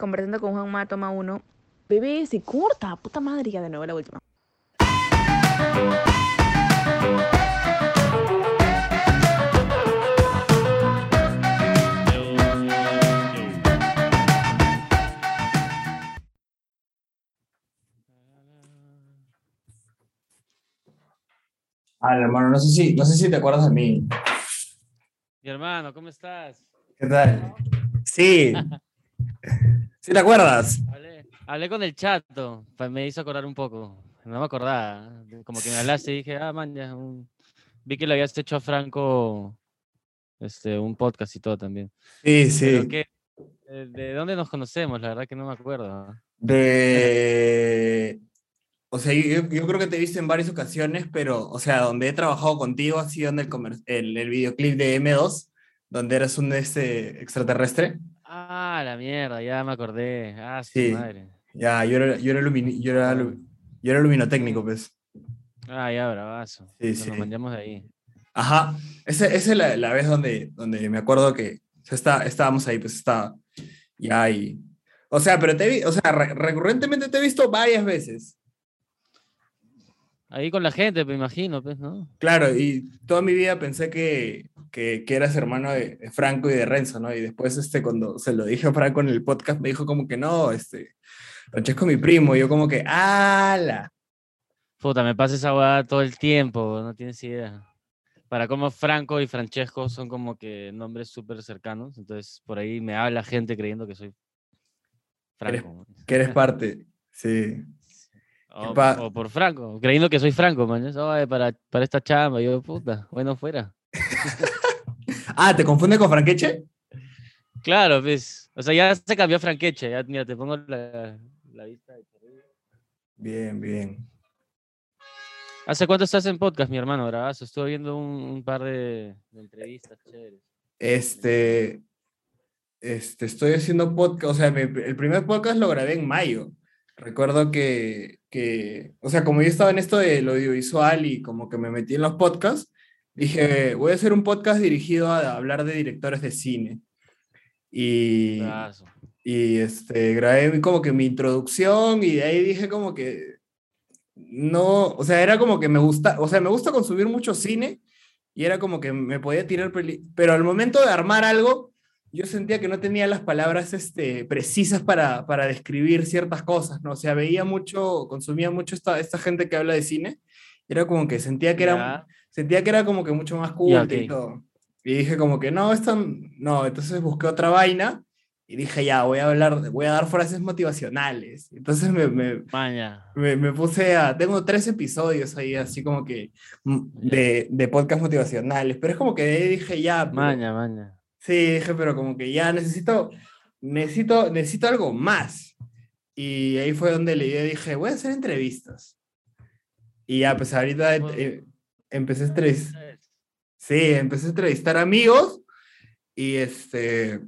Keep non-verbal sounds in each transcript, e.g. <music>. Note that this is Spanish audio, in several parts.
conversando con Juanma, toma uno. Bebé, se corta, puta madre, ya de nuevo la última. Ah, hermano, no sé si, no sé si te acuerdas de mí. Mi hermano, ¿cómo estás? ¿Qué tal? Sí. <laughs> ¿Sí te acuerdas? Hablé, hablé con el chato, pa- me hizo acordar un poco. No me acordaba. Como que me hablaste y dije, ah, man, ya. un- Vi que le habías hecho a Franco este, un podcast y todo también. Sí, sí. ¿De dónde nos conocemos? La verdad que no me acuerdo. De... O sea, yo, yo creo que te he visto en varias ocasiones, pero, o sea, donde he trabajado contigo ha sido en el, el, el videoclip de M2, donde eras un este extraterrestre. Ah, la mierda, ya me acordé. Ah, su Sí. madre. Ya, yo era, yo era, lumini- yo era, yo era luminotécnico, pues. Ah, ya, bravazo. Sí, Nos sí. mandamos de ahí. Ajá. Esa, esa es la, la vez donde, donde me acuerdo que o sea, está, estábamos ahí, pues estaba ya ahí. O sea, pero te vi, o sea, re- recurrentemente te he visto varias veces. Ahí con la gente, me imagino, pues, ¿no? Claro, y toda mi vida pensé que, que, que eras hermano de, de Franco y de Renzo, ¿no? Y después, este, cuando se lo dije a Franco en el podcast, me dijo como que no, este, Francesco es mi primo, y yo como que, ¡ala! Puta, me pasa esa hueá todo el tiempo, no tienes idea. Para como Franco y Francesco son como que nombres súper cercanos, entonces por ahí me habla gente creyendo que soy Franco. Que eres <laughs> parte, sí. O, por Franco, creyendo que soy Franco, man. Ay, para, para esta chamba, yo, puta, bueno, fuera. <laughs> Ah, ¿te confunde con Franqueche? Claro, pues, o sea, ya se cambió a Franqueche, ya, mira, te pongo la, la vista. de. Bien, bien. ¿Hace cuánto estás en podcast, mi hermano? Bravazo, estuve viendo un, un par de, de entrevistas chéveres. Este, este, estoy haciendo podcast, o sea, mi- el primer podcast lo grabé en mayo. Recuerdo que, que, o sea, como yo estaba en esto del audiovisual y como que me metí en los podcasts, dije, voy a hacer un podcast dirigido a hablar de directores de cine. Y, y este, grabé como que mi introducción y de ahí dije como que no, o sea, era como que me gusta, o sea, me gusta consumir mucho cine y era como que me podía tirar, peli- pero al momento de armar algo, yo sentía que no tenía las palabras este, precisas para, para describir ciertas cosas, ¿no? O sea, veía mucho, consumía mucho esta, esta gente que habla de cine, era como que sentía que era. Sentía que era como que mucho más Ya, culto y ok. todo. Y dije como que no, esto no, entonces busqué otra vaina y dije ya, voy a hablar, voy a dar frases motivacionales. Entonces me, me, Maña. me, me puse a, tengo tres episodios ahí así como que mm, de, de podcast motivacionales, pero es como que dije ya, pero- Maña, maña. sí, dije, pero como que ya necesito, necesito, necesito algo más. Y ahí fue donde le dije, voy a hacer entrevistas. Y ya, pues ahorita eh, empecé a entrevistar. Sí, empecé a entrevistar amigos y este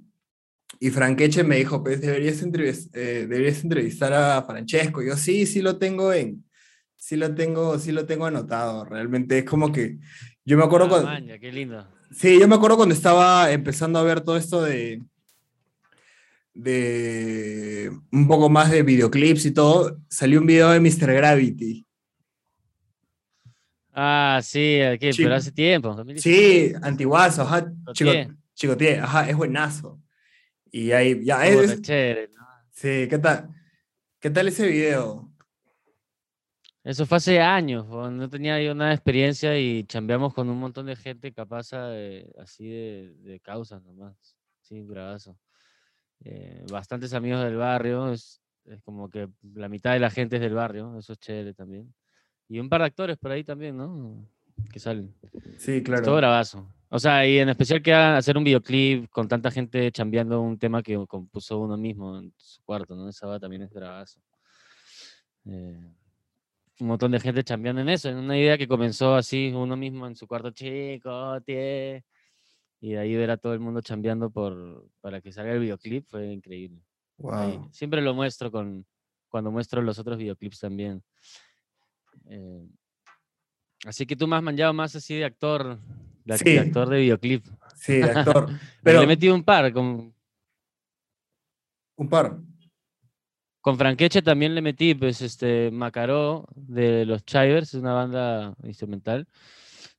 y Franqueche me dijo, pues deberías, entrevis- eh, deberías entrevistar a Francesco. Yo sí, sí lo tengo en, sí lo tengo, sí lo tengo anotado. Realmente es como que yo me acuerdo Ah, cuando, maña, qué lindo. sí, yo me acuerdo cuando estaba empezando a ver todo esto de de un poco más de videoclips y todo, salió un video de Mr. Gravity. Ah, sí, aquí, Sí. pero hace tiempo. 2017. Sí, antiguazo, ajá, Chicotié. chico, chicotié, ajá, es buenazo. Y ahí, ya, Puta, es, chévere, ¿no? sí, ¿qué tal? ¿Qué tal ese video? Eso fue hace años, no tenía yo nada de experiencia y chambeamos con un montón de gente capaz de- así de, de causas nomás. Sí, bravazo. Eh, bastantes amigos del barrio, es, es como que la mitad de la gente es del barrio, eso es chévere también. Y un par de actores por ahí también, ¿no? Que salen. Sí, Es todo claro. bravazo. O sea, y en especial que hacer un videoclip con tanta gente chambeando un tema que compuso uno mismo en su cuarto, ¿no? Esa va también es bravazo. Eh, un montón de gente chambeando en eso, en una idea que comenzó así, uno mismo en su cuarto chico, tie, y de ahí ver a todo el mundo chambeando por, para que salga el videoclip fue increíble. Ahí, Wow. Siempre lo muestro con, cuando muestro los otros videoclips también. Eh, así que tú me has manchado más así de actor, de, actor de videoclip. Sí, de actor. <laughs> Pero le he metido un par, con, un par. con Franqueche también le metí, pues, este, Macaró de los Chivers, es una banda instrumental.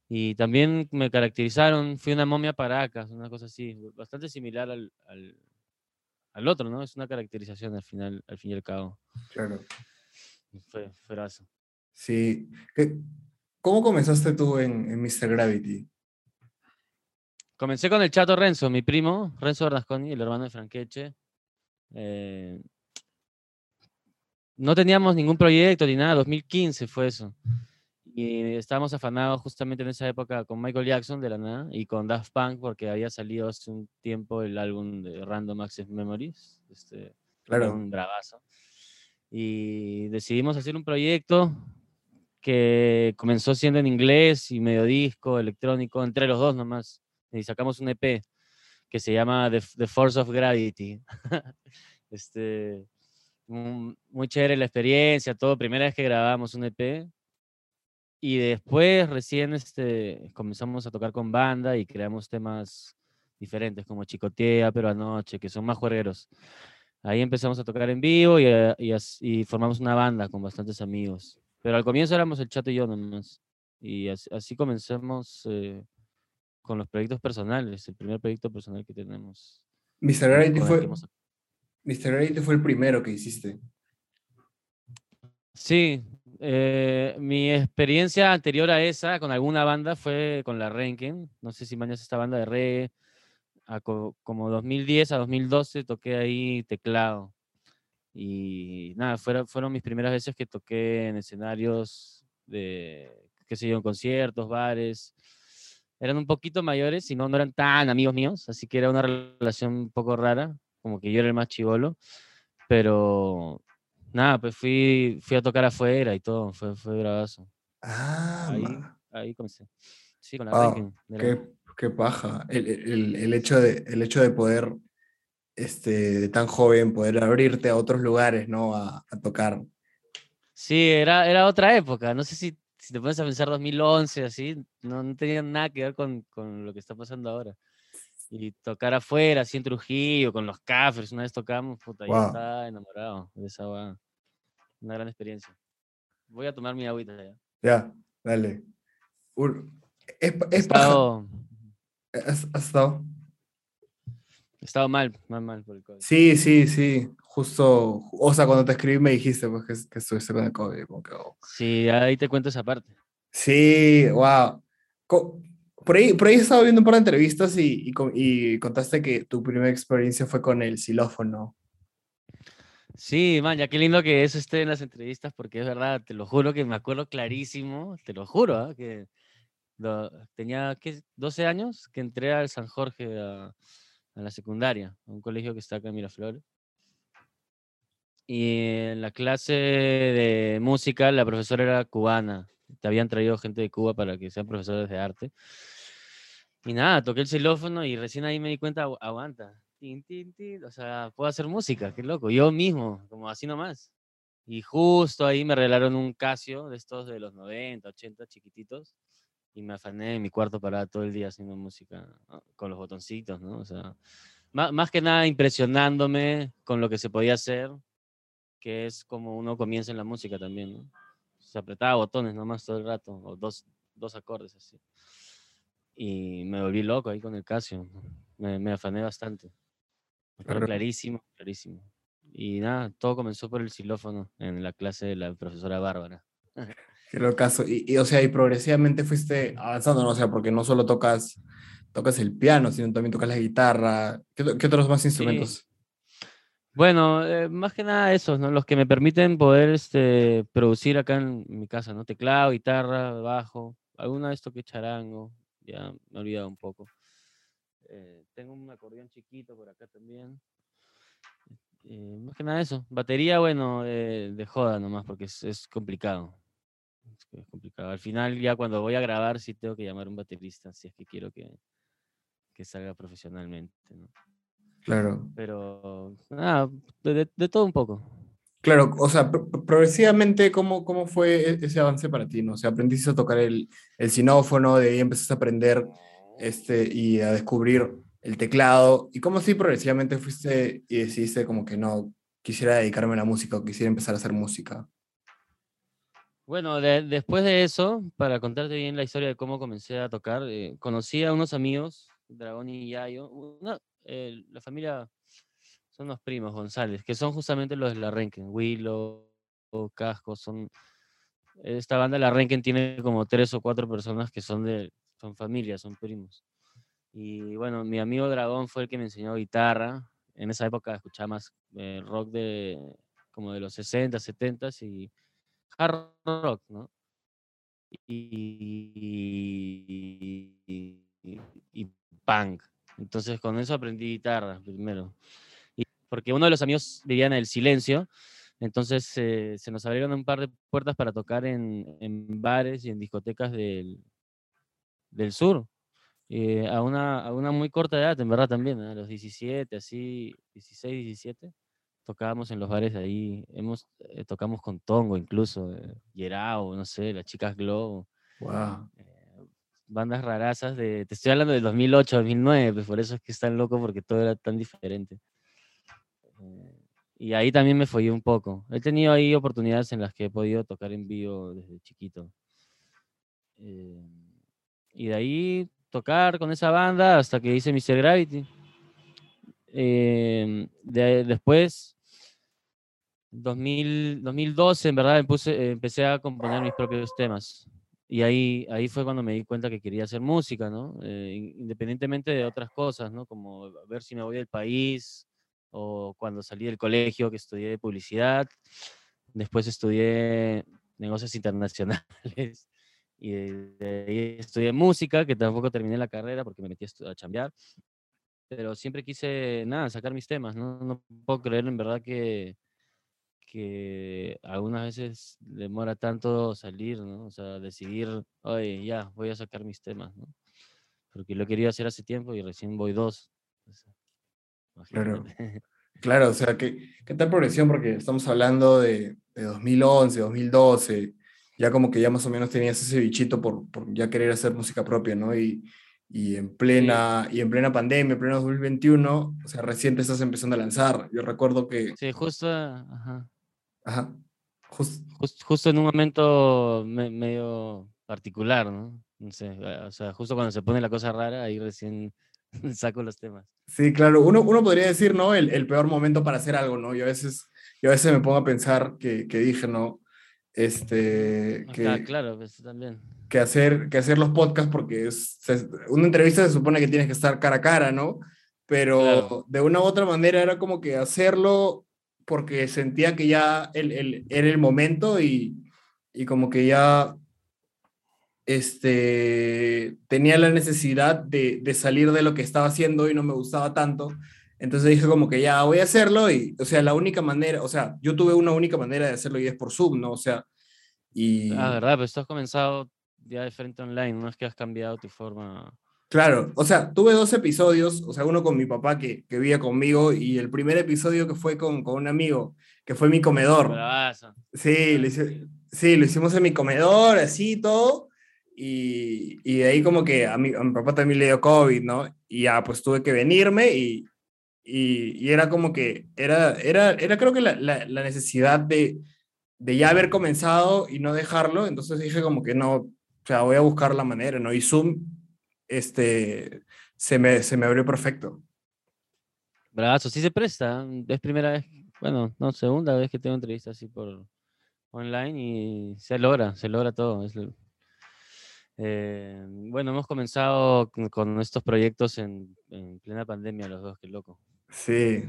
Y también me caracterizaron, fui una momia paracas, una cosa así, bastante similar al, al, al otro, ¿no? Es una caracterización al final, al fin y al cabo. Claro. Fue, ferazo. Sí. ¿Qué- ¿Cómo comenzaste tú en, en Mr. Gravity? Comencé con el chato Renzo, mi primo, Renzo Bernasconi, el hermano de Franqueche. Eh, no teníamos ningún proyecto ni nada, 2015 fue eso. Y estábamos afanados justamente en esa época con Michael Jackson de la nada y con Daft Punk porque había salido hace un tiempo el álbum de Random Access Memories. Este, Claro. un bravazo. Y decidimos hacer un proyecto que comenzó siendo en inglés y medio disco, electrónico, entre los dos nomás. Y sacamos un EP que se llama The, The Force of Gravity. <laughs> este, un- muy chévere la experiencia, todo. Primera vez que grabamos un EP. Y después recién este, comenzamos a tocar con banda y creamos temas diferentes como Chicotea, pero anoche, que son más juegueros. Ahí empezamos a tocar en vivo y, eh, y y formamos una banda con bastantes amigos. Pero al comienzo éramos el Chato y yo nomás. Y así, así comenzamos eh, con los proyectos personales, el primer proyecto personal que tenemos. Mr. con el fue, que hemos- Mr. Gravity fue el primero que hiciste. Sí, eh, mi experiencia anterior a esa con alguna banda fue con la Renken. No sé si mañas esta banda de reggae. A co- como 2010 a 2012 toqué ahí teclado. Y nada, fueron, fueron mis primeras veces que toqué en escenarios de, qué sé yo, en conciertos, bares. Eran un poquito mayores y no, no eran tan amigos míos, así que era una relación un poco rara, como que yo era el más chivolo. Pero nada, pues fui, fui a tocar afuera y todo, fue, fue bravazo. Ah, Ahí, ma, ahí comencé. Sí, con la Wow, qué, qué paja. El, el- el hecho de, el hecho de poder, este, de tan joven, poder abrirte a otros lugares, ¿no? A, a tocar. Sí, era, era otra época. No sé si, si te pones a pensar 2011, así, no, no tenía nada que ver con, con lo que está pasando ahora. Y tocar afuera, así en Trujillo, con los cafres, una vez tocamos, puta, yo Wow. estaba enamorado de esa va. Una gran experiencia. Voy a tomar mi agüita ya. Ya, dale. Es, es paja. estado, ¿Has, has estado? He estado mal, mal, mal por el COVID. Sí, sí, sí. Justo, o sea, cuando te escribí me dijiste pues, que, que estuviste con el COVID. como que, oh. Sí, ahí te cuento esa parte. Sí, wow. Co- Por ahí, por ahí he estado viendo un par de entrevistas y, y, y contaste que tu primera experiencia fue con el xilófono. Sí, man, ya qué lindo que eso esté en las entrevistas, porque es verdad, te lo juro que me acuerdo clarísimo, te lo juro, ¿ah? que lo- tenía ¿qué? 12 años que entré al San Jorge a, a la secundaria, a un colegio que está acá en Miraflores. Y en la clase de música la profesora era cubana, te habían traído gente de Cuba para que sean profesores de arte. Y nada, toqué el xilófono y recién ahí me di cuenta, "Agu- aguanta, tin, tin, tin", o sea, puedo hacer música, qué loco, yo mismo, como así nomás. Y justo ahí me regalaron un Casio de estos de los 90, 80, chiquititos, y me afané en mi cuarto para todo el día haciendo música ah, con los botoncitos, ¿no? O sea, má- más, que nada impresionándome con lo que se podía hacer, que es como uno comienza en la música también, ¿no? Se apretaba botones nomás todo el rato, o dos, dos acordes así. Y me volví loco ahí con el Casio. Me, me afané bastante. Claro. clarísimo, clarísimo. Y nada, todo comenzó por el xilófono en la clase de la profesora Bárbara. <laughs> Qué locazo. Y, y, o sea, y progresivamente fuiste avanzando, ¿no? O sea, porque no solo tocas, tocas el piano, sino también tocas la guitarra. ¿Qué, otros más instrumentos? Bueno, eh, más que nada esos, ¿no? Los que me permiten poder este, producir acá en mi casa, ¿no? Teclado, guitarra, bajo, alguna vez toqué charango, ya me he olvidado un poco. Eh, tengo un acordeón chiquito por acá también. Eh, más que nada eso. Batería, bueno, de joda nomás, porque es, es complicado. Es complicado. Al final, ya cuando voy a grabar, sí tengo que llamar a un baterista, si es que quiero que, que salga profesionalmente, ¿no? Claro. Pero, nada, de, de- todo un poco. Claro, o sea, pro- pro- progresivamente, ¿cómo, ¿cómo fue e- ese avance para ti? ¿no? O sea, aprendiste a tocar el, el sinófono, de ahí empezaste a aprender este, y a descubrir el teclado. ¿Y cómo así progresivamente fuiste y decidiste como que no, quisiera dedicarme a la música o quisiera empezar a hacer música? Bueno, de- después de eso, para contarte bien la historia de cómo comencé a tocar, eh, conocí a unos amigos, Dragón y Yayo. Una, eh, la familia son los primos González, que son justamente los de la Renken. Willow, Casco, son. Esta banda, la Renken, tiene como tres o cuatro personas que son de. son familias, son primos. Y bueno, mi amigo Dragón fue el que me enseñó guitarra. En esa época escuchaba más eh, rock de como de los 60, 70 y hard rock, ¿no? Y, y- punk. Entonces con eso aprendí guitarra primero. Y porque uno de los amigos vivía en el silencio, entonces eh, se nos abrieron un par de puertas para tocar en, en bares y en discotecas del, del sur. eh, a, una, a una muy corta edad, en verdad también, a los 17, así, 16, 17 tocábamos en los bares de ahí, hemos, eh, tocamos con Tongo incluso, eh, Yerao, no sé, las chicas Glow, Wow. eh, bandas rarazas de, te estoy hablando del 2008, 2009, pues por eso es que es tan loco porque todo era tan diferente. Eh, y ahí también me follé un poco. He tenido ahí oportunidades en las que he podido tocar en vivo desde chiquito. Eh, y de ahí tocar con esa banda hasta que hice Mr. Gravity. Eh, de- después, 2000, 2012, en verdad, empecé a componer mis propios temas. Y ahí, ahí fue cuando me di cuenta que quería hacer música, ¿no? Eh, in- independientemente de otras cosas, ¿no? Como ver si me voy del país o cuando salí del colegio que estudié publicidad. Después estudié negocios internacionales y de, ahí estudié música, que tampoco terminé la carrera porque me metí a chambear. Pero siempre quise, nada, sacar mis temas, ¿no? No puedo creer en verdad que, que algunas veces demora tanto salir, ¿no? O sea, decidir, oye, ya, voy a sacar mis temas, ¿no? Porque lo quería hacer hace tiempo y recién voy dos. o sea, Claro. Claro, o sea, ¿qué, qué tal progresión? Porque estamos hablando de, de 2011, 2012, ya como que ya más o menos tenías ese bichito por, por ya querer hacer música propia, ¿no? Y, y, en plena, y en plena pandemia, en pleno 2021, o sea, recién te estás empezando a lanzar. Yo recuerdo que, Sí, justo, ajá, ajá, jus- jus- justo en un momento me- medio particular, ¿no? No sé, o sea, justo cuando se pone la cosa rara, ahí recién <laughs> saco los temas. sí, claro, uno, uno podría decir, ¿no? El, el peor momento para hacer algo, ¿no? Yo a veces, yo a veces me pongo a pensar que, que dije, ¿no? Este, que, claro, pues también. que hacer, que hacer los podcasts porque es, se- una entrevista se supone que tienes que estar cara a cara, ¿no? Pero Claro. de una u otra manera era como que hacerlo porque sentía que ya el, el- era el momento y, y como que ya este, tenía la necesidad de, de salir de lo que estaba haciendo y no me gustaba tanto. Entonces dije como que ya voy a hacerlo y, o sea, la única manera, o sea, yo tuve una única manera de hacerlo y es por Zoom, ¿no? O sea, y... Ah, verdad, pero tú has comenzado ya de frente online, no es que has cambiado tu forma. Claro, o sea, tuve dos episodios, o sea, uno con mi papá que, que vivía conmigo y el primer episodio que fue con, con un amigo, que fue mi comedor. Bravazo. Sí, lo, hice- sí, lo hicimos en mi comedor, así todo, y, y de ahí como que a mi, a mi papá también le dio COVID, ¿no? Y ya, pues tuve que venirme y, y, y era como que, era, era, era creo que la, la, la necesidad de, de ya haber comenzado y no dejarlo, entonces dije como que no, o sea, voy a buscar la manera, ¿no? Y Zoom, este, se me, se me abrió perfecto. Bravazo, sí se presta. Es primera vez, bueno, no, segunda vez que tengo entrevista así por online y se logra, se logra todo. es Eh, bueno, hemos comenzado con, con estos proyectos en, en plena pandemia, los dos, qué loco. Sí,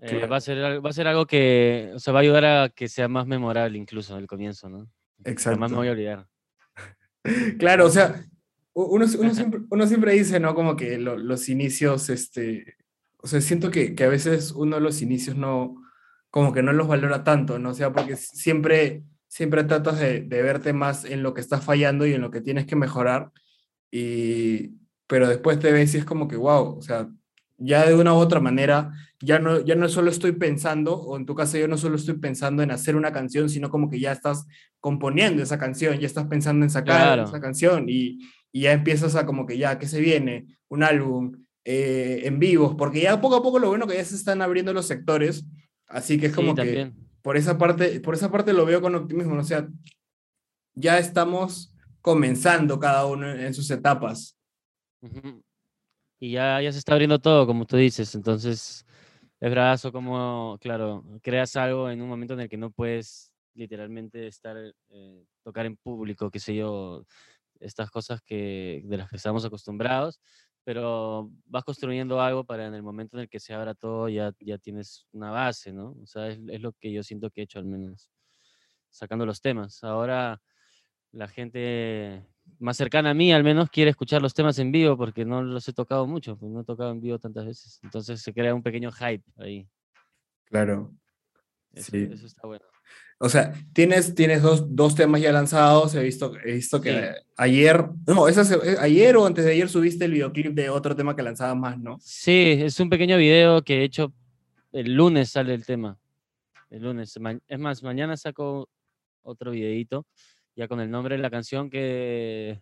Eh, Claro. va, a ser, va a ser algo que, o sea, va a ayudar a que sea más memorable incluso al comienzo, ¿no? Jamás me voy a olvidar. <laughs> Claro, o sea, uno, uno, siempre, uno siempre dice, ¿no? Como que lo- los inicios, este, o sea, siento que, que a veces uno los inicios no, como que no los valora tanto, ¿no? O sea, porque siempre, siempre tratas de, de verte más en lo que estás fallando y en lo que tienes que mejorar, y, pero después te ves y es como que, wow, o sea, ya de una u otra manera, ya no, ya no solo estoy pensando, o en tu caso yo no solo estoy pensando en hacer una canción, sino como que ya estás componiendo esa canción, ya estás pensando en sacar Claro. esa canción y, y ya empiezas a como que ya, ¿qué se viene? Un álbum eh, en vivos, porque ya poco a poco lo bueno que ya se están abriendo los sectores Así que es Sí, como que también. por esa parte, por esa parte lo veo con optimismo, ¿no? o sea, ya estamos comenzando cada uno en, sus etapas. Y ya, ya se está abriendo todo, como tú dices. Entonces, es brazo como, claro, creas algo en un momento en el que no puedes literalmente estar, eh, tocar en público, qué sé yo, estas cosas que, de las que estamos acostumbrados, pero vas construyendo algo para en el momento en el que se abra todo ya, ya tienes una base, ¿no? O sea, es, es lo que yo siento que he hecho al menos, sacando los temas. Ahora la gente más cercana a mí al menos quiere escuchar los temas en vivo porque no los he tocado mucho, pues no he tocado en vivo tantas veces. Entonces se crea un pequeño hype ahí. Claro. Eso, Sí. eso está bueno. O sea, tienes, tienes dos, dos temas ya lanzados. He visto, he visto que Sí. ayer, no, esa se- eh, ayer o antes de ayer subiste el videoclip de otro tema que lanzaba más, ¿no? Sí, es un pequeño video que he hecho. El lunes sale el tema. El lunes. Es más, mañana saco otro videito ya con el nombre de la canción que,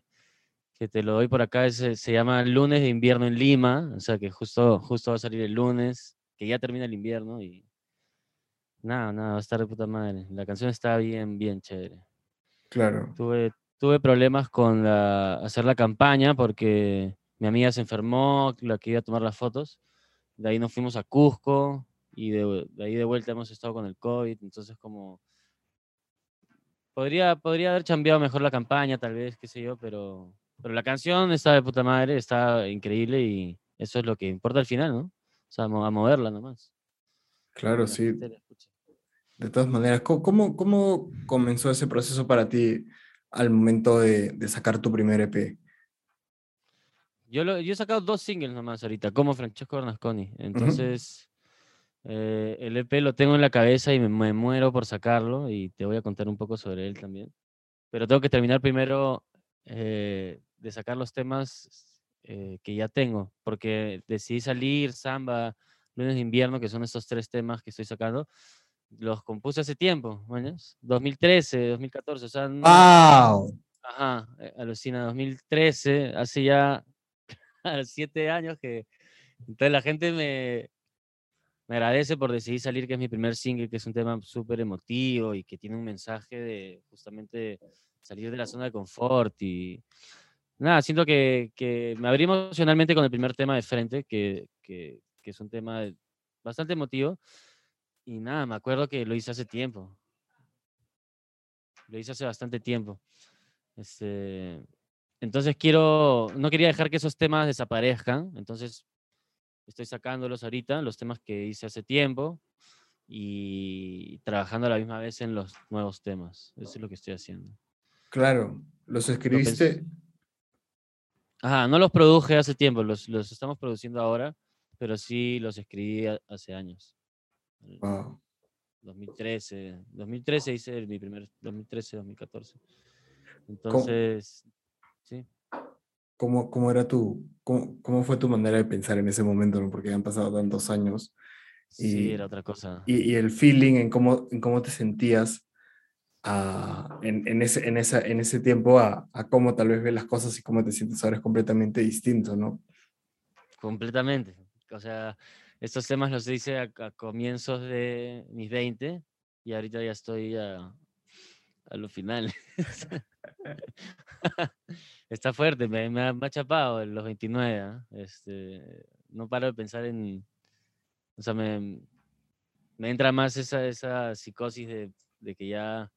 que te lo doy por acá. es, eh, se llama Lunes de invierno en Lima. O sea que justo, justo va a salir el lunes, que ya termina el invierno y nada, nada, va a estar de puta madre. La canción está bien, bien chévere. Claro. Tuve, tuve problemas con la- hacer la campaña porque mi amiga se enfermó, la que iba a tomar las fotos. De ahí nos fuimos a Cusco y de, de ahí de vuelta hemos estado con el COVID. Entonces, como. Podría, podría haber cambiado mejor la campaña, tal vez, qué sé yo, pero, pero la canción está de puta madre, está increíble y eso es lo que importa al final, ¿no? O sea, a moverla nomás. Claro, sí. De todas maneras, ¿cómo, cómo, comenzó ese proceso para ti al momento de, de sacar tu primer EP? Yo, lo- yo he sacado dos singles nomás ahorita, como Francesco Bernasconi. Entonces, eh, el EP lo tengo en la cabeza y me, me muero por sacarlo y te voy a contar un poco sobre él también. Pero tengo que terminar primero eh, de sacar los temas eh, que ya tengo, porque decidí salir, Samba, Lunes de Invierno, que son estos tres temas que estoy sacando, los compuse hace tiempo, ¿mañas? 2013, 2014, o sea, no- ¡Wow! Ajá, eh, alucina, 2013, hace ya <laughs> siete años que... Entonces la gente me, me agradece por decidir salir, que es mi primer single, que es un tema súper emotivo y que tiene un mensaje de justamente salir de la zona de confort y... Nada, siento que, que me abrí emocionalmente con el primer tema de frente, que, que, que es un tema bastante emotivo. Y nada, me acuerdo que lo hice hace tiempo. Lo hice hace bastante tiempo. Este, entonces quiero, no quería dejar que esos temas desaparezcan, entonces estoy sacándolos ahorita, los temas que hice hace tiempo y trabajando a la misma vez en los nuevos temas. Eso es lo que estoy haciendo. Claro, los escribiste. Ajá, no los produje hace tiempo, los, los estamos produciendo ahora, pero sí los escribí hace años. El Wow. 2013, 2013 hice mi primer, 2013, 2014. Entonces, sí. ¿Cómo, cómo era tu, cómo, cómo fue tu manera de pensar en ese momento? ¿no? Porque han pasado tantos años. Sí, Y- era otra cosa. Y, y el feeling en cómo, en cómo te sentías ah, en, en, ese, en, esa, en ese tiempo a, a cómo tal vez ves las cosas y cómo te sientes ahora es completamente distinto, ¿no? Completamente. O sea, estos temas los hice a, a comienzos de mis 20 y ahorita ya estoy a, a lo final. <laughs> Está fuerte, me, ha, chapado los 29. ¿ah? Este, no paro de pensar en... O sea, me, me entra más esa, esa psicosis de, que ya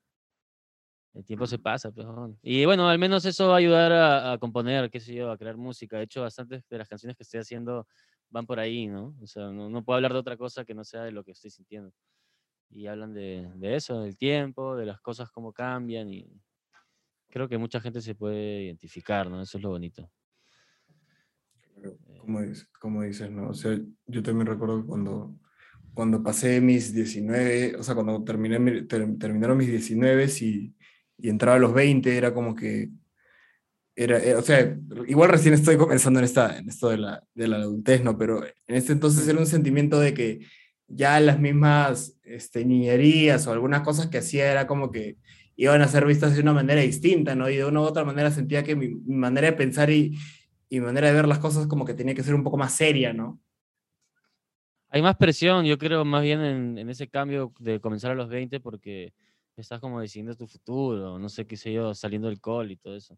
el tiempo se pasa. pues. Y bueno, al menos eso va a ayudar a, a componer, qué sé yo, a crear música. De hecho, bastantes de las canciones que estoy haciendo van por ahí, ¿no? O sea, no, no puedo hablar de otra cosa que no sea de lo que estoy sintiendo. Y hablan de, de eso, del tiempo, de las cosas como cambian y creo que mucha gente se puede identificar, ¿no? Eso es lo bonito. Pero, Como, dices, como dices, ¿no? O sea, yo también recuerdo cuando, cuando pasé mis 19, o sea, cuando terminé, mi- ter- terminaron mis 19 y, y entraba a los 20, era como que, eh, o sea, igual recién estoy comenzando en, esta, en esto de la, de la adultez, ¿no? Pero en este entonces era un sentimiento de que ya las mismas este, niñerías o algunas cosas que hacía era como que iban a ser vistas de una manera distinta, ¿no? Y de una u otra manera sentía que mi, mi manera de pensar y, y mi manera de ver las cosas como que tenía que ser un poco más seria, ¿no? Hay más presión, yo creo, más bien en, en ese cambio de comenzar a los 20 porque estás como decidiendo tu futuro, no sé qué sé yo, saliendo del col y todo eso.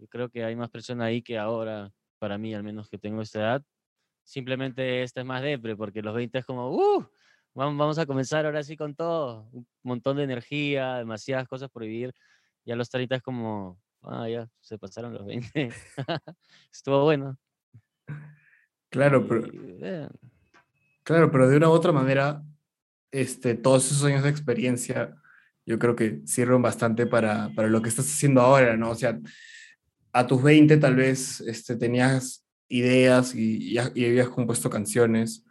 Yo creo que hay más presión ahí que ahora, para mí, al menos que tengo esta edad. Simplemente esta es más depre, porque los 20 es como, ¡uh! Vamos, a comenzar ahora sí con todo. Un montón de energía, demasiadas cosas por vivir. Y a los 30 es como, ah, ya, se pasaron los 20. <laughs> Estuvo bueno. Claro, pero, eh, claro, pero de una u otra manera, este, todos esos años de experiencia, yo creo que sirven bastante para, para lo que estás haciendo ahora, ¿no? O sea, a tus 20 tal vez este, tenías ideas y, y y habías compuesto canciones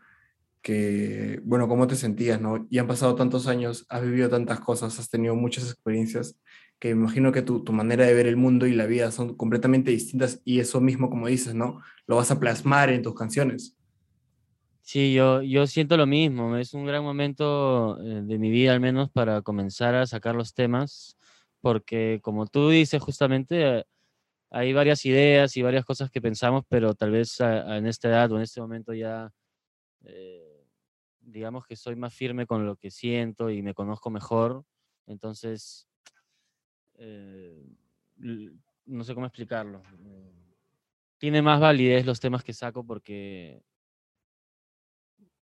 que, bueno, ¿cómo te sentías, no? Y han pasado tantos años, has vivido tantas cosas, has tenido muchas experiencias, que me imagino que tu, tu manera de ver el mundo y la vida son completamente distintas y eso mismo, como dices, ¿no? Lo vas a plasmar en tus canciones. Sí, yo, yo siento lo mismo. Es un gran momento eh, de mi vida, al menos, para comenzar a sacar los temas, porque como tú dices, justamente hay varias ideas y varias cosas que pensamos, pero tal vez a- a- en esta edad o en este momento ya, eh, digamos que soy más firme con lo que siento y me conozco mejor. Entonces, eh, no sé cómo explicarlo. Tiene más validez los temas que saco porque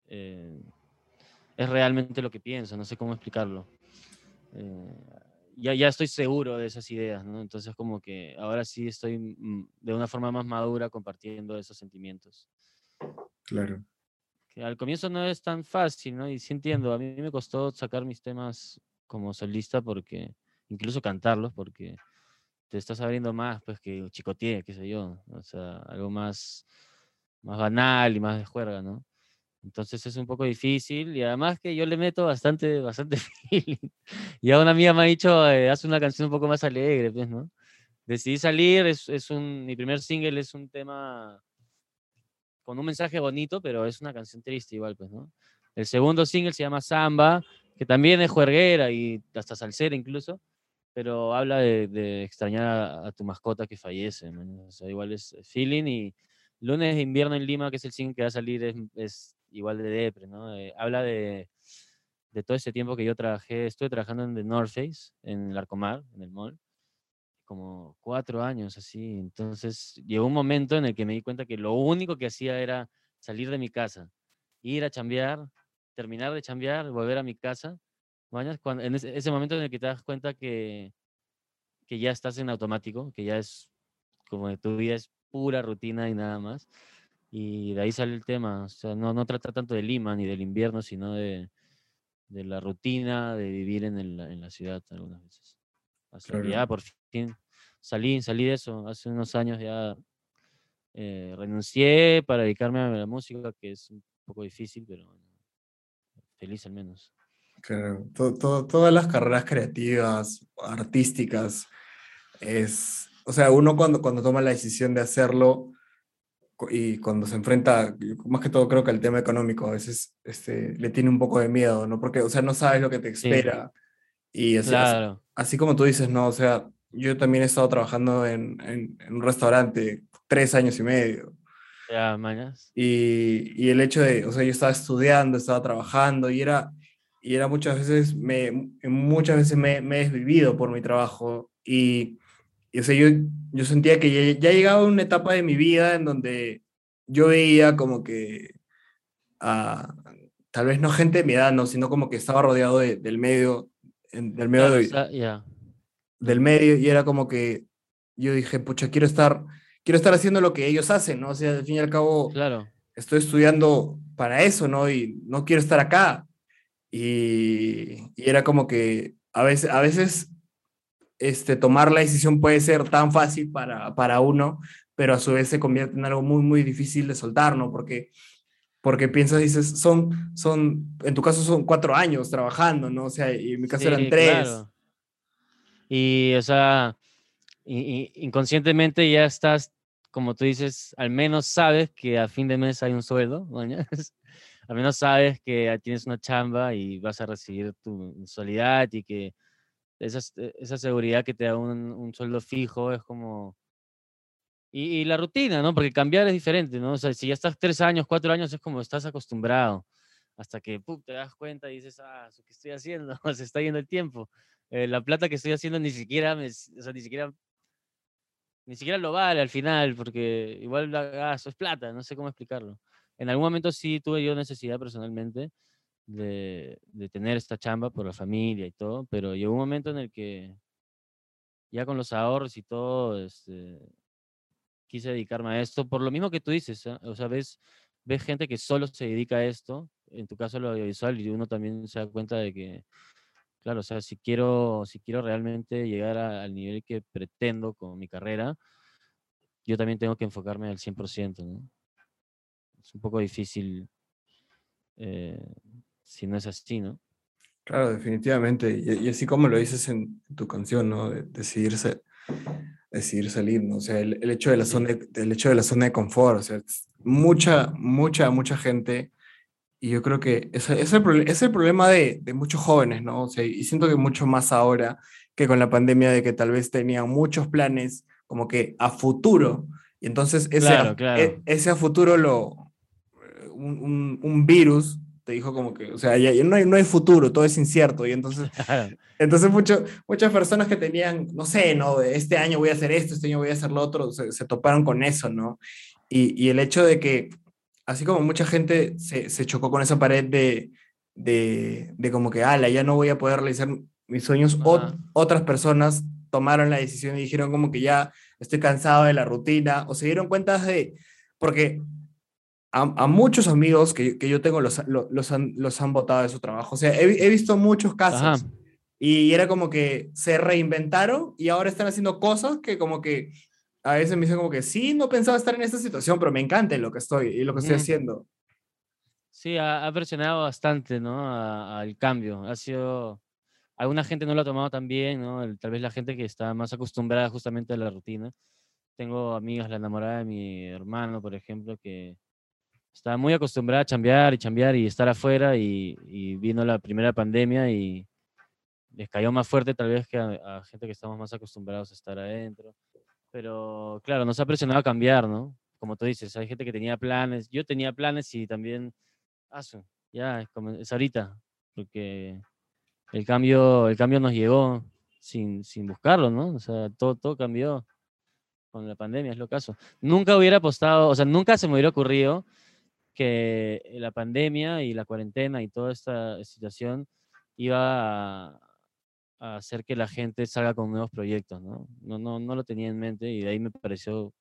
eh, es realmente lo que pienso, no sé cómo explicarlo. Ya, ya estoy seguro de esas ideas, ¿no? Entonces como que ahora sí estoy mm, de una forma más madura compartiendo esos sentimientos. Claro. Que al comienzo no es tan fácil, ¿no? Y sí entiendo, a mí me costó sacar mis temas como solista porque, incluso cantarlos, porque te estás abriendo más, pues, que chicotea, qué sé yo, o sea, algo más, más banal y más de juerga, ¿no? Entonces es un poco difícil y además que yo le meto bastante, bastante <laughs> feeling. Y a una amiga me ha dicho, eh, haz una canción un poco más alegre, pues, ¿no? Decidí salir, es, es un, mi primer single es un tema con un mensaje bonito, pero es una canción triste igual, pues, ¿no? El segundo single se llama Samba, que también es juerguera y hasta salsera incluso, pero habla de, de extrañar a, a tu mascota que fallece, man, O sea, igual es feeling y Lunes de invierno en Lima, que es el single que va a salir, es, es igual de depre, ¿no? Eh, habla de, de todo ese tiempo que yo trabajé, estuve trabajando en The North Face, en el Arcomar, en el mall, como cuatro años así. Entonces llegó un momento en el que me di cuenta que lo único que hacía era salir de mi casa, ir a chambear, terminar de chambear, volver a mi casa. Cuando, en ese, momento en el que te das cuenta que, que ya estás en automático, que ya es como tu vida es pura rutina y nada más. Y de ahí sale el tema. O sea, no, no trata tanto de Lima ni del invierno, sino de, de la rutina de vivir en, el- en la ciudad algunas veces. Hasta que Claro. ya por fin salí, salí de eso. Hace unos años ya eh, renuncié para dedicarme a la música, que es un poco difícil, pero bueno, feliz al menos. Claro, to- to- todas las carreras creativas, artísticas, es, o sea, uno cuando, cuando toma la decisión de hacerlo y cuando se enfrenta, y más que todo creo que el tema económico a veces este, le tiene un poco de miedo, ¿no? Porque, o sea, no sabes lo que te Sí. espera. Y así, así- Claro, así como tú dices, ¿no? O sea, yo también he estado trabajando en, en- en un restaurante tres años y medio. ya mañas. Y, y el hecho de, o sea, yo estaba estudiando, estaba trabajando y era, y era muchas veces, me, muchas veces me, me he desvivido por mi trabajo y, y, o sea, yo, yo sentía que ya, ya llegaba una etapa de mi vida en donde yo veía como que, ah, tal vez no gente de mi edad, no, sino como que estaba rodeado de- del medio, en- del medio Claro, de- ya. del medio y era como que yo dije, pucha, quiero estar, quiero estar haciendo lo que ellos hacen, ¿no? O sea, al fin y al cabo Claro, estoy estudiando para eso, ¿no? Y no quiero estar acá. Y, y era como que a veces, a veces este, tomar la decisión puede ser tan fácil para, para uno, pero a su vez se convierte en algo muy, muy difícil de soltar, ¿no? Porque, porque piensas, dices, son, son, en tu caso son cuatro años trabajando, ¿no? O sea, y en mi caso eran tres. claro. Y, o sea, inconscientemente ya estás, como tú dices, al menos sabes que a fin de mes hay un sueldo, <laughs> mañas. Al menos sabes que ya tienes una chamba y vas a recibir tu mensualidad y que esa, e- esa seguridad que te da un, un sueldo fijo es como... Y, y la rutina, ¿no? Porque cambiar es diferente, ¿no? O sea, si ya estás tres años, cuatro años, es como estás acostumbrado. hasta que ¡pum! te das cuenta y dices, ah, ¿qué estoy haciendo? <laughs> Se está yendo el tiempo. Eh, la plata que estoy haciendo ni siquiera, me, o sea, ni siquiera, ni siquiera lo vale al final, porque igual eso es plata, no sé cómo explicarlo. En algún momento sí tuve yo necesidad personalmente de, de tener esta chamba por la familia y todo, pero llegó un momento en el que ya con los ahorros y todo, este, quise dedicarme a esto, por lo mismo que tú dices, ¿ah? o sea, ves, ves gente que solo se dedica a esto, en tu caso lo audiovisual, y uno también se da cuenta de que, claro, o sea, si quiero, si quiero realmente llegar al nivel que pretendo con mi carrera, yo también tengo que enfocarme al 100%, ¿no? Es un poco difícil eh, si no es así, ¿no? Claro, definitivamente. Y, así como lo dices en tu canción, ¿no? De, decidirse, decidir salir, ¿no? O sea, el, el hecho de la zona de, el hecho de la zona de confort, o sea, mucha, mucha, mucha gente, y yo creo que ese, es, el, es el problema de, de, muchos jóvenes, ¿no? O sea, y siento que mucho más ahora que con la pandemia de que tal vez tenían muchos planes como que a futuro, y entonces ese, claro, claro. E, ese a futuro lo, un, un, un virus te dijo como que, o sea, ya, no, hay, no hay futuro, todo es incierto. Y entonces, <laughs> entonces mucho, muchas personas que tenían, no sé, ¿no? Este año voy a hacer esto, este año voy a hacer lo otro, se, se toparon con eso, ¿no? Y, y, el hecho de que, así como mucha gente se, se chocó con esa pared de, de, de, como que, ala, ya no voy a poder realizar mis sueños, otras personas tomaron la decisión y dijeron como que ya estoy cansado de la rutina, o se dieron cuenta de, porque a, muchos amigos que, que yo tengo los, los, han, los han votado de su trabajo. O sea, he, he visto muchos casos. Ajá. Y era como que se reinventaron y ahora están haciendo cosas que como que a veces me dicen como que sí, no pensaba estar en esta situación, pero me encanta lo que estoy y lo que estoy haciendo. Sí, ha, ha presionado bastante, ¿no? Al cambio. Ha sido... Alguna gente no lo ha tomado tan bien, ¿no? Tal vez la gente que está más acostumbrada justamente a la rutina. Tengo amigas, la enamorada de mi hermano, por ejemplo, que estaba muy acostumbrada a chambear y chambear y estar afuera y, vino la primera pandemia y les cayó más fuerte tal vez que a, a, gente que estamos más acostumbrados a estar adentro. Pero claro, nos ha presionado a cambiar, ¿no? Como tú dices, hay gente que tenía planes, yo tenía planes y también, ah, ya, es, como, es ahorita, porque el cambio, el cambio nos llegó sin, sin buscarlo, ¿no? O sea, todo, todo cambió con la pandemia, es lo caso. Nunca hubiera apostado, o sea, nunca se me hubiera ocurrido que la pandemia y la cuarentena y toda esta situación iba a, a, hacer que la gente salga con nuevos proyectos, ¿no? No, no, no lo tenía en mente y de ahí me pareció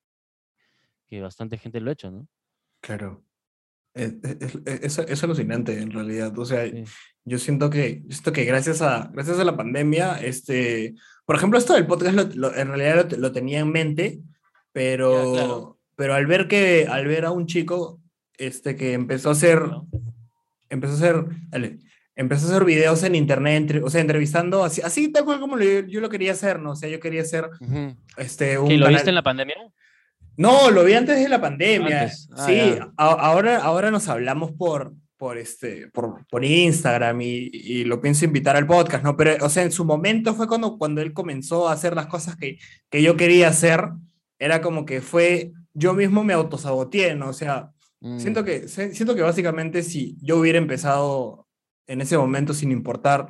que bastante gente lo ha hecho, ¿no? Claro. Es, es, es, es alucinante en realidad. O sea, sí. yo siento que, siento que gracias, a, gracias a la pandemia, este, por ejemplo, esto del podcast lo, lo, en realidad lo, lo, tenía en mente, pero, ya, claro. pero al ver que, al ver a un chico este, que empezó a hacer, empezó a hacer, dale, empezó a hacer videos en internet, entre, o sea, entrevistando, así, así tal cual como lo, yo lo quería hacer, ¿no? O sea, yo quería hacer, uh -huh. este, un... ¿Y lo canal... viste en la pandemia? No, lo vi antes de la pandemia. Ah, sí, a, ahora, ahora nos hablamos por, por, este, por, por Instagram y, y, lo pienso invitar al podcast, ¿no? Pero, o sea, en su momento fue cuando, cuando él comenzó a hacer las cosas que, que yo quería hacer, era como que fue, yo mismo me autosaboteé, ¿no? O sea, Mm. Siento, que, siento que básicamente si yo hubiera empezado en ese momento sin importar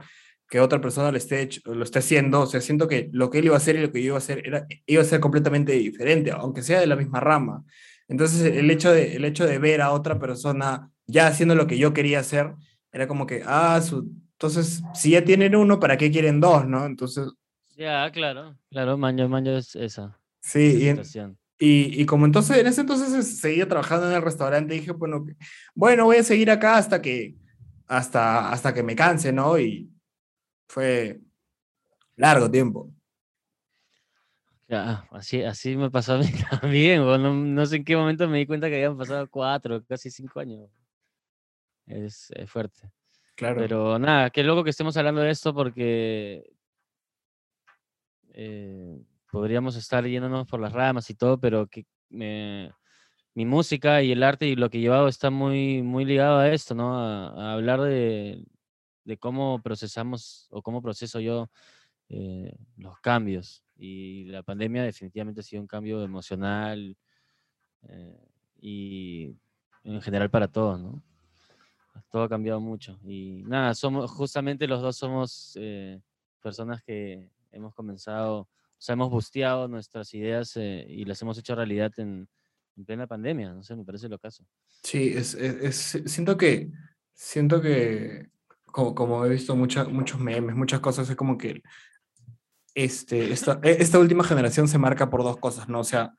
que otra persona lo esté, lo esté haciendo, o sea, siento que lo que él iba a hacer y lo que yo iba a hacer era, iba a ser completamente diferente, aunque sea de la misma rama. Entonces, el hecho de, el hecho de ver a otra persona ya haciendo lo que yo quería hacer, era como que, ah, su, entonces, si ya tienen uno, ¿para qué quieren dos, no? Entonces... Ya, claro, claro, Manjo, Manjo es esa. Sí, esa y, y, y, como entonces, en ese entonces seguía trabajando en el restaurante, dije, bueno, bueno, voy a seguir acá hasta que, hasta, hasta que me canse, ¿no? Y fue largo tiempo. Ya, así, así me pasó a mí <laughs> también, no, no, sé en qué momento me di cuenta que habían pasado cuatro, casi cinco años. Es, es fuerte. Claro. Pero nada, qué loco que estemos hablando de esto porque... Eh, podríamos estar yéndonos por las ramas y todo, pero que mi música y el arte y lo que he llevado está muy, muy ligado a esto, ¿no? A, a hablar de, de, cómo procesamos o cómo proceso yo eh, los cambios. Y la pandemia definitivamente ha sido un cambio emocional eh, y en general para todos, ¿no? todo ha cambiado mucho. Y nada, somos, justamente los dos somos eh, personas que hemos comenzado, o sea, hemos busteado nuestras ideas eh, y las hemos hecho realidad en, en plena pandemia, no sé, me parece lo caso. Sí, es, es, es- siento que, siento que, como, como he visto mucha- muchos memes, muchas cosas, es como que este, esta, e- esta última generación se marca por dos cosas, ¿no? O sea,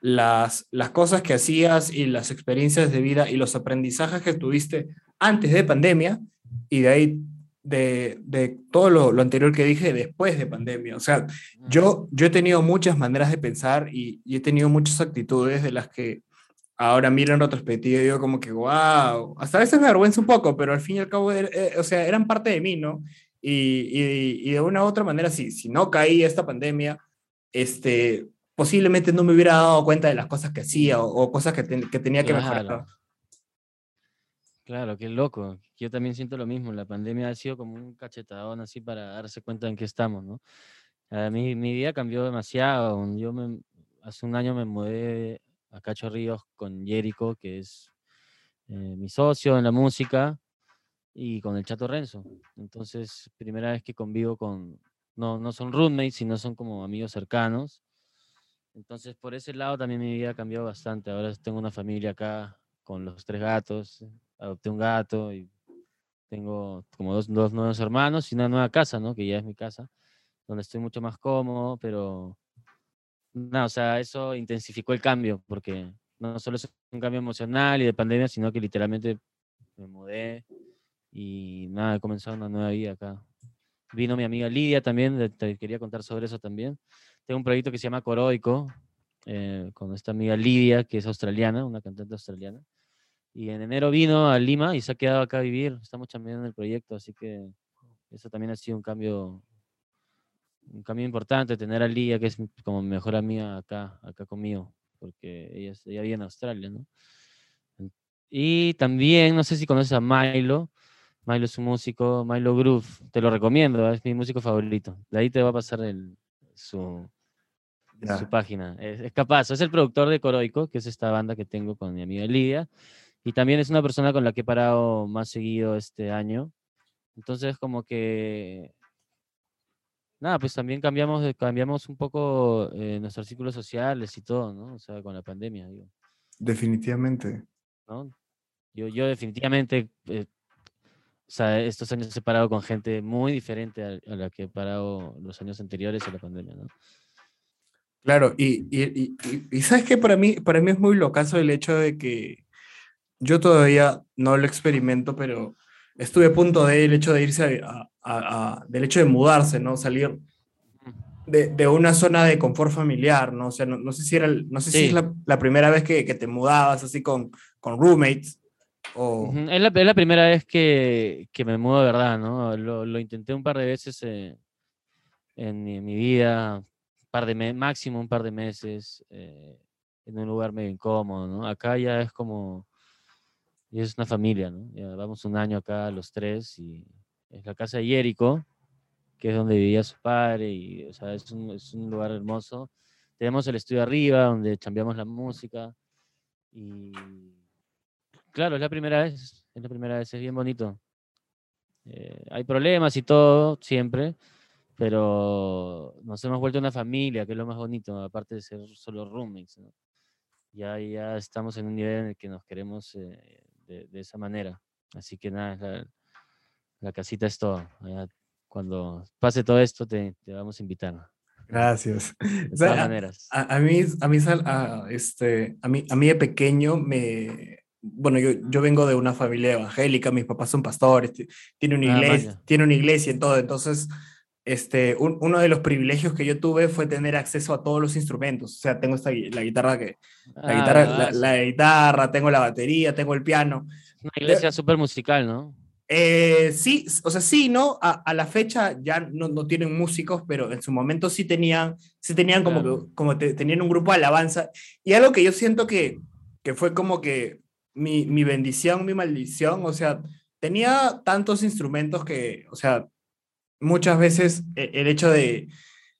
las, las cosas que hacías y las experiencias de vida y los aprendizajes que tuviste antes de pandemia y de ahí de, de todo lo, lo anterior que dije después de pandemia. O sea, yo, yo he tenido muchas maneras de pensar y, y he tenido muchas actitudes de las que ahora miro en retrospectiva y digo como que, wow, hasta a veces me avergüenza un poco, pero al fin y al cabo, er- eh, o sea, eran parte de mí, ¿no? Y, y, y de una u otra manera, si, si no caí esta pandemia, este, posiblemente no me hubiera dado cuenta de las cosas que hacía o, o cosas que, ten- que tenía que mejorar. Claro. Qué loco. Yo también siento lo mismo. La pandemia ha sido como un cachetadón así para darse cuenta en qué estamos, ¿no? A mí, mi vida cambió demasiado. Yo me, hace un año me mudé a Cacho Ríos con Jerico, que es eh, mi socio en la música, y con el Chato Renzo. Entonces, primera vez que convivo con, no, no son roommates, sino son como amigos cercanos. Entonces, por ese lado también mi vida cambió bastante. Ahora tengo una familia acá con los tres gatos, adopté un gato y tengo como dos, dos nuevos hermanos y una nueva casa, ¿no? Que ya es mi casa, donde estoy mucho más cómodo, pero nada, o sea, eso intensificó el cambio, porque no solo es un cambio emocional y de pandemia, sino que literalmente me mudé y nada, he comenzado una nueva vida acá. Vino mi amiga Lidia también, te quería contar sobre eso también. Tengo un proyecto que se llama Coroico, eh, con esta amiga Lidia, que es australiana, una cantante australiana. Y en enero vino a Lima y se ha quedado acá a vivir. Estamos chambeando el proyecto, así que eso también ha sido un cambio, un cambio importante, tener a Lidia, que es como mi mejor amiga acá, acá conmigo, porque ella, ella vive en Australia, ¿no? Y también, no sé si conoces a Milo. Milo es un músico, Milo Groove, te lo recomiendo, es mi músico favorito. De ahí te va a pasar el, su, su página. Es, es capaz, es el productor de Coroico, que es esta banda que tengo con mi amiga Lidia. Y también es una persona con la que he parado más seguido este año. Entonces, como que. Nada, pues también cambiamos, cambiamos un poco eh, nuestros círculos sociales y todo, ¿no? O sea, con la pandemia, digo, Definitivamente. ¿no? Yo, yo definitivamente, eh, o sea, estos años he parado con gente muy diferente a, a la que he parado los años anteriores a la pandemia, ¿no? Claro, y, y, y, y- y sabes que para mí, para mí es muy locazo el hecho de que yo todavía no lo experimento, pero estuve a punto del hecho de irse a, a- a- del hecho de mudarse, ¿no? Salir de, de una zona de confort familiar, ¿no? O sea, no, no sé si era, no sé si Sí. es la, la primera vez que, que te mudabas así con, con roommates o... Es la, es la primera vez que, que me mudo de verdad, ¿no? Lo, lo intenté un par de veces eh, en mi, mi vida, par de máximo un par de meses, eh, en un lugar medio incómodo, ¿no? Acá ya es como, ya es una familia, ¿no? Ya vamos un año acá los tres y es la casa de Jerico, que es donde vivía su padre y, o sea, es un, es un lugar hermoso. Tenemos el estudio arriba, donde cambiamos la música y Claro, es la primera vez, es la primera vez, es bien bonito. Eh, hay problemas y todo, siempre, pero nos hemos vuelto una familia, que es lo más bonito, aparte de ser solo roommates. ¿no? Ya, ya estamos en un nivel en el que nos queremos eh, de, de esa manera. Así que nada, la, la casita es todo. cuando pase todo esto, te, te vamos a invitar. Gracias. De O sea, todas a- maneras. A, a mí, a mí, a, este, a mí, a mí de pequeño me, bueno, yo, yo vengo de una familia evangélica, mis papás son pastores, ti- tiene una Ah, iglesia, vaya. tiene una iglesia y todo, entonces, este, un- uno de los privilegios que yo tuve fue tener acceso a todos los instrumentos, o sea, tengo esta, la guitarra que, la Ah, guitarra, la, la guitarra, tengo la batería, tengo el piano, Una iglesia súper musical, ¿no? eh, sí, o sea, sí, ¿no? A, a la fecha ya no, no tienen músicos, pero en su momento sí tenían, sí tenían como, Claro. que, como te- tenían un grupo de alabanza. Y algo que yo siento que, que fue como que mi, mi bendición, mi maldición, o sea, tenía tantos instrumentos que, o sea, muchas veces e- el hecho de,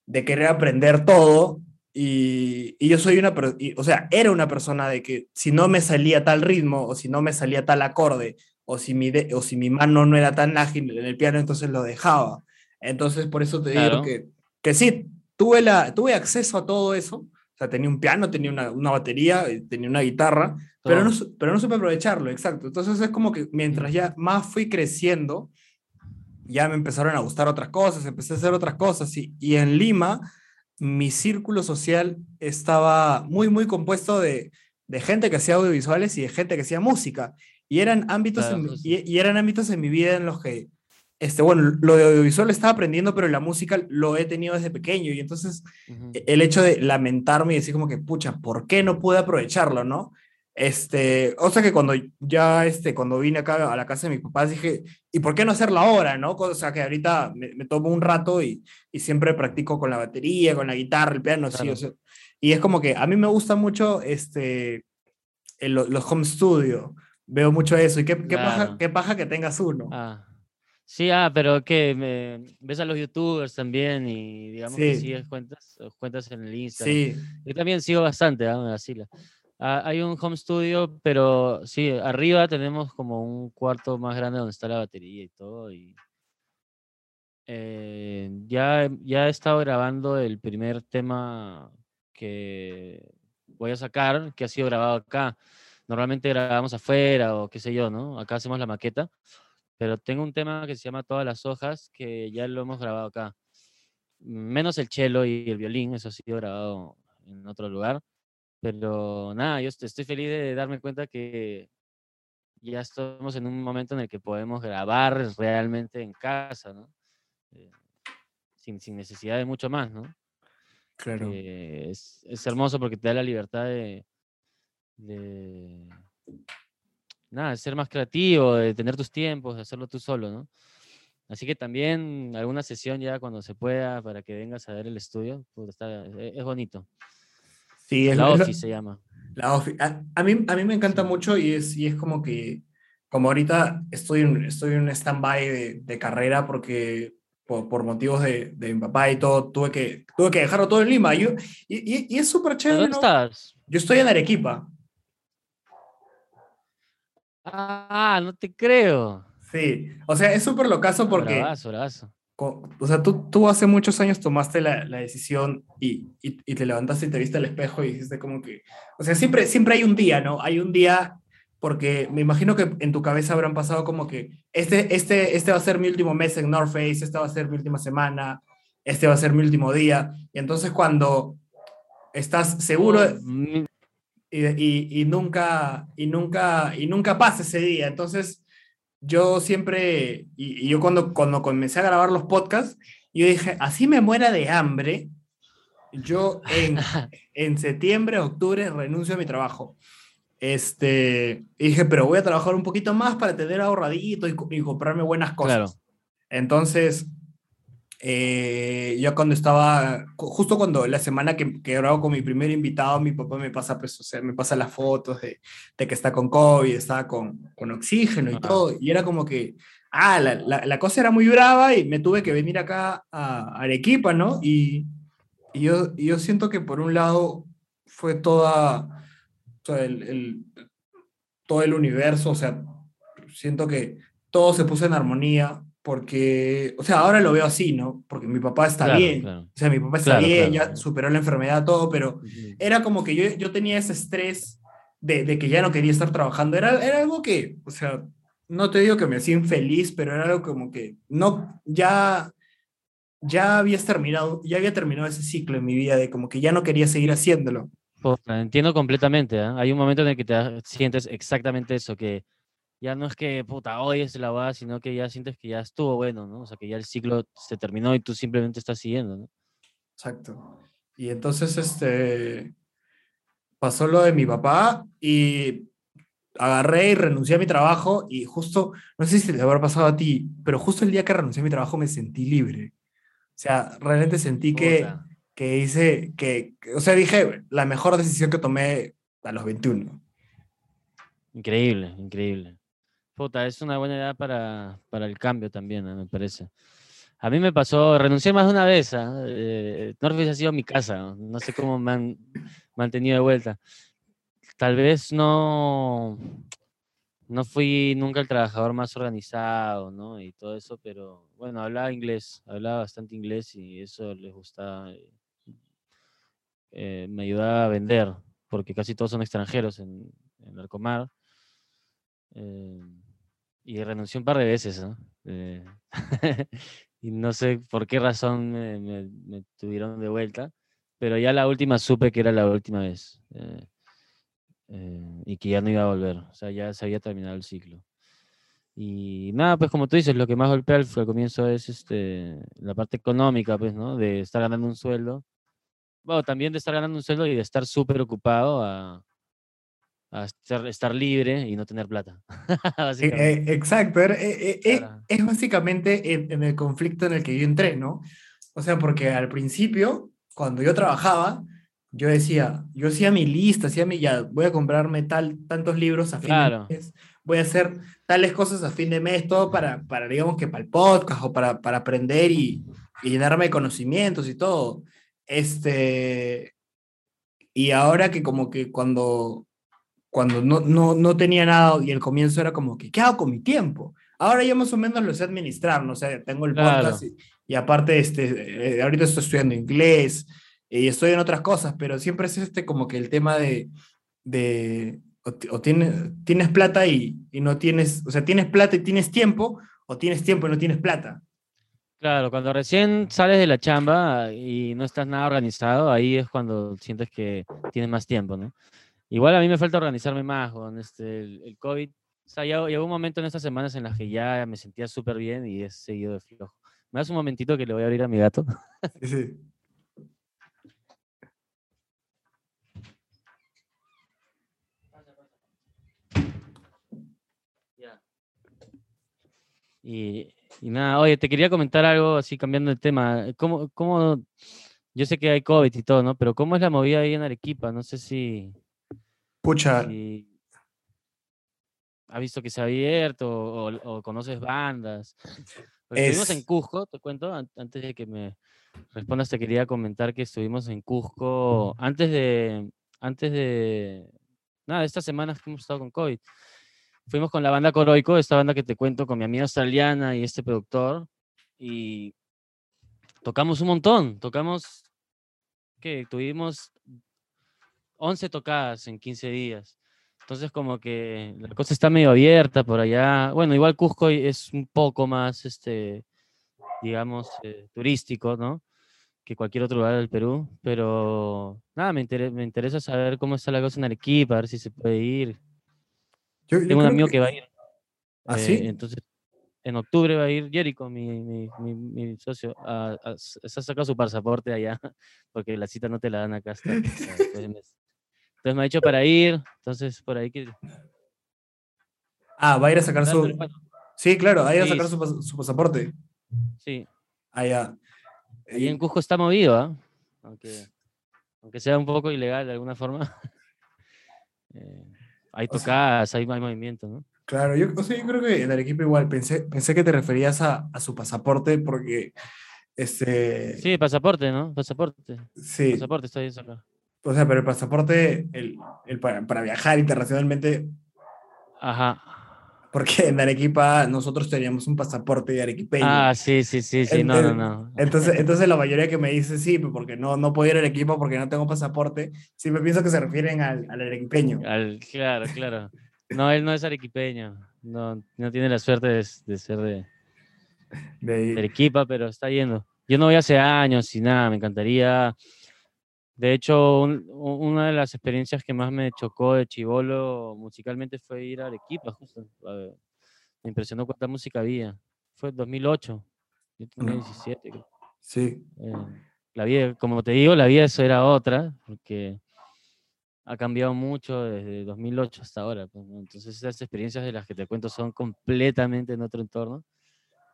de querer aprender todo, y, y yo soy una, y, o sea, era una persona de que si no me salía tal ritmo o si no me salía tal acorde, o si mi, de- o si mi mano no era tan ágil en el piano, entonces lo dejaba. Entonces, por eso te Claro. digo que, que sí, tuve, la, tuve acceso a todo eso. O sea, tenía un piano, tenía una, una batería, eh, tenía una guitarra, pero no, pero no supe aprovecharlo, exacto. Entonces es como que mientras ya más fui creciendo, ya me empezaron a gustar otras cosas, empecé a hacer otras cosas. Y, y en Lima, mi círculo social estaba muy, muy compuesto de, de gente que hacía audiovisuales y de gente que hacía música. Y eran ámbitos, Claro, en, justo. y, y eran ámbitos en mi vida en los que, este, bueno, lo de audiovisual estaba aprendiendo, pero la música lo he tenido desde pequeño. Y entonces e- el hecho de lamentarme y decir como que, pucha, ¿por qué no pude aprovecharlo, no? Este, o sea que cuando ya, este, cuando vine acá a la casa de mis papás dije, ¿y por qué no hacerlo ahora, no? O sea que ahorita me, me tomo un rato y, y siempre practico con la batería, con la guitarra, el piano, sí, Claro. o sea, y es como que a mí me gusta mucho, este, el- lo- los home studio, veo mucho eso, y qué, qué, paja, Claro. qué paja que tengas uno. Ah. Sí, ah, pero que me- ves a los youtubers también y digamos que Sí. sigues cuentas, cuentas en el Instagram. Sí, Yo también sigo bastante, ¿ah? Así la- Ah, hay un home studio, pero sí, arriba tenemos como un cuarto más grande donde está la batería y todo. Y eh, ya, ya he estado grabando el primer tema que voy a sacar, que ha sido grabado acá. Normalmente grabamos afuera o qué sé yo, ¿no? Acá hacemos la maqueta, pero tengo un tema que se llama Todas las hojas, que ya lo hemos grabado acá. Menos el cello y el violín, eso ha sido grabado en otro lugar. Pero nada, yo est- estoy feliz de darme cuenta que ya estamos en un momento en el que podemos grabar realmente en casa, ¿no? Eh, sin, sin necesidad de mucho más, ¿no? claro. que es, es hermoso porque te da la libertad de, de nada, de ser más creativo, de tener tus tiempos, de hacerlo tú solo, ¿no? Así que también alguna sesión ya cuando se pueda para que vengas a ver el estudio, está- e- es, bonito. Sí, es La lo- Office se llama. La Office. A, a mí, a mí me encanta Sí. mucho y es, y es como que, como ahorita estoy en, estoy en un stand-by de, de carrera porque por, por motivos de, de mi papá y todo, tuve que, tuve que dejarlo todo en Lima. Y, yo- y, y- y es súper ¿Pero chévere. ¿Dónde ¿no? estás? Yo estoy en Arequipa. Ah, no te creo. Sí, o sea, es súper locazo porque, Bravazo, bravazo. O sea, tú, tú hace muchos años tomaste la, la decisión y, y, y te levantaste y te viste al espejo y dijiste como que, o sea, siempre, siempre hay un día, ¿no? Hay un día, porque me imagino que en tu cabeza habrán pasado como que, este, este, este va a ser mi último mes en North Face, esta va a ser mi última semana, este va a ser mi último día, y entonces cuando estás seguro Oh, y, y, y nunca, y, nunca, y nunca pasa ese día. Entonces, yo siempre, y, y yo cuando, cuando comencé a grabar los podcasts, yo dije, así me muera de hambre, yo en, <laughs> en septiembre, octubre renuncio a mi trabajo. Este, y dije, pero voy a trabajar un poquito más para tener ahorradito y, y comprarme buenas cosas. Claro. Entonces, eh, yo cuando estaba, ju- justo cuando la semana que, que grabo con mi primer invitado, mi papá me pasa, pues, o sea, me pasa las fotos de, de que está con COVID, está con, con oxígeno y Ajá. todo, y era como que, ah, la, la, la cosa era muy brava y me tuve que venir acá a Arequipa, ¿no? Y, y yo, y yo siento que por un lado fue toda, el, el- todo el universo, o sea, siento que todo se puso en armonía porque, o sea, ahora lo veo así, ¿no? Porque mi papá está Claro, bien, claro. o sea, mi papá está Claro, bien, ya superó la enfermedad, todo, pero Ujú. era como que yo, yo tenía ese estrés de, de que ya no quería estar trabajando, era, era algo que, o sea, no te digo que me hacía infeliz, pero era algo como que no, ya, ya habías terminado, ya había terminado ese ciclo en mi vida de como que ya no quería seguir haciéndolo. Puta, entiendo completamente. ¿ah? Hay un momento en el que te sientes exactamente eso, que ya no es que puta hoy es la va, sino que ya sientes que ya estuvo bueno, ¿no? O sea, que ya el ciclo se terminó y tú simplemente estás siguiendo, ¿no? Exacto. Y entonces, este, pasó lo de mi papá y agarré y renuncié a mi trabajo y justo, no sé si te habrá pasado a ti, pero justo el día que renuncié a mi trabajo me sentí libre. O sea, realmente sentí que, Puta. que hice, que, que- o sea, dije, la mejor decisión que tomé a los 21. Increíble, increíble. Puta, es una buena edad para, para el cambio también, ¿no? me parece. A mí me pasó, renuncié más de una vez. ¿ah? Eh, Norfolk ha sido mi casa, ¿no? sé cómo me han mantenido de vuelta. Tal vez no, no fui nunca el trabajador más organizado, ¿no? Y todo eso, pero bueno, hablaba inglés, hablaba bastante inglés y eso les gustaba. eh, eh, me ayudaba a vender, porque casi todos son extranjeros en, en Arcomar. eh, y renuncié un par de veces, ¿no? Eh, <laughs> y no sé por qué razón me, me- me tuvieron de vuelta, pero ya la última supe que era la última vez. eh, eh, y que ya no iba a volver, o sea, ya se había terminado el ciclo. Y nada, pues como tú dices, lo que más golpea al, al comienzo es este, la parte económica, pues, ¿no? De estar ganando un sueldo. Bueno, también de estar ganando un sueldo y de estar súper ocupado a, a estar, estar libre y no tener plata. <laughs> Eh, eh, exacto, era- eh, es básicamente en, en el conflicto en el que yo entré, ¿no? O sea, porque al principio, cuando yo trabajaba, yo decía, yo hacía mi lista, hacía mi, ya, voy a comprarme tal, tantos libros a fin Claro. de mes, voy a hacer tales cosas a fin de mes, todo para, para digamos que para el podcast o para, para aprender y, y llenarme de conocimientos y todo. Este, y ahora que como que cuando, cuando no, no, no tenía nada y el comienzo era como que, ¿qué hago con mi tiempo? Ahora ya más o menos lo sé administrar, ¿no? O sea, tengo el Claro. podcast y, y aparte, este, eh, ahorita estoy estudiando inglés y estoy en otras cosas, pero siempre es este como que el tema de, de o, o tienes, tienes plata y, y no tienes, o sea, tienes plata y tienes tiempo, o tienes tiempo y no tienes plata. Claro, cuando recién sales de la chamba y no estás nada organizado, ahí es cuando sientes que tienes más tiempo, ¿no? Igual a mí me falta organizarme más, con este, el, el COVID. O sea, ya llegó un momento en estas semanas en las que ya me sentía súper bien y he seguido de flojo. ¿Me das un momentito que le voy a abrir a mi gato? Sí, sí. Y, y nada, oye, te quería comentar algo así cambiando de tema. ¿Cómo, cómo, yo sé que hay COVID y todo, ¿no? Pero ¿cómo es la movida ahí en Arequipa? No sé si, Pucha, si has visto que se ha abierto o, o conoces bandas. Porque estuvimos en Cusco, te cuento, an- antes de que me respondas, te quería comentar que estuvimos en Cusco antes de, antes de, nada, estas semanas que hemos estado con COVID. Fuimos con la banda Coroico, esta banda que te cuento, con mi amiga australiana y este productor, y tocamos un montón, tocamos, que tuvimos 11 tocadas en 15 días. Entonces como que la cosa está medio abierta por allá. Bueno, igual Cusco es un poco más, este, digamos, eh, turístico, ¿no? Que cualquier otro lugar del Perú. Pero nada, me, intere- me interesa saber cómo está la cosa en Arequipa, a ver si se puede ir. yo, yo Tengo un creo amigo que va a ir. ¿Ah, eh, sí? entonces, en octubre va a ir Jericho, mi, mi, mi, mi socio, a, a, se ha sacado su pasaporte allá, <laughs> porque la cita no te la dan acá hasta, hasta <laughs> después de mes. Entonces me ha dicho para ir, entonces por ahí que... Ah, va a ir a sacar su... Sí, claro, va a ir a sacar su, pas- su pasaporte. sí, Ah, ya. ahí en Y- Cusco está movido, ¿ah? Aunque, aunque sea un poco ilegal de alguna forma. <laughs> Eh, hay sea- tocadas, hay, hay movimiento, ¿no? Claro, yo, o sea, yo creo que en Arequipa igual pensé, pensé que te referías a, a su pasaporte porque, este, Sí, pasaporte, ¿no? Pasaporte. sí, Pasaporte está ahí sacado. O sea, pero el pasaporte, el, el para, para viajar internacionalmente, Ajá. porque en Arequipa nosotros teníamos un pasaporte de arequipeño. Ah, sí, sí, sí, sí, no, no, Ente- no. Entonces, entonces la mayoría que me dice sí, pues, porque no, no puedo ir a Arequipa porque no tengo pasaporte, siempre pienso que se refieren al, al arequipeño. Al- claro, claro. No, él no es arequipeño. No, no tiene la suerte de, ser de, De- de Arequipa, pero está yendo. Yo no voy hace años y nada, me encantaría. De hecho, un- una de las experiencias que más me chocó de chivolo musicalmente fue ir a Arequipa, justo. Me impresionó cuánta música había. Fue en 2008. Yo tenía. 17, creo. sí, Eh, la vida, como te digo, la vida eso era otra, porque ha cambiado mucho desde 2008 hasta ahora. pues, ¿no? Entonces esas experiencias de las que te cuento son completamente en otro entorno.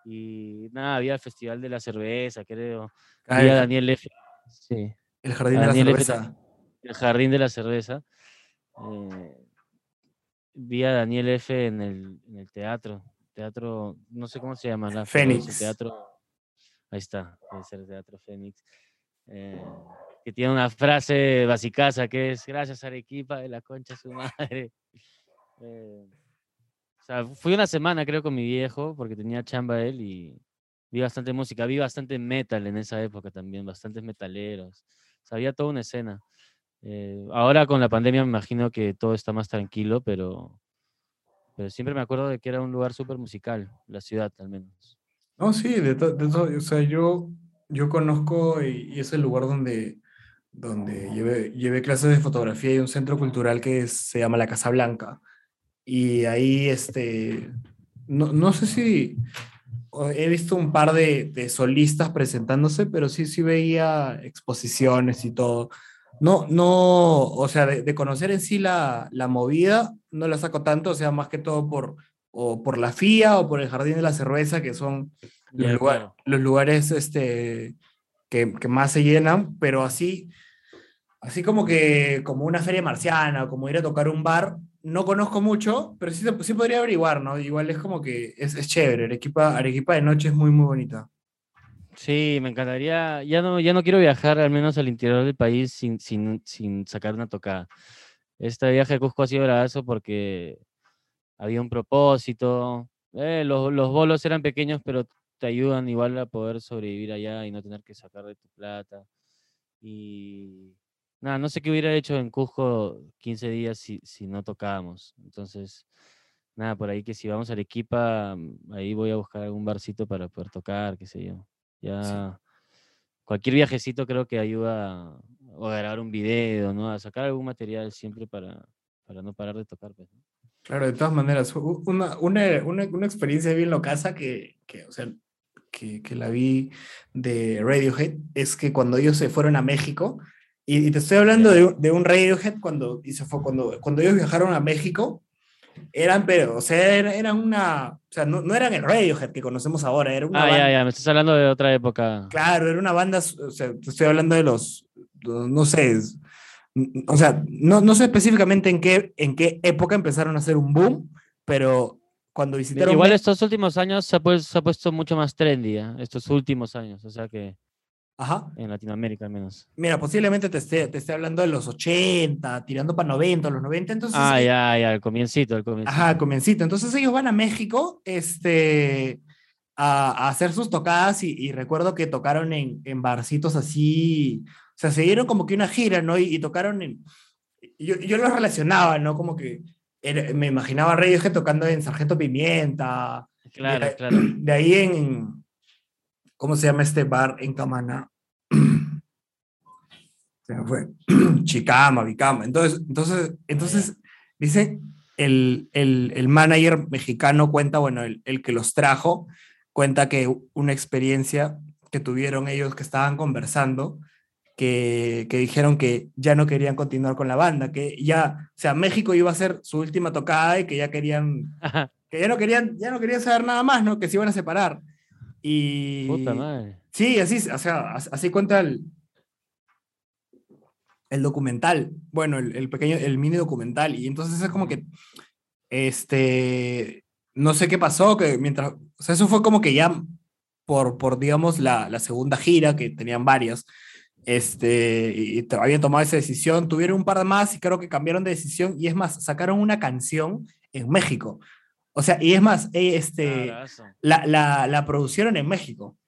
Y nada, había el Festival de la Cerveza, creo. Ah, Vi a el, Daniel F. Sí, el jardín de la Daniel F. cerveza. el Jardín de la Cerveza. eh, vi a Daniel F. en el, en el teatro. Teatro, no sé cómo se llama. La, es Fénix. Teatro, ahí está, ser el Teatro Fénix. eh, que tiene una frase basicaza que es gracias Arequipa de la concha su madre. <laughs> Eh, O sea, fui una semana creo con mi viejo porque tenía chamba él y vi bastante música, vi bastante metal en esa época también, bastantes metaleros. Había toda una escena. Eh, ahora con la pandemia me imagino que todo está más tranquilo, pero, pero siempre me acuerdo de que era un lugar súper musical, la ciudad al menos. No, sí, de, de o sea, yo, yo conozco y, y es el lugar donde, donde llevé, llevé clases de fotografía y un centro cultural que se llama la Casa Blanca. Y ahí, este, no, no sé si he visto un par de, de solistas presentándose, pero sí, sí veía exposiciones y todo. No, no, o sea, de, de conocer en sí la, la movida, no la saco tanto, o sea, más que todo por, o por la FIA o por el Jardín de la Cerveza, que son los, Ya, lugar- claro. los lugares este, que, que más se llenan, pero así, así como que como una feria marciana o como ir a tocar un bar, no conozco mucho, pero sí, sí podría averiguar, ¿no? Igual es como que es, es chévere, Arequipa, Arequipa de noche es muy, muy bonita. Sí, me encantaría. Ya no, ya no quiero viajar al menos al interior del país sin, sin, sin sacar una tocada. Este viaje a Cusco ha sido bravazo porque había un propósito. eh, los, los bolos eran pequeños, pero te ayudan igual a poder sobrevivir allá y no tener que sacar de tu plata. Y nada, no sé qué hubiera hecho en Cusco 15 días si, si no tocábamos. Entonces, nada, por ahí que si vamos a Arequipa, mm, ahí voy a buscar algún barcito para poder tocar, qué sé yo. Ya cualquier viajecito creo que ayuda a, o a grabar un video, ¿no? A sacar algún material siempre para, para no parar de tocar. pues, ¿no? Claro, de todas maneras, una, una, una, una experiencia bien locaza que, que, o sea, que, que la vi de Radiohead es que cuando ellos se fueron a México, y, y te estoy hablando de, de un Radiohead cuando, y se fue, cuando, cuando ellos viajaron a México, eran, pero, o sea, era- eran una, o sea, no, no eran el Radiohead que conocemos ahora, era una Ah, banda, ya, ya, me estás hablando de otra época. claro, era una banda, o sea, te estoy hablando de los, no sé, o sea, no, no sé específicamente en qué, en qué época empezaron a hacer un boom, pero cuando visitaron Igual estos últimos años se ha, pues- se ha puesto mucho más trendy, ¿ah? estos últimos años, o sea que Ajá. en Latinoamérica al menos. Mira, posiblemente te esté, te esté hablando de los 80, tirando para 90, los 90, entonces... Ah, ya, ya, el comiencito, el comiencito. Ajá, comencito. Entonces ellos van a México este, a, a hacer sus tocadas y, y recuerdo que tocaron en, en barcitos así, o sea, se dieron como que una gira, ¿no? Y, y tocaron en... Yo, yo los relacionaba, ¿no? Como que era- me imaginaba a Radiohead tocando en Sargento Pimienta, Claro, de, claro. de ahí en... ¿Cómo se llama este bar en Camaná? Se me fue. <clears throat> Chicama, Vicama. Entonces, entonces, entonces dice, el, el, el manager mexicano cuenta, bueno, el, el que los trajo, cuenta que una experiencia que tuvieron ellos que estaban conversando, que, que dijeron que ya no querían continuar con la banda, que ya, o sea, México iba a ser su última tocada y que ya querían, Ajá, que ya no querían, ya no querían saber nada más, ¿no? Que se iban a separar. Y Puta madre. Sí, así, o sea, as- así cuenta el, el documental, bueno, el, el pequeño, el mini documental, y entonces es como que, este, no sé qué pasó, que mientras, o sea, eso fue como que ya por, por digamos, la, la segunda gira, que tenían varias, este, y habían tomado esa decisión, tuvieron un par de más y creo que cambiaron de decisión, y es más, sacaron una canción en México. O sea, y es más, eh, este, la, la, la producieron en México.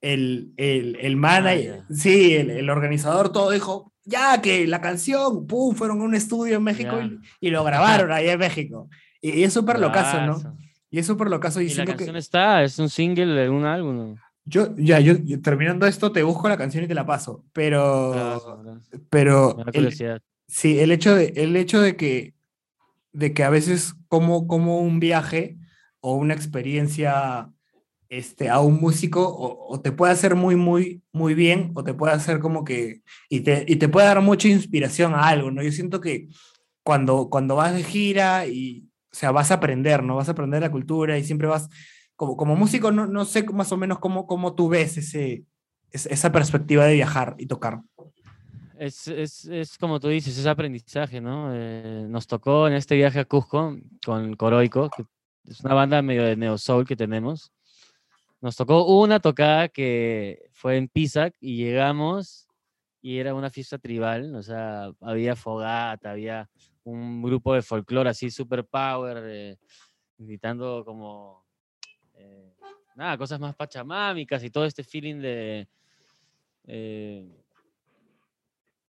El, el, el manager, ya. sí, el, el organizador, todo dijo, ya que la canción, pum, fueron a un estudio en México y, y lo grabaron ahí en México. Y, y es súper locazo, ¿no? Y es súper locazo Y la diciendo canción que está, es un single de un álbum. yo, ya, yo, yo terminando esto, te busco la canción y te la paso. Pero, pero el. Sí, el hecho de, el hecho de que, de que a veces como, como un viaje o una experiencia este, a un músico o, te puede hacer muy, muy, muy bien o te puede hacer como que, y te, y te puede dar mucha inspiración a algo, ¿no? Yo siento que cuando, cuando vas de gira y, o sea, vas a aprender, ¿no? Vas a aprender la cultura y siempre vas, como, como músico, no, no sé más o menos cómo, cómo tú ves ese, es- esa perspectiva de viajar y tocar. Es, es, es como tú dices, es aprendizaje, ¿no? Eh, nos tocó en este viaje a Cusco con Coroico, que es una banda medio de neo soul que tenemos. Nos tocó una tocada que fue en Pisac y llegamos y era una fiesta tribal, o sea, había fogata, había un grupo de folclore así, super power, eh, invitando como, eh, nada, cosas más pachamámicas y todo este feeling de, eh,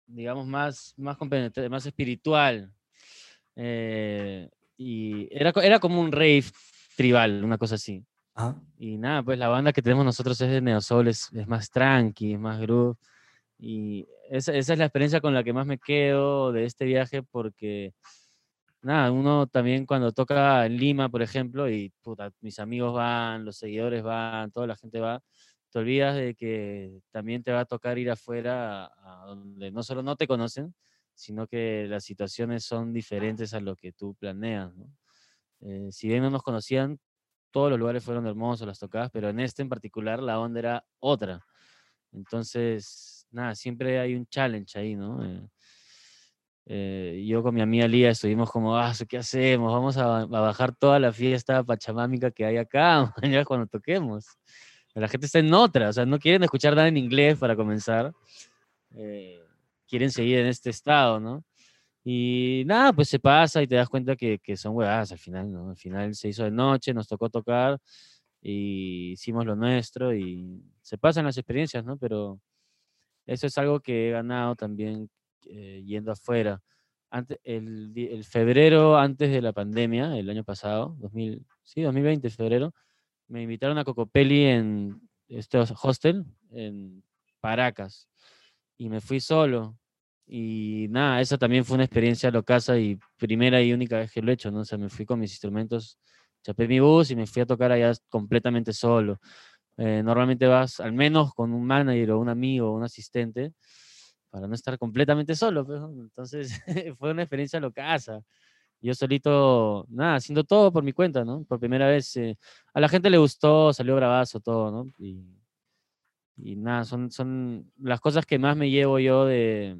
digamos, más, más, más espiritual. Eh, y era, era como un rave tribal, una cosa así. Ajá. Y nada, pues la banda que tenemos nosotros es de Neosoul, es, es más tranqui, es más groove. Y esa, esa es la experiencia con la que más me quedo de este viaje porque, nada, uno también cuando toca en Lima, por ejemplo, y puta, mis amigos van, los seguidores van, toda la gente va, te olvidas de que también te va a tocar ir afuera a, a donde no solo no te conocen, sino que las situaciones son diferentes a lo que tú planeas, ¿no? Eh, si bien no nos conocían, todos los lugares fueron hermosos, las tocadas, pero en este en particular la onda era otra. Entonces, nada, siempre hay un challenge ahí, ¿no? Eh, eh, yo con mi amiga Lía estuvimos como, ah, ¿qué hacemos? Vamos a, a bajar toda la fiesta pachamámica que hay acá, <laughs> ya cuando toquemos. La gente está en otra, o sea, no quieren escuchar nada en inglés para comenzar. eh, quieren seguir en este estado, ¿no? Y nada, pues se pasa y te das cuenta que, que son huevadas al final, ¿no? Al final se hizo de noche, nos tocó tocar y hicimos lo nuestro y se pasan las experiencias, ¿no? Pero eso es algo que he ganado también eh, yendo afuera. Ante, el, el febrero antes de la pandemia, el año pasado, 2000, sí, 2020, febrero, me invitaron a Cocopelli en este hostel en Paracas y me fui solo. Y nada, esa también fue una experiencia locaza y primera y única vez que lo he hecho, ¿no? O sea, me fui con mis instrumentos, chapé mi bus y me fui a tocar allá completamente solo. Eh, normalmente vas al menos con un manager o un amigo o un asistente para no estar completamente solo, pues. Entonces <laughs> fue una experiencia locaza. Yo solito, nada, haciendo todo por mi cuenta, ¿no? Por primera vez, eh, a la gente le gustó, salió bravazo todo, ¿no? Y, y nada, son, son las cosas que más me llevo yo de,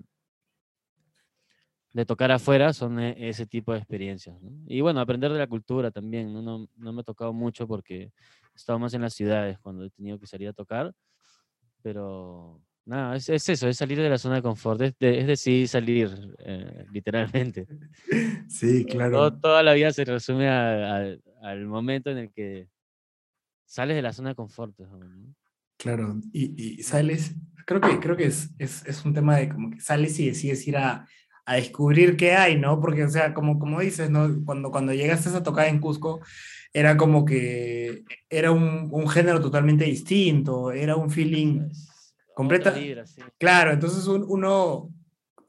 de tocar afuera, son e- ese tipo de experiencias, ¿no? Y bueno, aprender de la cultura también, ¿no? No, no me ha tocado mucho porque he estado más en las ciudades cuando he tenido que salir a tocar, pero nada, es, es eso, es salir de la zona de confort, es, de- es decidir salir, eh, literalmente. <laughs> Sí, Todo- claro. toda la vida se resume a- a- al momento en el que sales de la zona de confort. pues, ¿no? Claro, y, y sales, creo que, creo que es, es, es un tema de como que sales y decides ir a, a descubrir qué hay, ¿no? Porque, o sea, como, como dices, ¿no? Cuando, cuando llegaste a tocada en Cusco, era como que era un, un género totalmente distinto, era un feeling, Es otra Completa- vibra, sí. claro, entonces un- uno,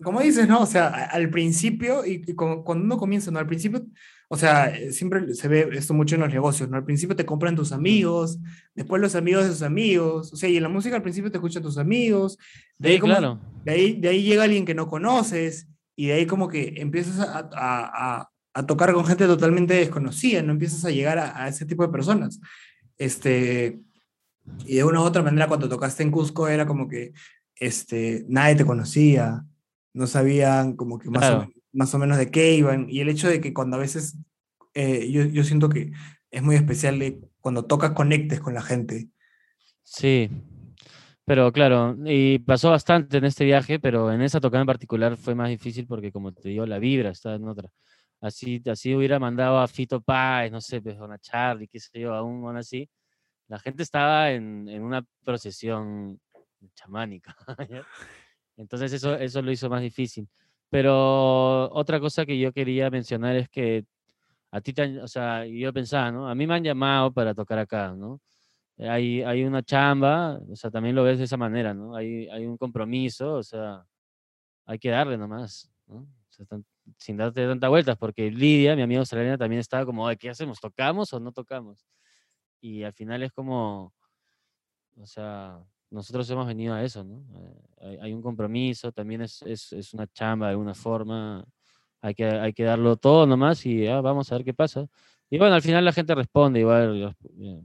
como dices, ¿no? O sea, al principio, y, y como- cuando uno comienza, ¿no? Al principio, o sea, siempre se ve esto mucho en los negocios, ¿no? Al principio te compran tus amigos, después los amigos de sus amigos, o sea, y en la música al principio te escuchan tus amigos, de ahí, Sí, como- claro. de ahí, de ahí llega alguien que no conoces, y de ahí como que empiezas a, a- a- tocar con gente totalmente desconocida, no empiezas a llegar a, a ese tipo de personas. Este, y de una u otra manera cuando tocaste en Cusco era como que este, nadie te conocía, no sabían como que más, o, Claro. men- más o menos de qué iban, y el hecho de que cuando a veces, eh, yo, yo siento que es muy especial de cuando tocas conectes con la gente. Sí, pero claro, y pasó bastante en este viaje, pero en esa tocada en particular fue más difícil porque, como te digo, la vibra está en otra. Así, así hubiera mandado a Fito Páez, no sé, pues, a Charlie, qué sé yo, a un mono así. La gente estaba en, en una procesión chamánica. <laughs> Entonces eso, eso lo hizo más difícil. Pero otra cosa que yo quería mencionar es que a ti, te o sea, yo pensaba, ¿no? A mí me han llamado para tocar acá, ¿no? Eh, Hay, hay una chamba, o sea, también lo ves de esa manera, ¿no? Hay, hay un compromiso, o sea, hay que darle nomás, ¿no? O sin darte tantas vueltas, porque Lidia, mi amiga australiana, también estaba como, "Ay, ¿qué hacemos? ¿Tocamos o no tocamos? Y al final es como, o sea, nosotros hemos venido a eso, ¿no? Eh, Hay, hay un compromiso, también es, es, una chamba de alguna forma, hay que, hay que darlo todo nomás y ah, vamos a ver qué pasa. Y bueno, al final la gente responde, igual, eh,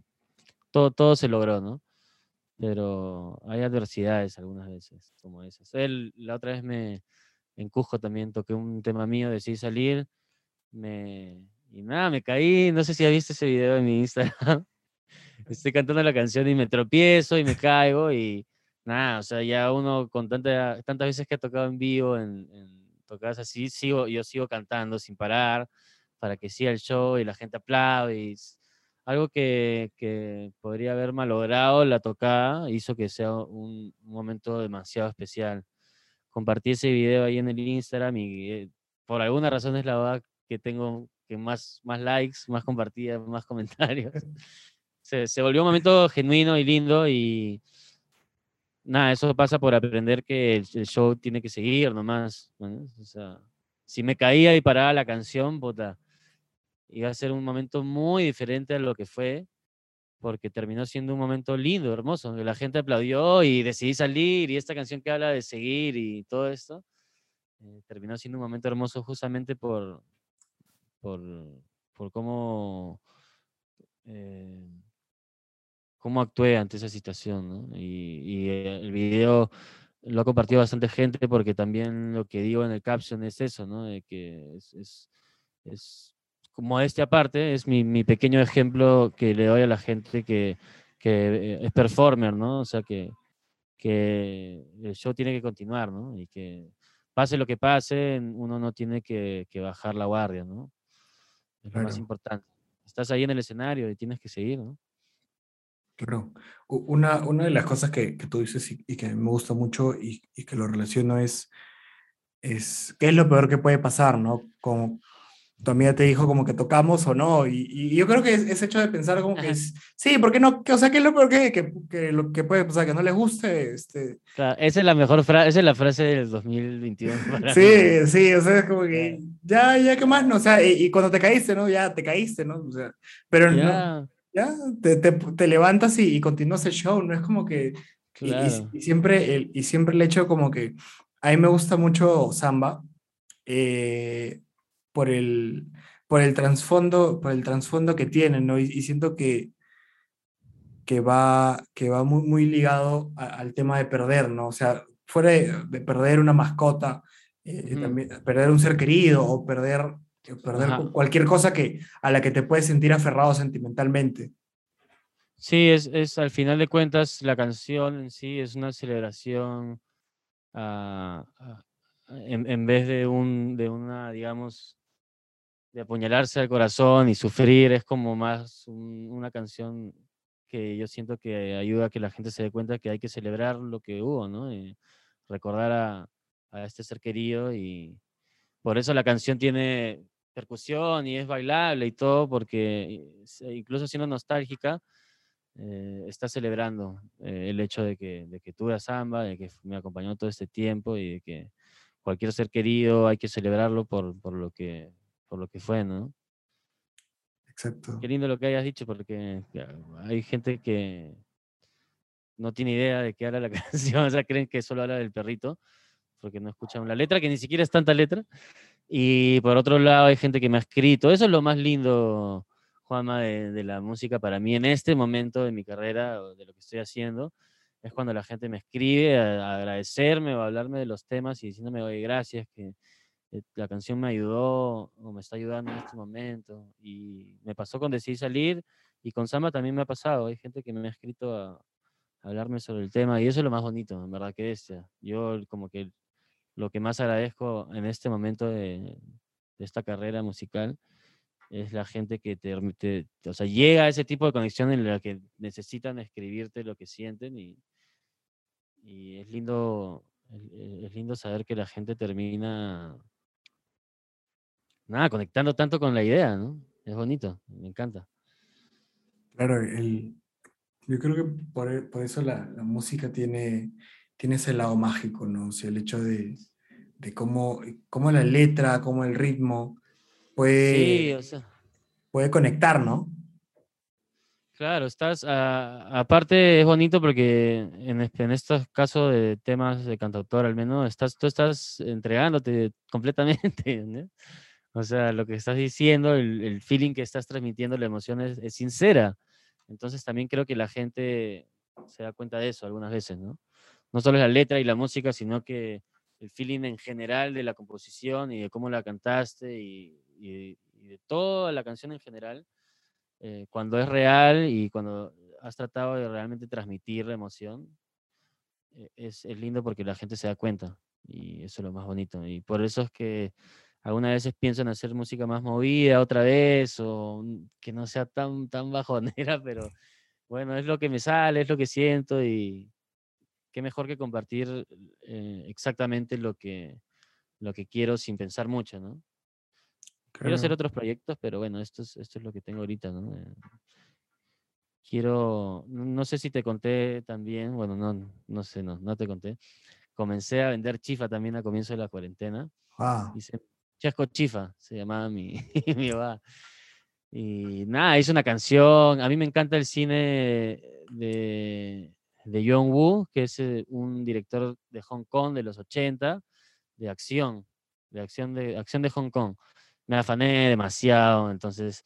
todo, todo se logró, ¿no? Pero hay adversidades algunas veces, como esas. Él, la otra vez me, en Cusco también toqué un tema mío, decidí salir, me, y nada, me caí, no sé si has visto ese video en mi Instagram. <laughs> Estoy cantando la canción y me tropiezo y me caigo y nada, o sea, ya uno con tanta, tantas veces que ha tocado en vivo, en, en tocadas así, sigo, yo sigo cantando sin parar, para que siga el show y la gente aplaude. y algo que, que podría haber malogrado la tocada hizo que sea un, un momento demasiado especial. Compartí ese video ahí en el Instagram y eh, por alguna razón es la verdad que tengo que más, más likes, más compartidas, más comentarios. <laughs> Se, se volvió un momento genuino y lindo y nada, eso pasa por aprender que el, el show tiene que seguir nomás. ¿no? O sea, si me caía y paraba la canción, puta, iba a ser un momento muy diferente a lo que fue, porque terminó siendo un momento lindo, hermoso, que la gente aplaudió y decidí salir y esta canción que habla de seguir y todo esto, eh, terminó siendo un momento hermoso justamente por, por, por cómo, eh, cómo actué ante esa situación, ¿no? Y, y, el video lo ha compartido bastante gente porque también lo que digo en el caption es eso, ¿no? De que es, es, es como este aparte, es mi, mi pequeño ejemplo que le doy a la gente que, que eh, es performer, ¿no? O sea, que, que el show tiene que continuar, ¿no? Y que pase lo que pase, uno no tiene que, que bajar la guardia, ¿no? Es lo más Claro. importante. Estás ahí en el escenario y tienes que seguir, ¿no? Claro. Una, una de las cosas que, que tú dices y, y que me gusta mucho y, y que lo relaciono es, es qué es lo peor que puede pasar, ¿no? Como tu amiga te dijo como que tocamos o no, y, y yo creo que es, ese hecho de pensar como que Ajá. es, sí, ¿por qué no? Que- O sea, ¿qué es lo peor que, que, que lo que puede pasar? Que no les guste, este... Claro, esa es la mejor frase, esa es la frase del 2021. <laughs> para mí, ¿no? Sí, sí, o sea, es como que ya, ya, ¿qué más? No, o sea, y, y cuando te caíste, ¿no? Ya te caíste, ¿no? O sea, pero no, Ya, ya te, te, te levantas y, y continúas el show, no es como que... Claro. y siempre, el, y siempre el hecho como que a mí me gusta mucho samba eh, por el, por el trasfondo, por el trasfondo que tiene, ¿no? Y, y siento que, que va, que va muy, muy ligado a- al tema de perder, ¿no? O sea, fuera de, de perder una mascota, eh, también perder un ser querido o perder, eh, perder Ajá. cualquier cosa que, a la que te puedes sentir aferrado sentimentalmente. Sí, es, es al final de cuentas la canción en sí es una celebración ah, ah, en, en vez de un de una, digamos, de apuñalarse al corazón y sufrir, es como más un- una canción que yo siento que ayuda a que la gente se dé cuenta que hay que celebrar lo que hubo, ¿no? Y recordar a, a este ser querido y por eso la canción tiene percusión y es bailable y todo, porque es- incluso siendo nostálgica, eh, está celebrando eh, el hecho de que, de que tuve a Samba, de que me acompañó todo este tiempo y de que cualquier ser querido hay que celebrarlo por, por, lo, que, por lo que fue, ¿no? Exacto. Qué lindo lo que hayas dicho, porque hay gente que no tiene idea de qué habla la <laughs> canción, o sea, creen que solo habla del perrito, porque no escuchan la letra, que ni siquiera es tanta letra. Y por otro lado, hay gente que me ha escrito. Eso es lo más lindo, Juanma, de, de la música para mí en este momento de mi carrera, de lo que estoy haciendo, es cuando la gente me escribe a, a agradecerme o a hablarme de los temas y diciéndome, oye, gracias, que la canción me ayudó o me está ayudando en este momento. Y me pasó con Decidí Salir y con Samba también me ha pasado. Hay gente que me ha escrito a, a hablarme sobre el tema y eso es lo más bonito, en verdad que es. Yo como que lo que más agradezco en este momento de, de esta carrera musical es la gente que te, te- o sea, llega a ese tipo de conexión en la que necesitan escribirte lo que sienten y, y es lindo es lindo saber que la gente termina nada conectando tanto con la idea, ¿no? Es bonito, me encanta. Claro, el, yo creo que por, e- por eso la, la música tiene, tiene ese lado mágico, ¿no? O sea, el hecho de, de cómo, cómo la letra, cómo el ritmo Sí, puede, o sea, puede conectar, ¿no? Claro, estás, ah, aparte es bonito porque en, en estos casos de temas de cantautor al menos, estás, tú estás entregándote completamente, <laughs> ¿no? O sea, lo que estás diciendo, el, el feeling que estás transmitiendo, la emoción es, es sincera. Entonces también creo que la gente se da cuenta de eso algunas veces, ¿no? No solo es la letra y la música, sino que el feeling en general de la composición y de cómo la cantaste y, y- y de toda la canción en general eh, cuando es real y cuando has tratado de realmente transmitir la emoción, eh, es, es lindo porque la gente se da cuenta y eso es lo más bonito. Y por eso es que algunas veces pienso en hacer música más movida otra vez o mm, que no sea tan, tan bajonera, <laughs> pero bueno, es lo que me sale, es lo que siento y qué mejor que compartir eh, exactamente lo que, lo que quiero sin pensar mucho, ¿no? Quiero hacer otros proyectos, pero bueno, esto es, esto es lo que tengo ahorita, ¿no? Eh, quiero, no sé si te conté también, bueno, no, no sé, no, no te conté. Comencé a vender chifa también a comienzo de la cuarentena. Ah, Hice Chasco Chifa, se llamaba mi, <laughs> mi papá. Y nada, hice una canción. A mí me encanta el cine de, de John Woo, que es eh, un director de Hong Kong de los 80, de acción, de acción de, acción de Hong Kong. Me afané demasiado, entonces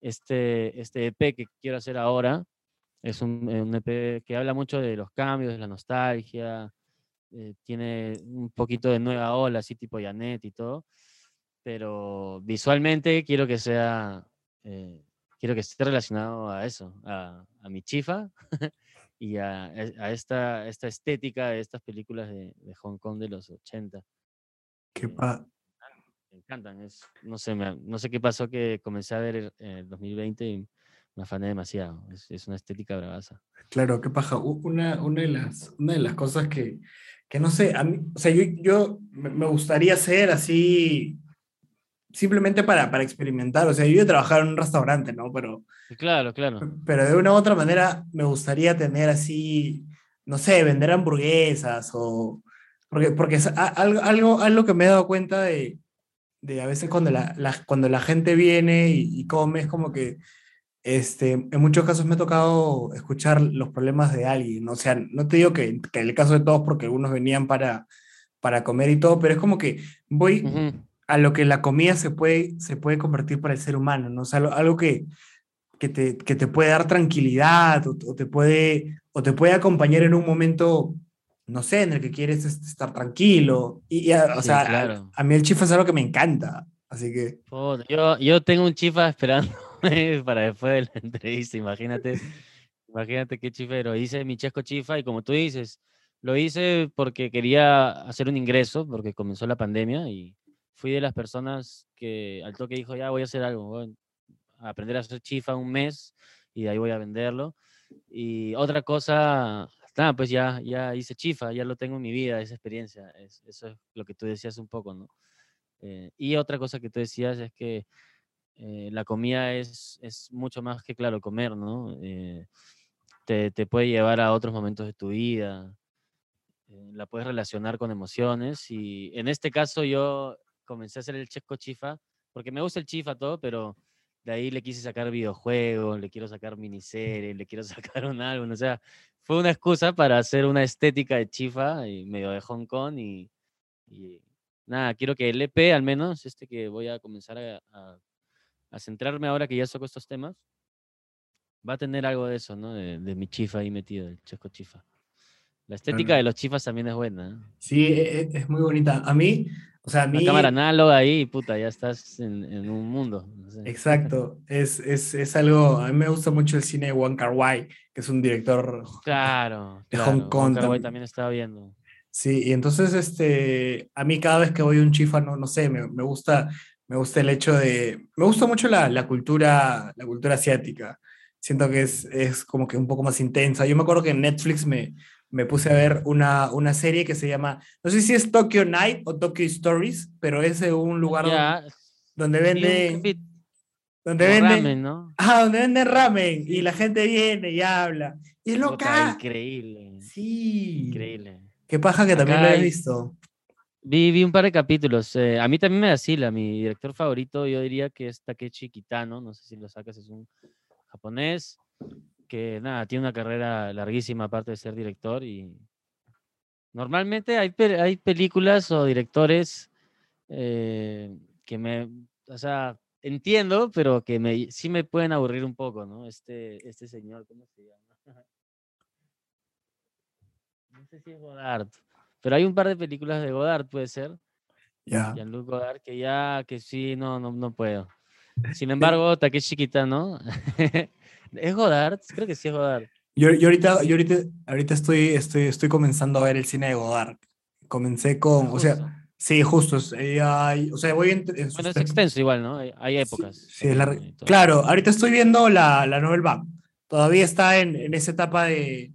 este, este EP que quiero hacer ahora es un, eh, un EP que habla mucho de los cambios, de la nostalgia, eh, tiene un poquito de nueva ola, así tipo Janet y todo, pero visualmente quiero que sea, eh, quiero que esté relacionado a eso, a, a mi chifa <laughs> y a, e- a esta, esta estética de estas películas de, de Hong Kong de los 80. qué Eh, pa- Me encantan, es, no, sé, me- no sé qué pasó que comencé a ver el, el 2020 y me afané demasiado, es, es una estética bravaza. Claro, qué paja. Una, una, de las, una de las cosas que, que no sé, a mí, o sea, yo, yo me gustaría hacer así, simplemente para, para experimentar. O sea, yo he trabajado en un restaurante, ¿no? Pero, claro, claro. pero de una u otra manera me gustaría tener así, no sé, vender hamburguesas o... Porque, porque es a- algo, algo, algo que me he dado cuenta de, de a veces cuando la, la- cuando la gente viene y, y come, es como que este, en muchos casos me ha tocado escuchar los problemas de alguien. ¿no? O sea, no te digo que, que en el caso de todos, porque algunos venían para, para comer y todo, pero es como que voy. A lo que la comida se puede, se puede convertir para el ser humano, ¿no? O sea, algo, algo que, que, te, que te puede dar tranquilidad o, o te puede, o te puede acompañar en un momento, no sé, en el que quieres est- estar tranquilo. Y, y, a- o Sí, sea, a- claro. a, mí el chifa es algo que me encanta. Así que, Yo, yo tengo un chifa esperando <laughs> para después de la entrevista, imagínate, <laughs> imagínate qué chifero. Hice mi chesco chifa y como tú dices, lo hice porque quería hacer un ingreso, porque comenzó la pandemia y fui de las personas que al toque dijo, ya voy a hacer algo, voy a aprender a hacer chifa un mes y de ahí voy a venderlo. Y otra cosa, nada, pues ya, ya hice chifa, ya lo tengo en mi vida, esa experiencia, es- eso es lo que tú decías un poco, ¿no? Eh, y otra cosa que tú decías es que eh, la comida es, es mucho más que, claro, comer, ¿no? Eh, te, te puede llevar a otros momentos de tu vida, la puedes relacionar con emociones y en este caso yo comencé a hacer el chesco chifa porque me gusta el chifa todo, pero de ahí le quise sacar videojuegos, le quiero sacar miniseries, le quiero <laughs> sacar un álbum, o sea, fue una excusa para hacer una estética de chifa y medio de Hong Kong y, y nada, quiero que el EP al menos, este que voy a comenzar a, a- a centrarme ahora que ya saco estos temas, va a tener algo de eso, ¿no? De, de mi chifa ahí metido, el chesco chifa. La estética de los chifas también es buena. ¿eh? sí, e- e- es, muy bonita. A mí, o sea, a Una mí... cámara análoga ahí, puta, ya estás en, en un mundo. no sé. Exacto, es, es, es algo, a mí me gusta mucho el cine de Wong Kar Wai, que es un director, Claro, de claro. Hong Wong Kong Kar-wai tam- también estaba viendo. sí, y entonces este, a mí cada vez que voy a un chifa, no, no sé, me, me gusta, me gusta el hecho de, me gusta mucho la, la cultura, la cultura asiática, siento que es, es como que un poco más intensa, yo me acuerdo que en Netflix me, me puse a ver una, una serie que se llama, no sé si es Tokyo Night o Tokyo Stories, pero es de un lugar donde, donde capi- donde venden, ramen, ¿no? Ah, donde venden ramen y la gente viene y habla. Y es loca. increíble. Sí. Increíble. Qué paja que también lo he visto. Vi, vi un par de capítulos. eh, a mí también me vacila. Mi director favorito, yo diría que es Takechi Kitano. No sé si lo sacas, es un japonés que nada, tiene una carrera larguísima aparte de ser director. Y normalmente hay, pe- hay películas o directores eh, que me. O sea, entiendo, pero que me, sí me pueden aburrir un poco, ¿no? Este, este señor, ¿cómo se llama? <laughs> No sé si es Godard. Pero hay un par de películas de Godard, puede ser. Ya. Jean-Luc Godard, que ya, que sí, no, no, no puedo. Sin <laughs> embargo, Takeshi Kitano, <laughs> ¿es Godard? Creo que sí es Godard. Yo, yo ahorita, yo ahorita, ahorita estoy, estoy, estoy comenzando a ver el cine de Godard. Comencé con, o Justo. sea, Sí, justo. eh, hay- o sea, voy en, en Bueno, es extenso igual, ¿no? Hay, hay Sí, épocas. sí, y todo. Claro, ahorita estoy viendo la, la Novel Back. Todavía está en, en esa etapa de...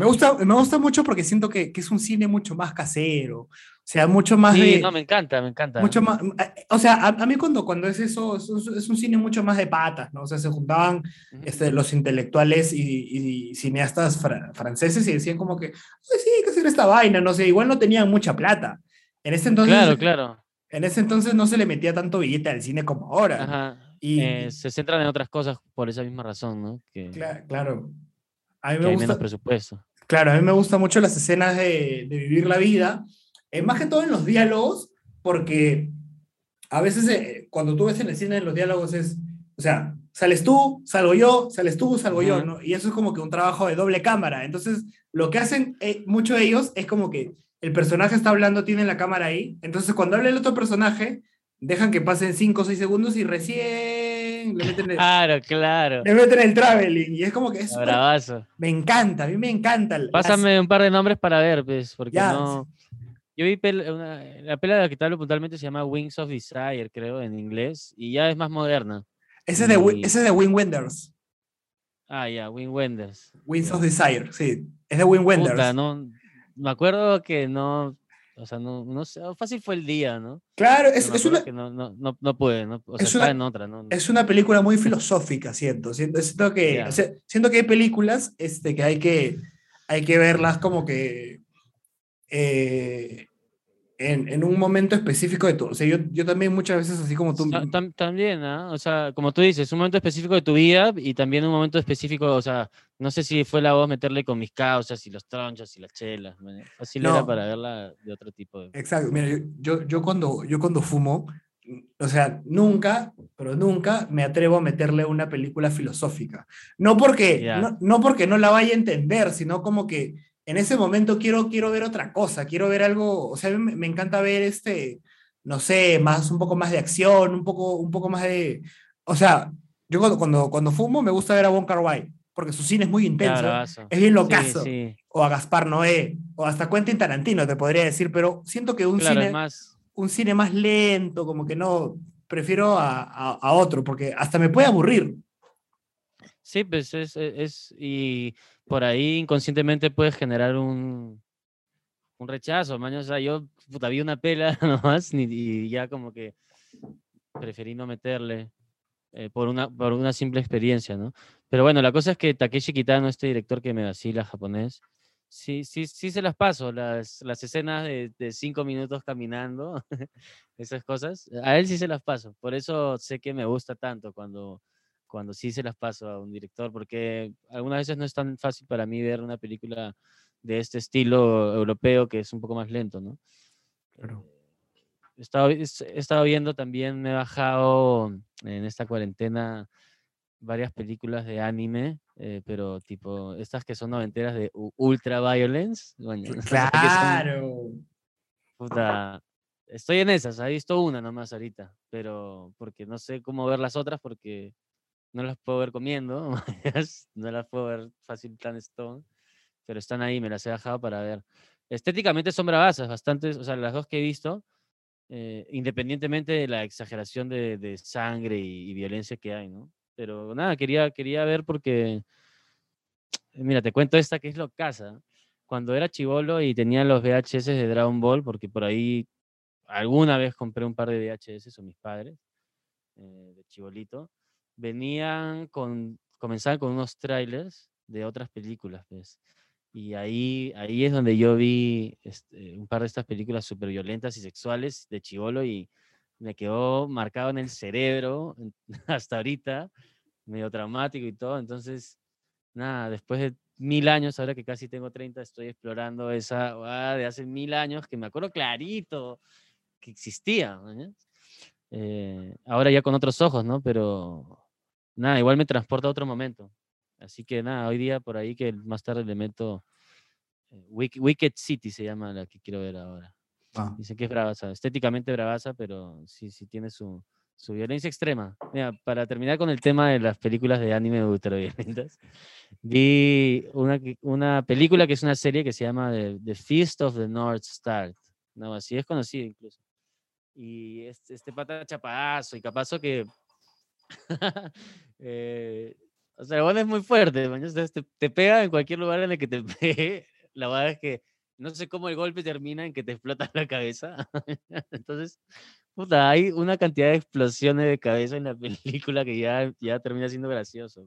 Me gusta, me gusta mucho porque siento que, que es un cine mucho más casero. O sea, mucho más Sí, de... no, me encanta, me encanta. Mucho más, eh, o sea, a, a mí cuando, cuando es eso, es, un- es un cine mucho más de patas, ¿no? O sea, se juntaban este, los intelectuales y, y cineastas fra- franceses y decían como que, "Ay, sí, hay que hacer esta vaina, no sé, igual no tenían mucha plata. En ese entonces, Claro, claro. En ese entonces no se le metía tanto billete al cine como ahora. Ajá. Y- Eh, se centran en otras cosas por esa misma razón, ¿no? Que, claro. A mí que me hay menos presupuesto. Claro, a mí me gustan mucho las escenas de, de vivir la vida, eh, más que todo en los diálogos, porque a veces eh, cuando tú ves en el cine en los diálogos es, o sea, sales tú, salgo yo, sales tú, salgo yo. ¿no? Y eso es como que un trabajo de doble cámara. Entonces, lo que hacen eh, muchos de ellos es como que el personaje está hablando, tiene la cámara ahí, entonces cuando habla el otro personaje, dejan que pasen 5 o 6 segundos y recién <laughs> le meten el, Claro, claro. le meten el traveling. Y es como que es Bravazo. me encanta, a mí me encanta. Pásame un par de nombres para ver, pues, porque Ya, no. Yo vi pel- una- la pela de la que te hablo puntualmente se llama Wings of Desire, creo, en inglés, y ya es más moderna. Ese es de, ese es de Wim Wenders. Ah, ya, Wing Wenders. Winds Ya. of Desire, sí. Es de Wim Wenders. Puta, no, me acuerdo que no, o sea, no, no sé, fácil fue el día, ¿no? Claro, es, es una, que no, no, no, no pude, ¿no? O sea, es una- en otra, ¿no? es una película muy filosófica, siento. Siento, siento que, Ya. o sea, siento que hay películas este, que, hay que hay que verlas como que eh, en, en un momento específico de tu... O sea, yo, yo también muchas veces, así como tú... Ta- tam- también, ¿ah? O sea, como tú dices, un momento específico de tu vida y también un momento específico, o sea, no sé si fue la voz meterle con mis causas y los tronchos y las chelas, fácil era No. para verla de otro tipo de... Exacto, mira, yo, yo, cuando, yo cuando fumo, o sea, nunca, pero nunca me atrevo a meterle una película filosófica. No porque, Ya. no, no porque no la vaya a entender, sino como que en ese momento quiero, quiero ver otra cosa, quiero ver algo, o sea, me, me encanta ver este, no sé, más, un poco más de acción, un poco, un poco más de, o sea, yo cuando, cuando, cuando fumo me gusta ver a Wong Kar Wai, porque su cine es muy intenso, es bien Sí, locazo, sí, o a Gaspar Noé, o hasta Quentin Tarantino, te podría decir, pero siento que un claro, cine más... un cine más lento, como que no, prefiero a, a- a otro, porque hasta me puede aburrir. Sí, pues es, es, y por ahí inconscientemente puedes generar un, un rechazo, man. O sea, yo puta, vi una pela <laughs> nomás y ya como que preferí no meterle eh, por, una, por una simple experiencia, ¿no? Pero bueno, la cosa es que Takeshi Kitano, este director que me vacila japonés, sí, sí, sí se las paso, las, las escenas de, de cinco minutos caminando, <laughs> esas cosas, a él sí se las paso. Por eso sé que me gusta tanto cuando, cuando sí se las paso a un director, porque algunas veces no es tan fácil para mí ver una película de este estilo europeo que es un poco más lento, ¿no? He estado, he estado viendo también, me he bajado en esta cuarentena varias películas de anime, eh, pero tipo, estas que son noventeras de ultra violence. coño, <laughs> que son- Claro. puta, estoy en esas, he visto una nomás ahorita, pero porque no sé cómo ver las otras porque no las puedo ver comiendo, <laughs> no las puedo ver fácil plan Stone, pero están ahí, me las he bajado para ver. Estéticamente son bravasas, bastantes, o sea, las dos que he visto, eh, independientemente de la exageración de, sangre y, violencia que hay, ¿no? Pero nada, quería, quería ver porque, <tsk> mira, te cuento esta que es lo casa. Cuando era chivolo y tenía los VHS de Dragon Ball, porque por ahí alguna vez compré un par de VHS o mis padres, eh, de chibolito, venían con, comenzaban con unos trailers de otras películas, pues. Y ahí, ahí es donde yo vi este, un par de estas películas súper violentas y sexuales de chivolo y me quedó marcado en el cerebro <laughs> hasta ahorita, medio traumático y todo. Entonces, nada, después de mil años, ahora que casi tengo 30, estoy explorando esa ah, de hace mil años que me acuerdo clarito que existía. ¿mañas? Eh, ahora ya con otros ojos, ¿no? Pero nada, igual me transporta a otro momento. Así que nada, hoy día por ahí que más tarde le meto eh, Wick- Wicked City se llama la que quiero ver ahora. Ah, Dicen que es bravaza, estéticamente bravaza, pero sí, sí tiene su, su violencia extrema. Mira, para terminar con el tema de las películas de anime ultraviolentas, <laughs> vi una, una película que es una serie que se llama The, The Feast of the North Star. No, así es conocido incluso. Y este, este pata chapadazo y capazo que. <laughs> eh, o sea, weón es muy fuerte, man, o sea, te, te pega en cualquier lugar en el que te <laughs> pegue. La verdad es que no sé cómo el golpe termina en que te explota la cabeza. <laughs> Entonces, puta, hay una cantidad de explosiones de cabeza en la película que ya, ya termina siendo gracioso.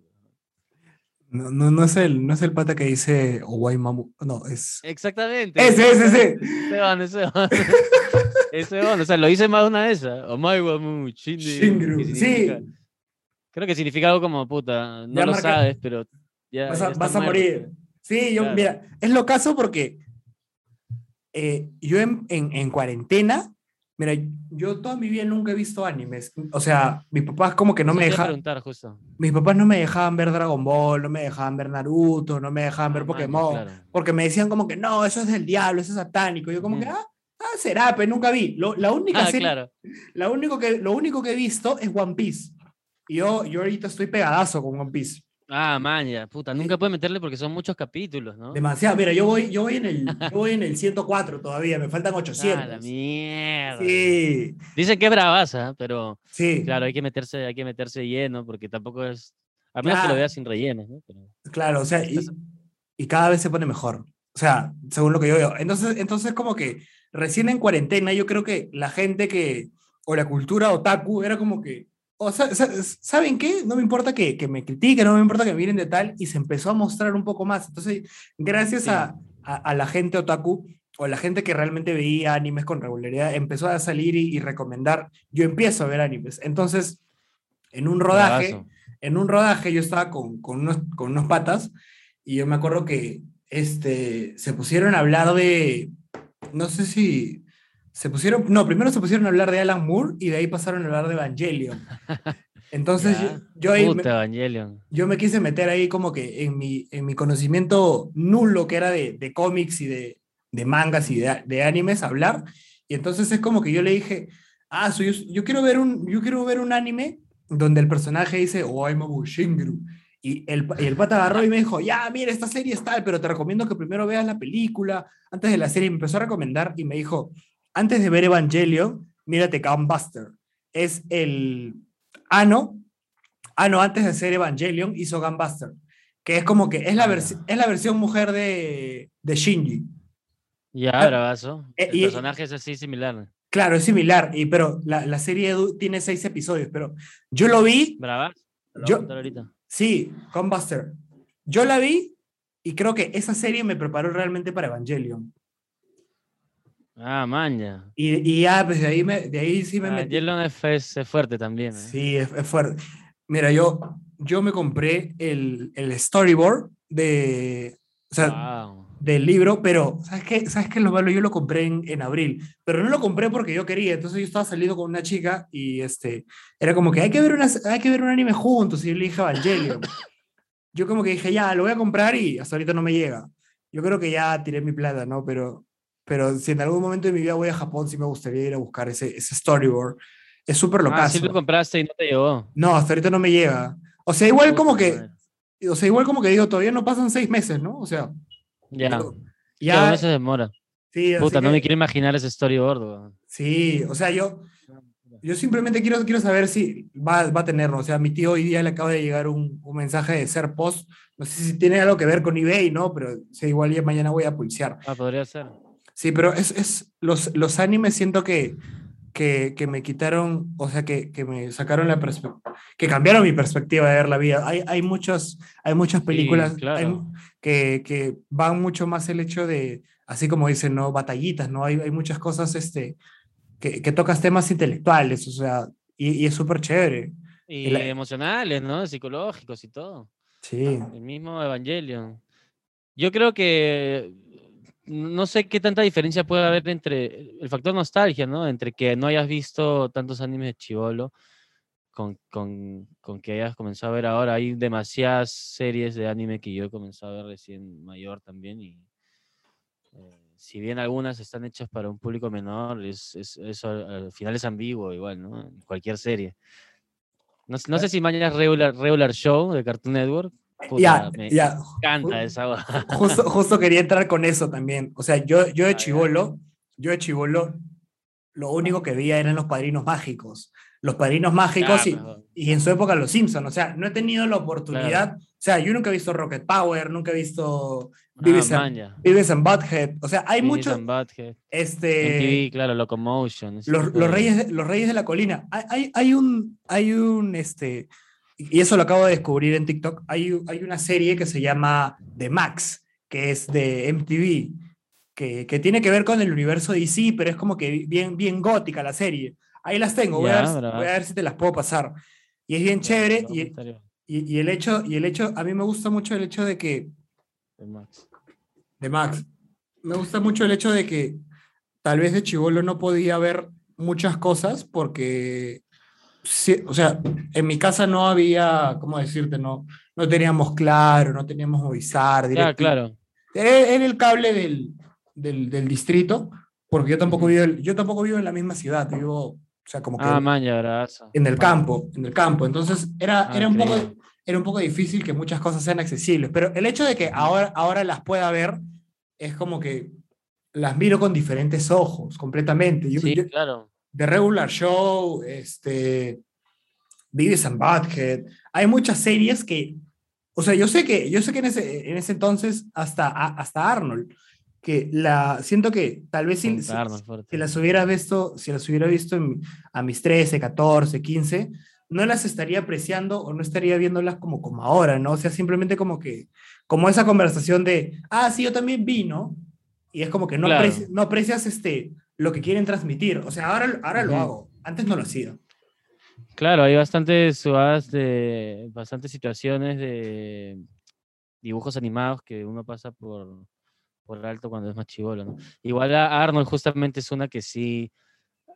No, no, no, es el, no es el pata que dice Owai Mamu. No, es. Exactamente. Ese, ese, ese. Ese van, ese van. Ese van, <laughs> o sea, lo hice más de una vez. ¿ah? Omai Wamu Shingru, que sí. Creo que significa algo como puta. No Ya lo marca- sabes, pero ya. Vas ya a, estás vas a morir. Sí, yo, Claro. mira, es lo caso porque eh, yo en, en, en cuarentena, mira, yo toda mi vida nunca he visto animes. O sea, mis papás como que no Eso me dejaban, preguntar justo. mis papás no me dejaban ver Dragon Ball, no me dejaban ver Naruto, no me dejaban ver Ah, maña, Pokémon, claro. porque me decían como que no, eso es del diablo, eso es satánico. Yo como que, Ujú. ah, ah, será, pero nunca vi. Lo- la única Ah, serie, claro. la único que, lo único que he visto es One Piece. Yo, yo ahorita estoy pegadazo con One Piece. Ah, maña, puta. Nunca puedes meterle porque son muchos capítulos, ¿no? Demasiado. Mira, yo voy, yo voy, en, el, <laughs> yo voy en el 104 todavía, me faltan Ah, 800. la mierda. Sí, Dicen que es bravaza, pero sí, claro, hay que meterse, hay que meterse lleno porque tampoco es. A menos que Claro. lo veas sin rellenos, ¿no? Pero- claro, o sea, y, y cada vez se pone mejor. O sea, según lo que yo veo. Entonces, entonces como que recién en cuarentena, yo creo que la gente que, o la cultura otaku, era como que, o sea, sa- ¿saben qué? No me importa que, que me critiquen, no me importa que me miren de tal, y se empezó a mostrar un poco más. Entonces, gracias Sí. a, a, a la gente otaku, o la gente que realmente veía animes con regularidad, empezó a salir y, y recomendar, yo empiezo a ver animes. Entonces, en un rodaje, bravazo. en un rodaje yo estaba con, con, unos, con unos patas y yo me acuerdo que este, se pusieron a hablar de, no sé si, se pusieron, no, primero se pusieron a hablar de Alan Moore y de ahí pasaron a hablar de Evangelion. <laughs> Entonces yo, yo ahí me, Puta, Evangelion. yo me quise meter ahí como que en mi, en mi conocimiento nulo que era de, de cómics y de, de mangas y de, de animes hablar. Y entonces es como que yo le dije, ah, so yo, yo quiero ver un, yo quiero ver un anime donde el personaje dice, oh, I'm a Shingru. Y el, y el pata agarró y me dijo, ya, mira, esta serie es tal, pero te recomiendo que primero veas la película antes de la serie. Me empezó a recomendar y me dijo, antes de ver Evangelion, mírate Gunbuster. Es el ano, ano antes de ser Evangelion hizo Gunbuster, que es como que es la, Ah, es la versión mujer de, de Shinji. Ya, Ah, bravazo. eh, El y- personaje es así similar. Claro, es similar, y, pero la, la serie tiene seis episodios, pero yo lo vi, Bravazo. Lo Yo- ahorita. sí, Gunbuster. Yo la vi y creo que esa serie me preparó realmente para Evangelion. Ah, maña. Y, y ya, pues de ahí, me, de ahí sí me Ah, metí. Es, es- fuerte también. ¿eh? Sí, es, es fuerte. Mira, yo, yo me compré el, el storyboard de, o sea, Wow. del libro, pero ¿sabes qué? ¿Sabes qué es lo malo? Yo lo compré en, en abril, pero no lo compré porque yo quería. Entonces yo estaba saliendo con una chica y este, era como que hay que ver, una, hay que ver un anime juntos. Y yo le dije Evangelion. Yo como que dije, ya, lo voy a comprar y hasta ahorita no me llega. Yo creo que ya tiré mi plata, ¿no? Pero, pero si en algún momento de mi vida voy a Japón, sí me gustaría ir a buscar ese, ese storyboard. Es súper Ah, locazo. sí lo compraste y no te llegó. No, hasta ahorita no me llega. O sea, igual como que, o sea, igual como que digo, todavía no pasan seis meses, ¿no? O sea, Ya. Ya. no se demora. sí, Puta, no que- me quiero imaginar ese storyboard. weón. sí, o sea, yo, yo simplemente quiero, quiero saber si va, va a tenerlo. O sea, a mi tío hoy día le acaba de llegar un, un mensaje de ser post. No sé si tiene algo que ver con eBay, ¿no? Pero sí, igual ya mañana voy a pulsear. Ah, podría ser. Sí, pero es, es los, los animes siento que, que, que me quitaron, o sea, que, que me sacaron la perspectiva, que cambiaron mi perspectiva de ver la vida. Hay, hay, muchos, hay muchas películas claro. hay- que, que van mucho más el hecho de, así como dicen, ¿no? Batallitas, ¿no? Hay, hay muchas cosas este, que, que tocas temas intelectuales, o sea, y, y es súper chévere. Y la- emocionales, ¿no? Psicológicos y todo. Sí, El mismo Evangelion. Yo creo que no sé qué tanta diferencia puede haber entre el factor nostalgia, ¿no? Entre que no hayas visto tantos animes de chivolo con, con, con que hayas comenzado a ver ahora. Hay demasiadas series de anime que yo he comenzado a ver recién mayor también y eh, si bien algunas están hechas para un público menor, es, es- eso al, al final es ambiguo igual, ¿no? En cualquier serie. No, sé- no sé si mañana es regular, regular Show de Cartoon Network. Ya, Puta, me ya. encanta esa. <laughs> Justo, justo quería entrar con eso también. O sea, yo, yo de ya. chivolo, yo de chivolo, lo único que veía eran los padrinos mágicos. Los padrinos mágicos Ah, y, y en su época los Simpsons. O sea, no he tenido la oportunidad. O sea, yo nunca he visto Rocket Power, nunca he visto Beavis, ah, ya. Beavis and Butthead. O sea, hay Beavis mucho. and Butthead. Este, MTV, claro, Locomotion. los, los reyes de, los reyes de la colina. Hay, hay, hay un, hay un, este, y eso lo acabo de descubrir en TikTok, hay, hay una serie que se llama The Max, que es de MTV, que, que tiene que ver con el universo DC, pero es como que bien, bien gótica la serie. Ahí las tengo, voy, a ver, voy a ver si te las puedo pasar. Y es bien chévere, y, y el hecho, y el hecho, a mí me gusta mucho el hecho de que de Max. de Max. Me gusta mucho el hecho de que tal vez de chivolo no podía ver muchas cosas porque, sí, o sea, en mi casa no había, ¿cómo decirte? No, no teníamos Claro, no teníamos Movistar, DirecTV. claro. Era, era el cable del, del, del distrito, porque yo tampoco, vivo, yo tampoco vivo en la misma ciudad, vivo, o sea, como que Ah, bravazo. en el campo, en el campo. Entonces era, Ah, era, un poco, era un poco difícil que muchas cosas sean accesibles, pero el hecho de que ahora, ahora las pueda ver es como que las miro con diferentes ojos, completamente. Yo, Sí, yo- claro. The Regular Show, este, Beavis and Butthead, hay muchas series que, o sea, yo sé que, yo sé que en ese, en ese entonces hasta, a- hasta Arnold, que la, siento que tal vez si, si- si las hubiera visto, si las hubiera visto en- a mis 13, 14, 15, no las estaría apreciando o no estaría viéndolas como, como ahora, ¿no? O sea, simplemente como que, como esa conversación de, ah, sí, yo también vi, ¿no? Y es como que no, Claro. apreci- no aprecias este, lo que quieren transmitir. O sea, ahora, ahora lo hago, antes no lo hacía. Claro, hay bastantes subadas de bastantes situaciones de dibujos animados que uno pasa por, por alto cuando es más chivolo, ¿no? Igual a Arnold justamente es una que sí,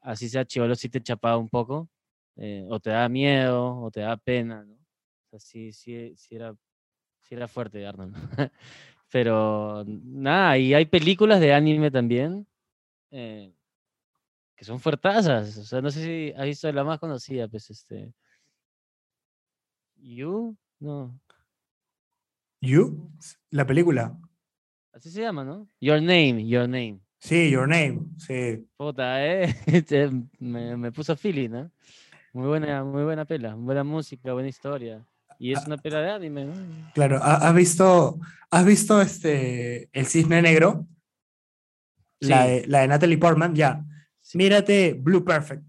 así sea chivolo, sí te chapaba un poco, eh, o te da miedo, o te da pena, ¿no? O sea, sí, sí, sí era, sí era fuerte Arnold. <laughs> Pero nada, y hay películas de anime también eh, que son fuertazas. O sea, no sé si has visto la más conocida, pues este. You, no, You, la película. así se llama, ¿no? Your Name, Your Name. Sí, Your Name. Sí. Puta, eh. <laughs> me, me puso feeling, ¿no? Muy buena, muy buena pela, buena música, buena historia. Y es Ah, una pela de anime, ¿no? Claro, ¿ha- ¿has visto, has visto este, El Cisne Negro? La, Sí. de, la de Natalie Portman, ya. Sí. Mírate Blue Perfect.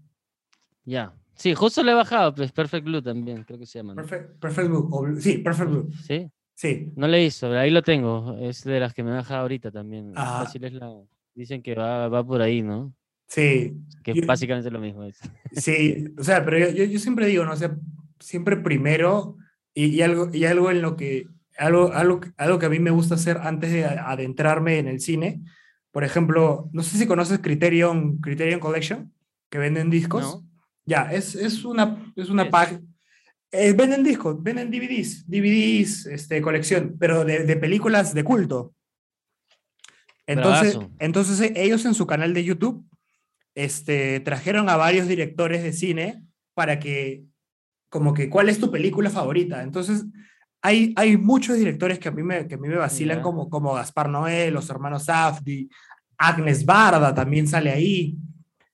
Ya. Sí, justo le he bajado, pues Perfect Blue también, creo que se llama. ¿no? Perfect, Perfect Blue. o Blue- sí, Perfect Blue. Sí, Sí. no le hizo, ahí lo tengo. Es de las que me baja ahorita también. Ah. Fácil es la. Dicen que va, va por ahí, ¿no? Sí, Que Yo- básicamente lo mismo es. sí, o sea, pero yo, yo, yo siempre digo, ¿no? O sea, siempre primero y, y algo, y algo en lo que, algo, algo, algo que a mí me gusta hacer antes de adentrarme en el cine, por ejemplo, no sé si conoces Criterion, Criterion Collection, que venden discos. ¿No? Ya, es, es una, es una página. venden discos, venden DVDs, DVDs, este, colección, pero de, de películas de culto. Entonces, Bravazo. entonces eh, ellos en su canal de YouTube este, trajeron a varios directores de cine para que, como que, ¿cuál es tu película favorita? Entonces, hay, hay muchos directores que a mí me, que a mí me vacilan, Ya. como, como Gaspar Noé, los hermanos Safdie, Agnes Barda también sale ahí,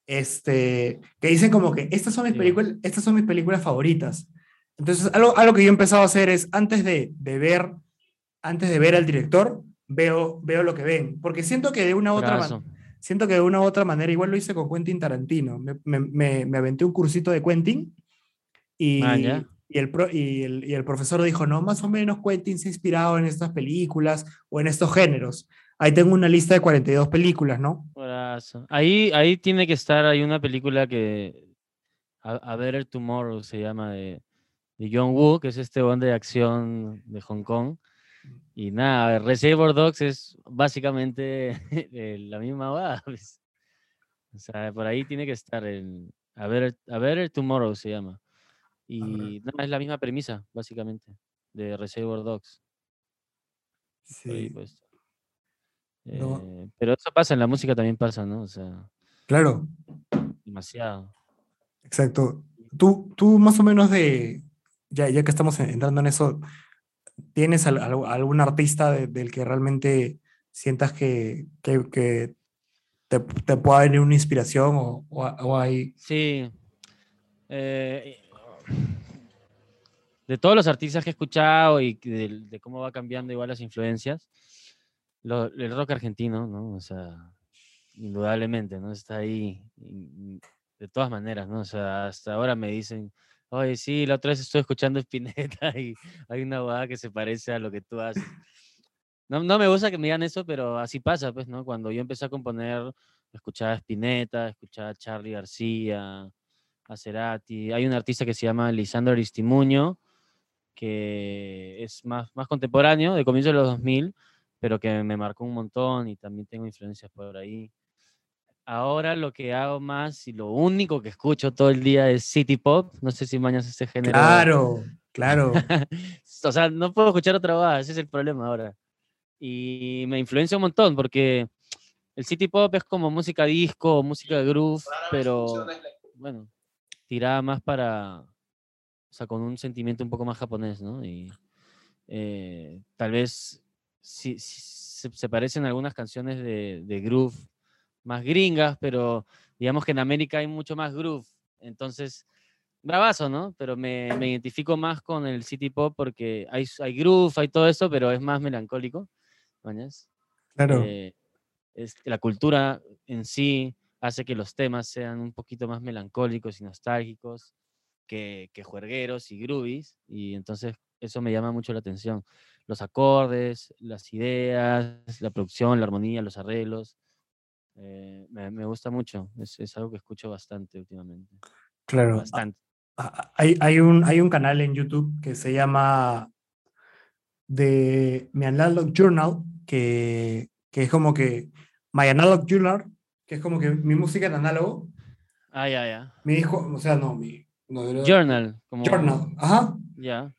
este, que dicen como que estas son mis, Ya. películas, estas son mis películas favoritas. Entonces, algo, algo que yo he empezado a hacer es, antes de, de ver, antes de ver al director, veo, veo lo que ven, porque siento que de una u otra manera siento que de una u otra manera, igual lo hice con Quentin Tarantino. Me, me, me, me aventé un cursito de Quentin y, Ah. Y, el pro- y, el, y el profesor dijo, no, más o menos Quentin se ha inspirado en estas películas o en estos géneros. Ahí tengo una lista de 42 películas, ¿no? Ahí, ahí tiene que estar, hay una película que A, A Better Tomorrow se llama de, de John Woo, que es este bond de acción de Hong Kong. Y nada, Reservoir Dogs es básicamente <laughs> la misma va. O sea, por ahí tiene que estar el A Better, A Better Tomorrow se llama. Y nada, es la misma premisa, básicamente, de Reservoir Dogs. Sí. No. Eh, pero eso pasa, en la música también pasa, ¿no? O sea, claro, demasiado. exacto. Tú, tú más o menos de, ya, ya que estamos en- entrando en eso, ¿tienes al- al- algún artista de- del que realmente sientas que, que, que te, te pueda venir una inspiración o, o, o hay... Sí. Eh, de todos los artistas que he escuchado y de, cómo va cambiando igual las influencias, el rock argentino, ¿no? O sea, indudablemente, ¿no? Está ahí de todas maneras, ¿no? O sea, hasta ahora me dicen, oye, sí, la otra vez estoy escuchando Spinetta <laughs> y hay una boda que se parece a lo que tú haces. No, no me gusta que me digan eso, pero así pasa, pues, ¿no? Cuando yo empecé a componer, escuchaba Spinetta, escuchaba Charlie García, a Cerati. Hay un artista que se llama Lisandro Aristimuño, que es más, más contemporáneo, de comienzo de los 2000, pero que me marcó un montón y también tengo influencias por ahí. Ahora lo que hago más y lo único que escucho todo el día es City Pop. No sé si mañas este género. Claro, claro. <laughs> o sea, no puedo escuchar otra voz, ese es el problema ahora. Y me influencia un montón porque el City Pop es como música disco, música groove, pero bueno, tirada más para, sea, con un sentimiento un poco más japonés, ¿no? Y eh, tal vez sí, sí se, se parecen algunas canciones de, de groove más gringas, pero digamos que en América hay mucho más groove, entonces bravazo, ¿no? Pero me, me identifico más con el city pop porque hay, hay groove, hay todo eso, pero es más melancólico, ¿mañas? Claro. Eh, es, la cultura en sí hace que los temas sean un poquito más melancólicos y nostálgicos que, que juergueros y groovies, y entonces eso me llama mucho la atención. Los acordes, las ideas, la producción, la armonía, los arreglos, eh, me, me gusta mucho, es, es algo que escucho bastante últimamente. Claro. Bastante. Hay, hay, un, hay un canal en YouTube que se llama de Mi Analog Journal, que, que es como que My Analog Journal, que es como que mi música en análogo, Ah, ya, ya. mi disco, o sea, no, mi Journal, como... Journal, ajá. Ya.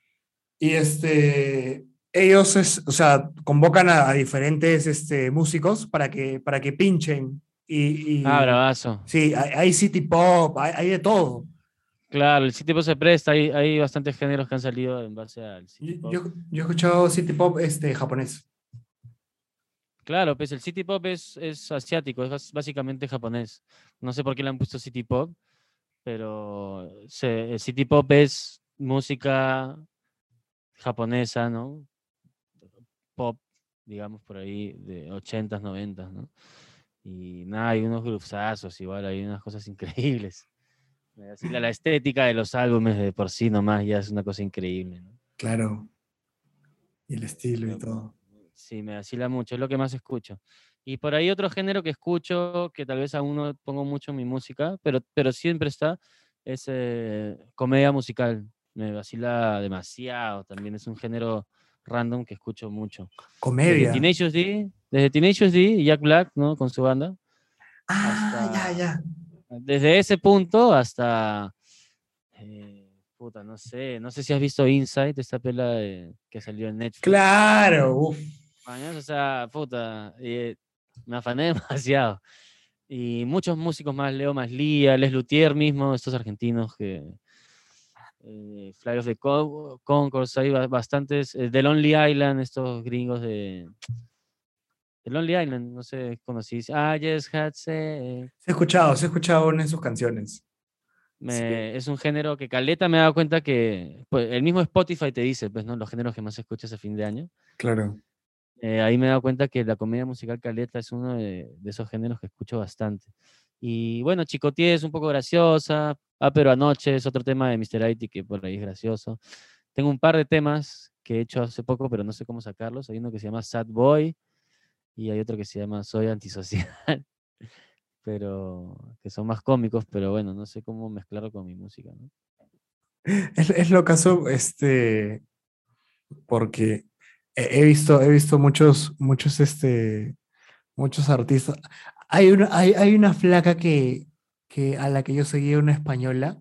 Y este, ellos, es, o sea, convocan a, a diferentes este, músicos para que, para que pinchen. Y, y- Ah, bravazo. Sí, hay, hay city pop, hay, hay de todo. Claro, el City Pop se presta, hay, hay bastantes géneros que han salido en base al City Pop. yo, yo he escuchado city pop este, japonés. Claro, pues el City Pop es, es asiático, es básicamente japonés. No sé por qué le han puesto City Pop, pero se- el City Pop es música japonesa, ¿no? Pop, digamos, por ahí, de 80s, 90s, ¿no? Y nada, hay unos groovesazos, igual, hay unas cosas increíbles. Eh, Así la, la estética de los álbumes de por sí nomás ya es una cosa increíble, ¿no? Claro. Y el estilo y todo. Sí, me vacila mucho, es lo que más escucho. Y por ahí otro género que escucho, que tal vez aún no pongo mucho en mi música, pero, pero siempre está, es eh, comedia musical. Me vacila demasiado, también es un género random que escucho mucho. Desde Comedia. Tenacious D, desde Tenacious D y Jack Black, ¿no? Con su banda. Ah, hasta- ya, ya. Desde ese punto hasta, eh, puta, no sé, no sé si has visto Inside, esta pela de- que salió en Netflix. Claro, uf. Mañana, o sea, puta, eh, me afané <laughs> demasiado. Y muchos músicos más, Leo Maslía, Les Luthier mismo, estos argentinos que... Eh, Fly of the Con- Concourse, hay ba- bastantes. eh, The Lonely Island, estos gringos de... The Lonely Island, no sé, conocí. I just had sex. Se ha escuchado, se ha escuchado una de sus canciones. Me- Es un género que Caleta me ha dado cuenta que pues, el mismo Spotify te dice, pues, ¿no? Los géneros que más escuchas a fin de año. Claro. Eh, ahí me he dado cuenta que la comedia musical caleta es uno de, de esos géneros que escucho bastante. Y bueno, Chicotié es un poco graciosa. Ah, pero anoche es otro tema de Mr. IT que por ahí es gracioso. Tengo un par de temas que he hecho hace poco, pero no sé cómo sacarlos. Hay uno que se llama Sad Boy y hay otro que se llama Soy Antisocial. <laughs> pero que son más cómicos, pero bueno, no sé cómo mezclarlo con mi música. ¿no? <laughs> Es, es lo caso, este, porque he visto, he visto muchos, muchos, este, muchos artistas. Hay una, hay, hay una flaca que, que a la que yo seguía, una española,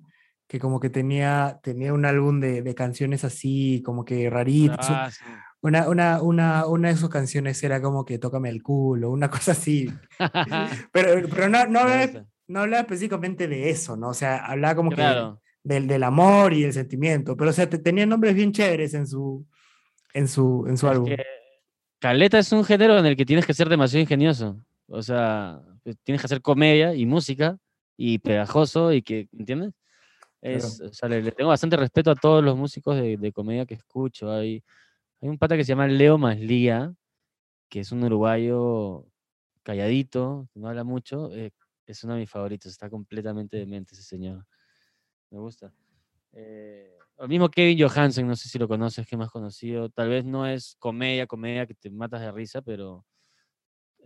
que como que tenía, tenía un álbum de, de canciones así, como que raritas. Bravazo. Una, una, una, una de sus canciones era como que Tócame el culo, una <laughs> cosa así. <laughs> Pero, pero no, no, hablaba, no hablaba específicamente de eso, ¿no? O sea, hablaba como que Claro. del, del amor y el sentimiento, pero o sea, te- tenía nombres bien chéveres en su, en su, en su Es álbum. que Caleta es un género en el que tienes que ser demasiado ingenioso. O sea, pues, tienes que hacer comedia y música y pegajoso y que, ¿entiendes? Es, o sea, le, le tengo bastante respeto a todos los músicos de, de comedia que escucho. Hay, hay un pata que se llama Leo Maslía, que es un uruguayo calladito, que no habla mucho. eh, es uno de mis favoritos, está completamente demente ese señor. Me gusta. Eh, el mismo Kevin Johansen, no sé si lo conoces, que más conocido. Tal vez no es comedia, comedia que te matas de risa, pero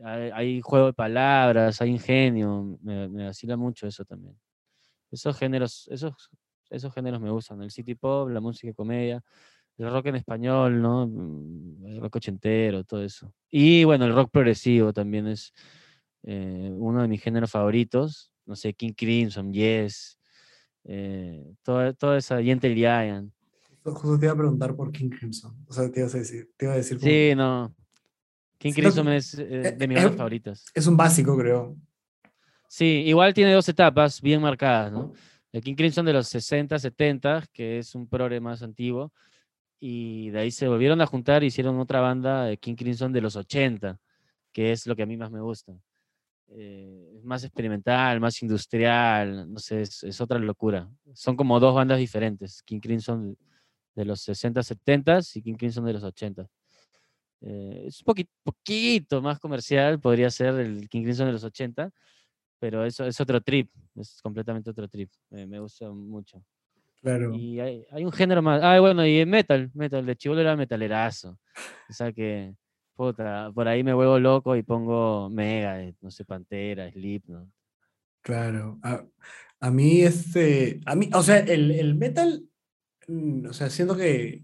hay, hay juego de palabras, hay ingenio. Me, me vacila mucho eso también. Esos géneros, esos, esos géneros me gustan. El city pop, la música comedia, el rock en español, ¿no? Mm, El rock ochentero, todo eso. Y bueno, el rock progresivo también es eh, uno de mis géneros favoritos. No sé, King Crimson, Yes, eh, toda, toda esa Gentle Giant. Justo te iba a preguntar por King Crimson. O sea, te, ibas a decir, te iba a decir como- Sí, no. King Crimson es eh, eh, de mis eh, bandas favoritas. Es un básico, creo. Sí, igual tiene dos etapas bien marcadas, ¿no? El King Crimson de los 60, 70, que es un progre más antiguo, y de ahí se volvieron a juntar y hicieron otra banda, de King Crimson de los 80, que es lo que a mí más me gusta. Eh, es más experimental, más industrial, no sé, es, es otra locura. Son como dos bandas diferentes, King Crimson de los 60, 70 y King Crimson de los 80. Eh, es un poquito, poquito más comercial, podría ser el King Crimson de los 80, pero eso es otro trip, es completamente otro trip. eh, me gusta mucho. Claro. Y hay, hay un género más. Ah, bueno, y el metal, metal, de chivolo era metalerazo. O sea que, puta, por ahí me vuelvo loco y pongo Mega, no sé, Pantera, Slipknot. Claro. A, a mí, este. A mí, o sea, el, el metal. mm, O sea, siento que.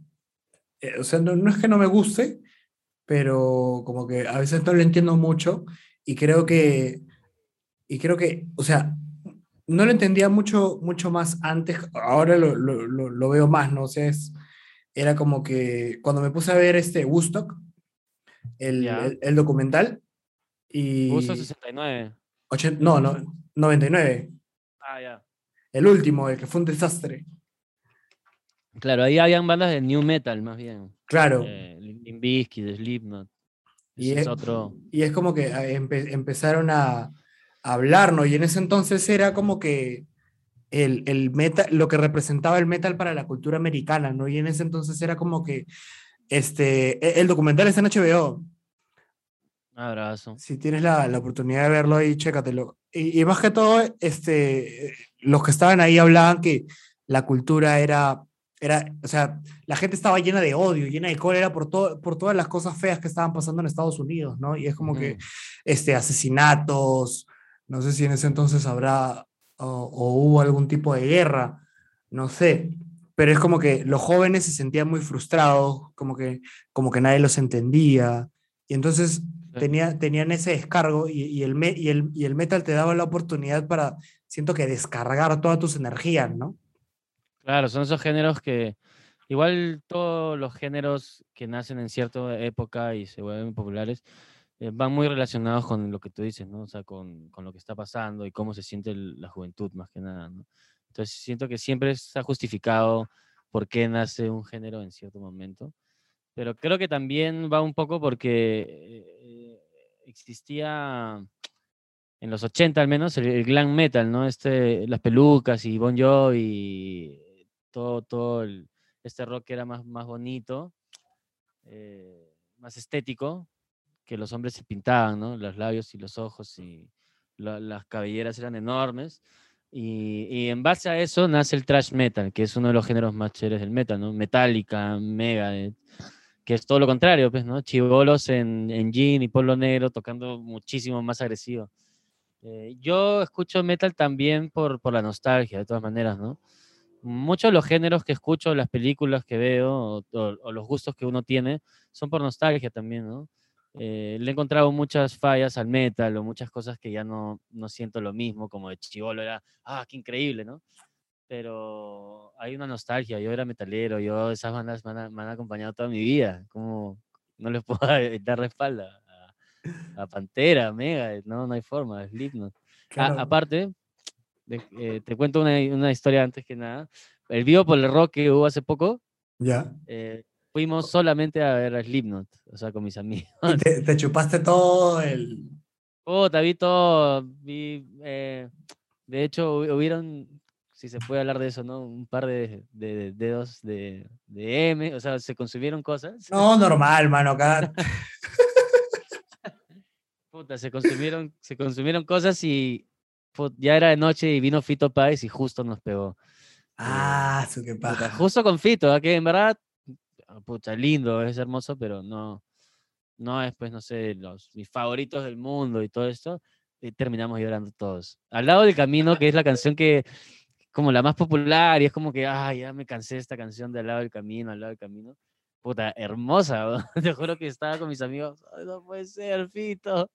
eh, o sea, no, no es que no me guste, pero como que a veces no lo entiendo mucho y creo que. Y creo que, o sea, no lo entendía mucho, mucho más antes, ahora lo, lo, lo, lo veo más, ¿no? O sea, es, era como que cuando me puse a ver este Woodstock, el, Ya. el, el documental, y... Puso 69. ochen- no, no, 99, Ah, ya. el último, el que fue un desastre. Claro, ahí habían bandas de new metal, más bien. Claro. Eh, Limp Bizkit, Slipknot. Y es es- otro. Y es como que ah, empe- empezaron a, a hablar, ¿no? Y en ese entonces era como que el, el metal, lo que representaba el metal para la cultura americana, ¿no? Y en ese entonces era como que este, e- el documental está en HBO. Abrazo. Si tienes la, la oportunidad de verlo ahí, chécatelo. Y, y más que todo, este, los que estaban ahí hablaban que la cultura era, era, o sea, la gente estaba llena de odio, llena de cólera por, todo, por todas las cosas feas que estaban pasando en Estados Unidos, ¿no? Y es como que Ujú. este, asesinatos, no sé si en ese entonces habrá o, o hubo algún tipo de guerra, no sé, pero es como que los jóvenes se sentían muy frustrados, como que, como que nadie los entendía, y entonces Sí. tenía, tenían ese descargo y, y el, me- y, el, y el metal te daba la oportunidad para, siento que descargar todas tus energías, ¿no? Claro, son esos géneros que, igual todos los géneros que nacen en cierta época y se vuelven populares, eh, van muy relacionados con lo que tú dices, ¿no? O sea, con, con lo que está pasando y cómo se siente el- la juventud, más que nada, ¿no? Entonces siento que siempre está justificado por qué nace un género en cierto momento, pero creo que también va un poco porque eh, existía en los 80 al menos, el, el glam metal, ¿no? Este, las pelucas y Bon Jovi todo, todo el- este rock que era más, más bonito, eh, más estético, que los hombres se pintaban, ¿no? Los labios y los ojos y la- las cabelleras eran enormes. Y, y en base a eso nace el thrash metal, que es uno de los géneros más chéveres del metal, ¿no? Metallica, Megadeth, que es todo lo contrario, pues, ¿no? Chivolos en, en jean y polo negro tocando muchísimo más agresivo. Eh, yo escucho metal también por, por la nostalgia, de todas maneras, ¿no? Muchos de los géneros que escucho, las películas que veo o, o- o los gustos que uno tiene son por nostalgia también, ¿no? Eh, le he encontrado muchas fallas al metal o muchas cosas que ya no, no siento lo mismo, como de chivolo era, ah, qué increíble, ¿no? Pero hay una nostalgia, yo era metalero, yo esas bandas me han, me han acompañado toda mi vida, como no les <laughs> puedo dar respalda a, a Pantera, Mega, no, no hay forma, Slipknot. Claro. aparte, de- eh, te cuento una, una historia antes que nada. El vivo por el rock que hubo hace poco, Ya. eh, fuimos solamente a ver a Slipknot, o sea, con mis <laughs> amigos. Y te, te chupaste todo el... Puta, vi todo. Vi, eh, de hecho, hu- hubieron, si se puede hablar de eso, ¿no? Un par de, de- de dedos de, de M, o sea, se consumieron cosas. No, normal, mano, acá. <laughs> Puta, se consumieron, se consumieron cosas y put- ya era de noche y vino Fito Páez y justo nos pegó. Ah, su qué Puta, paja. justo con Fito, ¿ah? que en verdad, pucha, lindo, es hermoso, pero no, no es, pues, no sé, los, mis favoritos del mundo y todo esto, y terminamos llorando todos. Al lado del camino, que es la canción que, como la más popular, y es como que, ay, ya me cansé de esta canción de Al lado del camino, al lado del camino. Puta, hermosa, weón. <laughs> te juro que estaba con mis amigos, "Ay, no puede ser, Fito.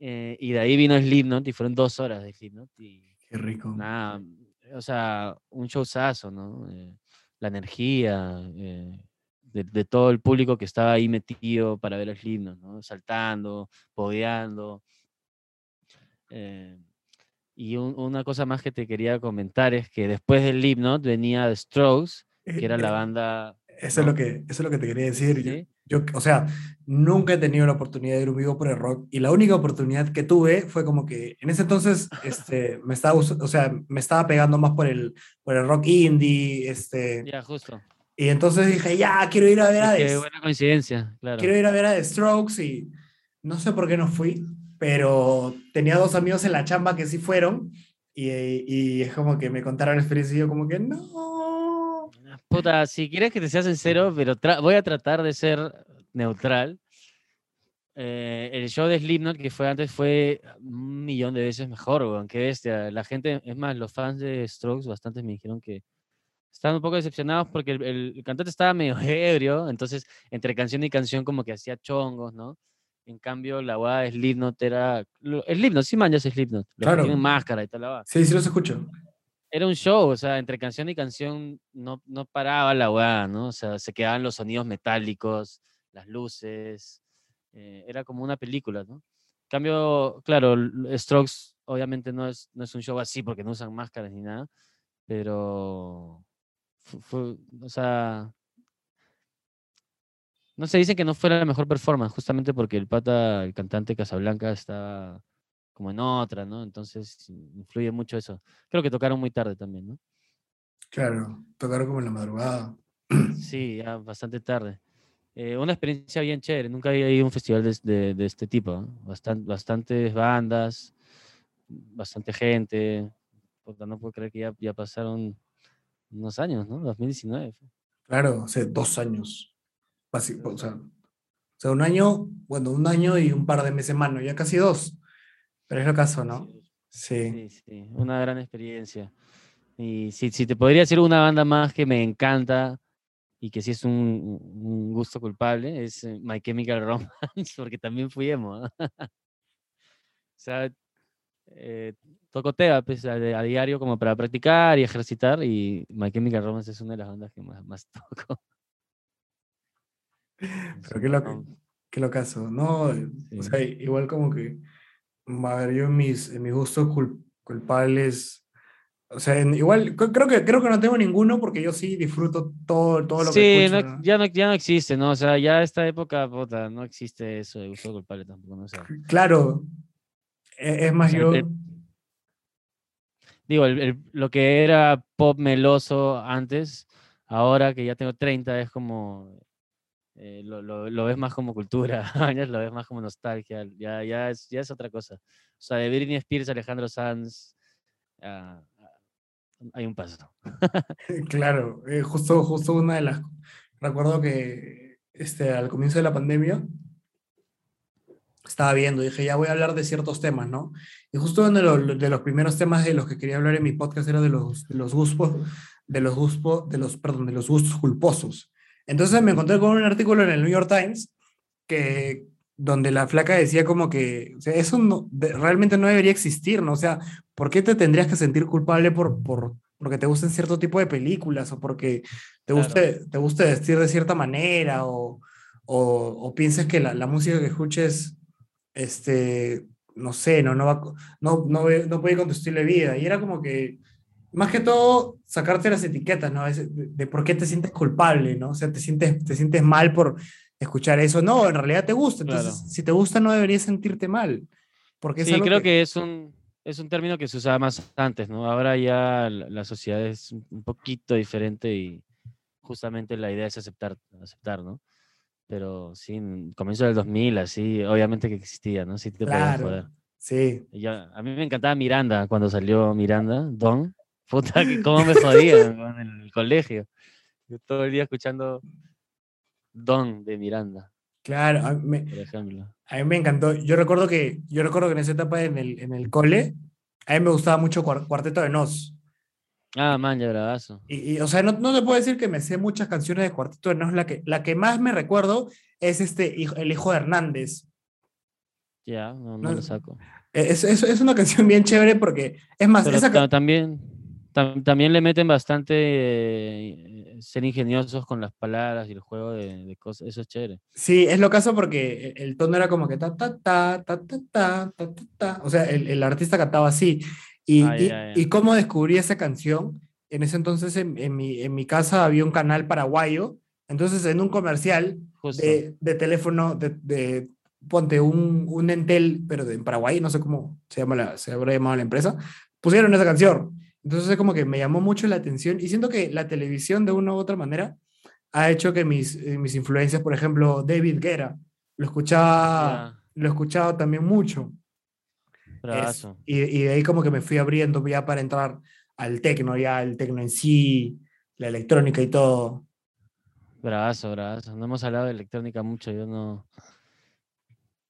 Eh, y de ahí vino Slipknot y fueron dos horas de Slipknot y Qué rico. nada, o sea, un showzazo, ¿no? Eh, la energía eh, de, de todo el público que estaba ahí metido para ver a Slipknot, ¿no? Saltando, podeando. Eh, y un- una cosa más que te quería comentar es que después del Slipknot venía The Strokes, que era la Eh, banda... Eso es, lo que, eso es lo que te quería decir. Yo, ¿sí? Yo, o sea, nunca he tenido la oportunidad de ir a un vivo por el rock y la única oportunidad que tuve fue como que en ese entonces este, me, estaba, o sea, me estaba pegando más por el, por el rock indie. Este, Ya, justo. y entonces dije, ya, quiero ir a ver a Qué The- buena coincidencia, claro. quiero ir a ver a The Strokes y no sé por qué no fui, pero tenía dos amigos en la chamba que sí fueron y, y es como que me contaron la experiencia y yo como que no. Puta, si quieres que te sea sincero, pero voy a tratar de ser neutral. Eh, el show de Slipknot que fue antes fue un millón de veces mejor, weón, qué bestia. La gente, es más, los fans de Strokes bastantes me dijeron que estaban un poco decepcionados porque el, el- el cantante estaba medio <laughs> ebrio, entonces entre canción y canción como que hacía chongos, ¿no? En cambio, la guada de Slipknot era... Slipknot, sí manjas Slipknot, Claro. tienen máscara y tal, la guada Sí, sí los escucho. Era un show, o sea, entre canción y canción no, no paraba la weá, ¿no? O sea, se quedaban los sonidos metálicos, las luces, eh, era como una película, ¿no? Cambio, claro, Strokes obviamente no es, no es un show así porque no usan máscaras ni nada, pero fu- fue, o sea, no se dice que no fuera la mejor performance, justamente porque el pata, el cantante Casablanca estaba como en otra, ¿no? Entonces influye mucho eso. Creo que tocaron muy tarde también, ¿no? Claro, tocaron como en la madrugada. Sí, ya bastante tarde. Eh, una experiencia bien chévere. Nunca había ido a un festival de, de- de este tipo. ¿no? Bastan- bastantes bandas, bastante gente. No puedo creer que ya, ya pasaron unos años, ¿no? 2019. fue. Claro, hace dos años. O sea, o sea, un año, bueno, un año y un par de meses más, ¿no? Ya casi dos. Pero es lo caso, ¿no? Sí. Sí, sí, una gran experiencia. Y si, si te podría decir una banda más que me encanta y que sí es un, un gusto culpable, es eh, My Chemical Romance, <laughs> porque también fui emo. <laughs> o sea, eh, toco TEA pues, a, a diario como para practicar y ejercitar y My Chemical Romance es una de las bandas que más, más <laughs> toco. Pero qué bajón. Qué lo caso. No, o sea, igual como que, a ver, yo mis, mis gustos cul- culpables, o sea, en- igual creo que, creo que no tengo ninguno porque yo sí disfruto todo, todo lo Sí, que escucho. ¿no? ya, no, ya no existe, ¿no? O sea, ya esta época, puta, no existe eso de gusto culpable tampoco, ¿no? O sea, Claro, e- es más yo, el- digo, el- el- lo que era pop meloso antes, ahora que ya tengo 30, es como, eh, lo, lo- ves más como cultura, <laughs> ya lo ves más como nostalgia, ya, ya, es, ya es otra cosa. O sea, de Britney Spears, Alejandro Sanz, ah, ah, hay un paso. claro, eh, justo, justo una de las, recuerdo que este, al comienzo de la pandemia estaba viendo, dije, ya voy a hablar de ciertos temas, ¿no? Y justo uno de los, de los primeros temas de los que quería hablar en mi podcast era de los, de los gustos, de los gustos, de los, perdón, de los gustos culposos. Entonces me encontré con un artículo en el New York Times que, donde la flaca decía como que, o sea, eso no, de- realmente no debería existir, ¿no? O sea, ¿por qué te tendrías que sentir culpable por, por, porque te gusten cierto tipo de películas o porque te Claro. guste, te guste vestir de cierta manera o, o, o pienses que la, la música que escuches, este, no sé, no, no, va, no, no, no puede ir con tu estilo de vida. Y era como que, más que todo, sacarte las etiquetas, ¿no? De, de por qué te sientes culpable, ¿no? O sea, te sientes, te sientes mal por escuchar eso. No, en realidad te gusta. Entonces, Claro. si te gusta, no deberías sentirte mal. Porque es Sí, creo que es un, es un término que se usaba más antes, ¿no? Ahora ya la, la sociedad es un poquito diferente y justamente la idea es aceptar, aceptar, ¿no? Pero sí, en comienzo del 2000, así, obviamente que existía, ¿no? Sí te podían joder. Claro, sí. Yo- a mí me encantaba Miranda cuando salió Miranda, Don. Puta, que cómo me <laughs> jodían en el colegio. Yo todo el día escuchando Don de Miranda, Claro, a mí, me- por ejemplo. a mí me encantó. Yo recuerdo que, yo recuerdo que en esa etapa en el, en el cole, a mí me gustaba mucho Cuar- Cuarteto de Nos. Ah, man, ya bravazo. Y, y, o sea, no, no te puedo decir que me sé muchas canciones de Cuarteto de Nos. La que, la que más me recuerdo es este, El Hijo de Hernández. Ya, no, no No, lo saco. Es, es, es una canción bien chévere porque, es más, Pero esa también, tam- también le meten bastante eh, ser ingeniosos con las palabras y el juego de, de cosas. Eso es chévere. Sí, es lo caso porque el, el tono era como que ta, ta, ta, ta, ta, ta, ta, ta, ta. O sea, el, el artista cantaba así. Y, Ah, y, y cómo descubrí esa canción, en ese entonces en, en mi, en mi casa había un canal paraguayo, entonces en un comercial de, de teléfono, de, de- ponte un, un Entel, pero de, en Paraguay, no sé cómo se, llama la, se habrá llamado la empresa, pusieron esa canción. Entonces es como que me llamó mucho la atención y siento que la televisión de una u otra manera ha hecho que mis, eh, mis influencias, por ejemplo, David Guerra, lo escuchaba, lo escuchaba también mucho. Es- y, y de ahí como que me fui abriendo ya para entrar al tecno, ya el tecno en sí, la electrónica y todo. Bravazo, bravazo. No hemos hablado de electrónica mucho, yo no.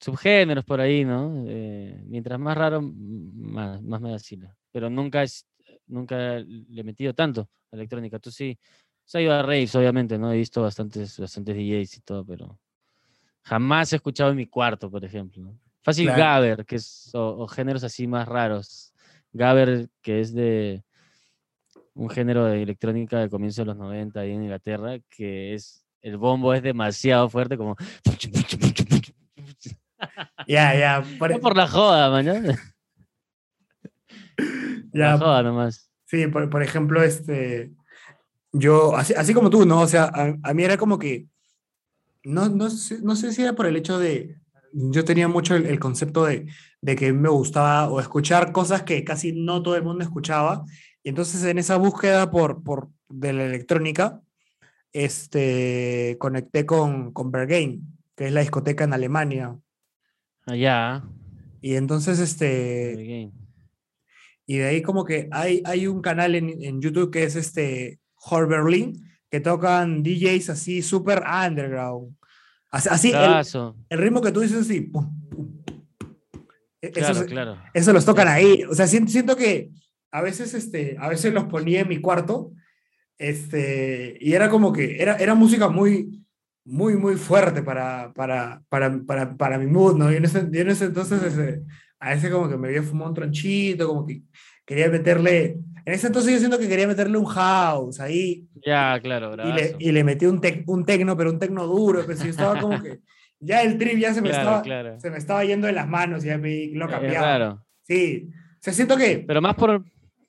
Subgéneros por ahí, ¿no? Eh, mientras más raro, más, más me vacila. Pero nunca es, nunca le he metido tanto a electrónica. Tú sí. Se ha ido a raves, obviamente, ¿no? He visto bastantes, bastantes DJs y todo, pero jamás he escuchado en mi cuarto, por ejemplo. ¿no? Fácil Claro. Gabber, que es, o, o géneros así más raros. Gabber, que es de un género de electrónica de comienzo de los 90 ahí en Inglaterra, que es, el bombo es demasiado fuerte, como... Ya, ya, por, <laughs> No por la joda, man, ¿no? <laughs> ya, joda nomás. Sí, por, por ejemplo, este, yo, así, así como tú, ¿no? O sea, a, a mí era como que, no, no, sé, no sé si era por el hecho de, yo tenía mucho el, el concepto de, de que me gustaba o escuchar cosas que casi no todo el mundo escuchaba, y entonces en esa búsqueda por, por, de la electrónica, este, conecté con, con Berghain, que es la discoteca en Alemania, Allá. y entonces, este, Game. Y de ahí como que hay, hay un canal en, en YouTube que es este Hor Berlin, que tocan DJs así súper underground. Así, así, el, el ritmo que tú dices así. pum, pum, pum. E- Claro, Eso, claro. eso los tocan ahí. O sea, siento, siento que a veces, este, a veces los ponía en mi cuarto este, y era como que era, era música muy, muy, muy fuerte para, para, para, para, para mi mood, ¿no? Y en ese, y en ese entonces, este, a veces como que me había fumado un tronchito, como que quería meterle, en ese entonces yo siento que quería meterle un house ahí Ya, claro, y le, y le metí un, tec, un tecno, pero un tecno duro, pero yo estaba como que ya el trip ya se me, Claro, estaba, claro. se me estaba yendo de las manos y ya me lo cambiaba. raro. Sí, o sea, siento que, Pero más por,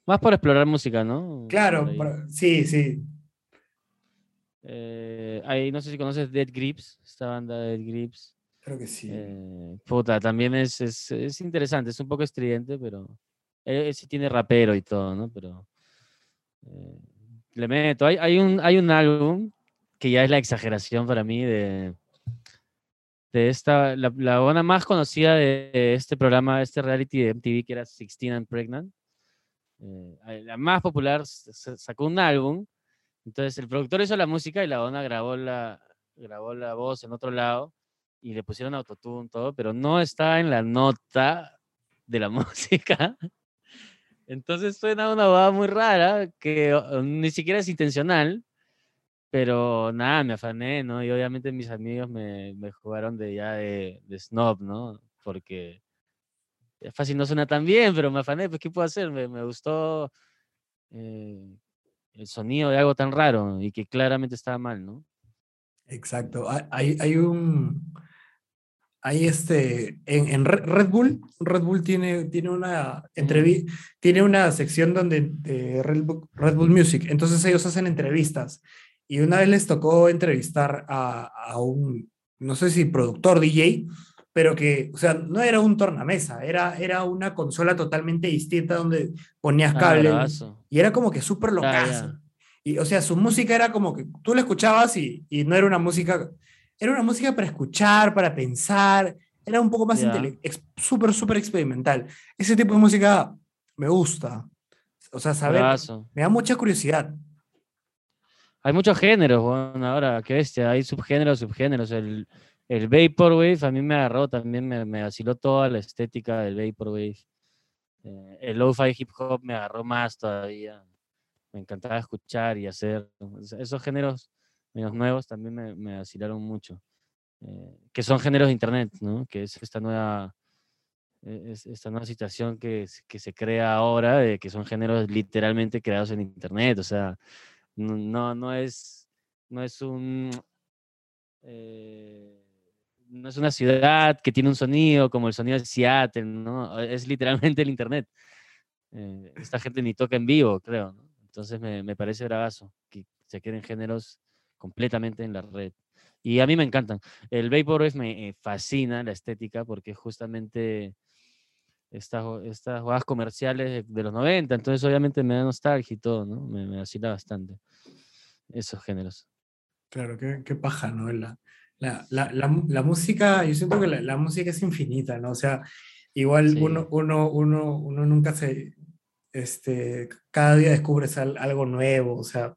más por explorar música, ¿no? claro, por- sí, sí, Eh, ahí, no sé si conoces Dead Grips, esta banda de Dead Grips. Creo que sí. Eh, puta, también es, es, es interesante, es un poco estridente, pero eh, sí tiene rapero y todo, ¿no? Pero eh, le meto. Hay, hay, un, hay un álbum que ya es la exageración para mí de, de esta, la, la más conocida de, este programa, este reality de MTV que era 16 and Pregnant. eh, la más popular sacó un álbum. Entonces el productor hizo la música y la banda grabó la, grabó la voz en otro lado y le pusieron autotune, todo, pero no está en la nota de la <laughs> música. Entonces suena una boda muy rara que ni siquiera es intencional, pero nada, me afané, ¿no? Y obviamente mis amigos me, me jugaron de ya de, de snob, ¿no? Porque es fácil, no suena tan bien, pero me afané, pues ¿qué puedo hacer? Me, me gustó eh, el sonido de algo tan raro y que claramente estaba mal, ¿no? Exacto. Hay, hay un. Hay este. En, en Re- Red Bull, Red Bull tiene, tiene una entrevi- tiene una sección donde de Red Bull, Red Bull Music. Entonces ellos hacen entrevistas. Y una vez les tocó entrevistar a, a un, no sé si productor DJ, pero que, o sea, no era un tornamesa, era, era una consola totalmente distinta donde ponías Ah, cable bravazo. y era como que súper locazo. ya. Y, o sea, su música era como que tú la escuchabas y, y no era una música, era una música para escuchar, para pensar, era un poco más ex- súper, súper experimental. Ese tipo de música me gusta. O sea, saber, me da mucha curiosidad. Hay muchos géneros, bueno, ahora, qué bestia, hay subgéneros, subgéneros. El, el Vaporwave a mí me agarró, también me, me vaciló toda la estética del Vaporwave. Eh, el Lo-Fi Hip Hop me agarró más todavía. Me encantaba escuchar y hacer. Esos géneros menos nuevos también me, me vacilaron mucho. Eh, que son géneros de internet, ¿no? Que es esta nueva, e- es- esta nueva situación que, que se crea ahora, de que son géneros literalmente creados en internet. O sea, no, no es, no es un, eh, no es una ciudad que tiene un sonido como el sonido de Seattle, ¿no? Es literalmente el internet. Eh, esta gente ni toca en vivo, creo, ¿no? Entonces me, me parece bravazo que se queden géneros completamente en la red. Y a mí me encantan. El Vaporwave me eh, fascina la estética porque justamente estas, estas jugadas comerciales de, los 90, entonces obviamente me da nostalgia y todo, ¿no? Me, me vacila bastante esos géneros. Claro, qué, qué paja, ¿no? La, la, la, la, música, yo siento que la, música es infinita, ¿no? O sea, igual Sí. uno, uno, uno, uno nunca se, este, cada día descubres al- algo nuevo, o sea,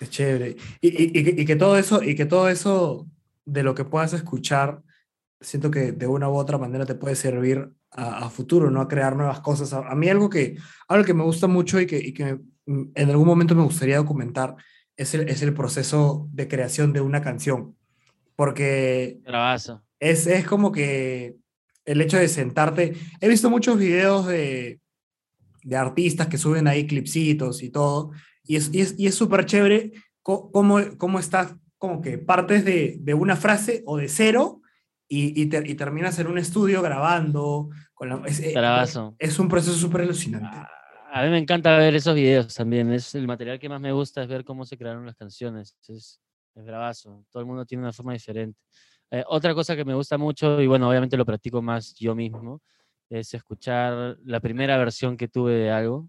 es chévere. Y, y, y que, y que todo eso, y que todo eso de lo que puedas escuchar, siento que de una u otra manera te puede servir a, a futuro, ¿no? A crear nuevas cosas. A, a mí algo que, algo que me gusta mucho y que, y que en algún momento me gustaría documentar es el, es el proceso de creación de una canción. Porque Bravazo. es, es como que el hecho de sentarte. He visto muchos videos de, de artistas que suben ahí clipsitos y todo, y es y es y es súper chévere cómo, cómo estás, como que partes de, de una frase o de cero y, y, ter- y terminas en un estudio grabando. Con la, es, eh, es un proceso súper alucinante. A a mí me encanta ver esos videos también. Es el material que más me gusta es ver cómo se crearon las canciones. Es, es bravazo. Todo el mundo tiene una forma diferente. Eh, otra cosa que me gusta mucho, y bueno, obviamente lo practico más yo mismo, es escuchar la primera versión que tuve de algo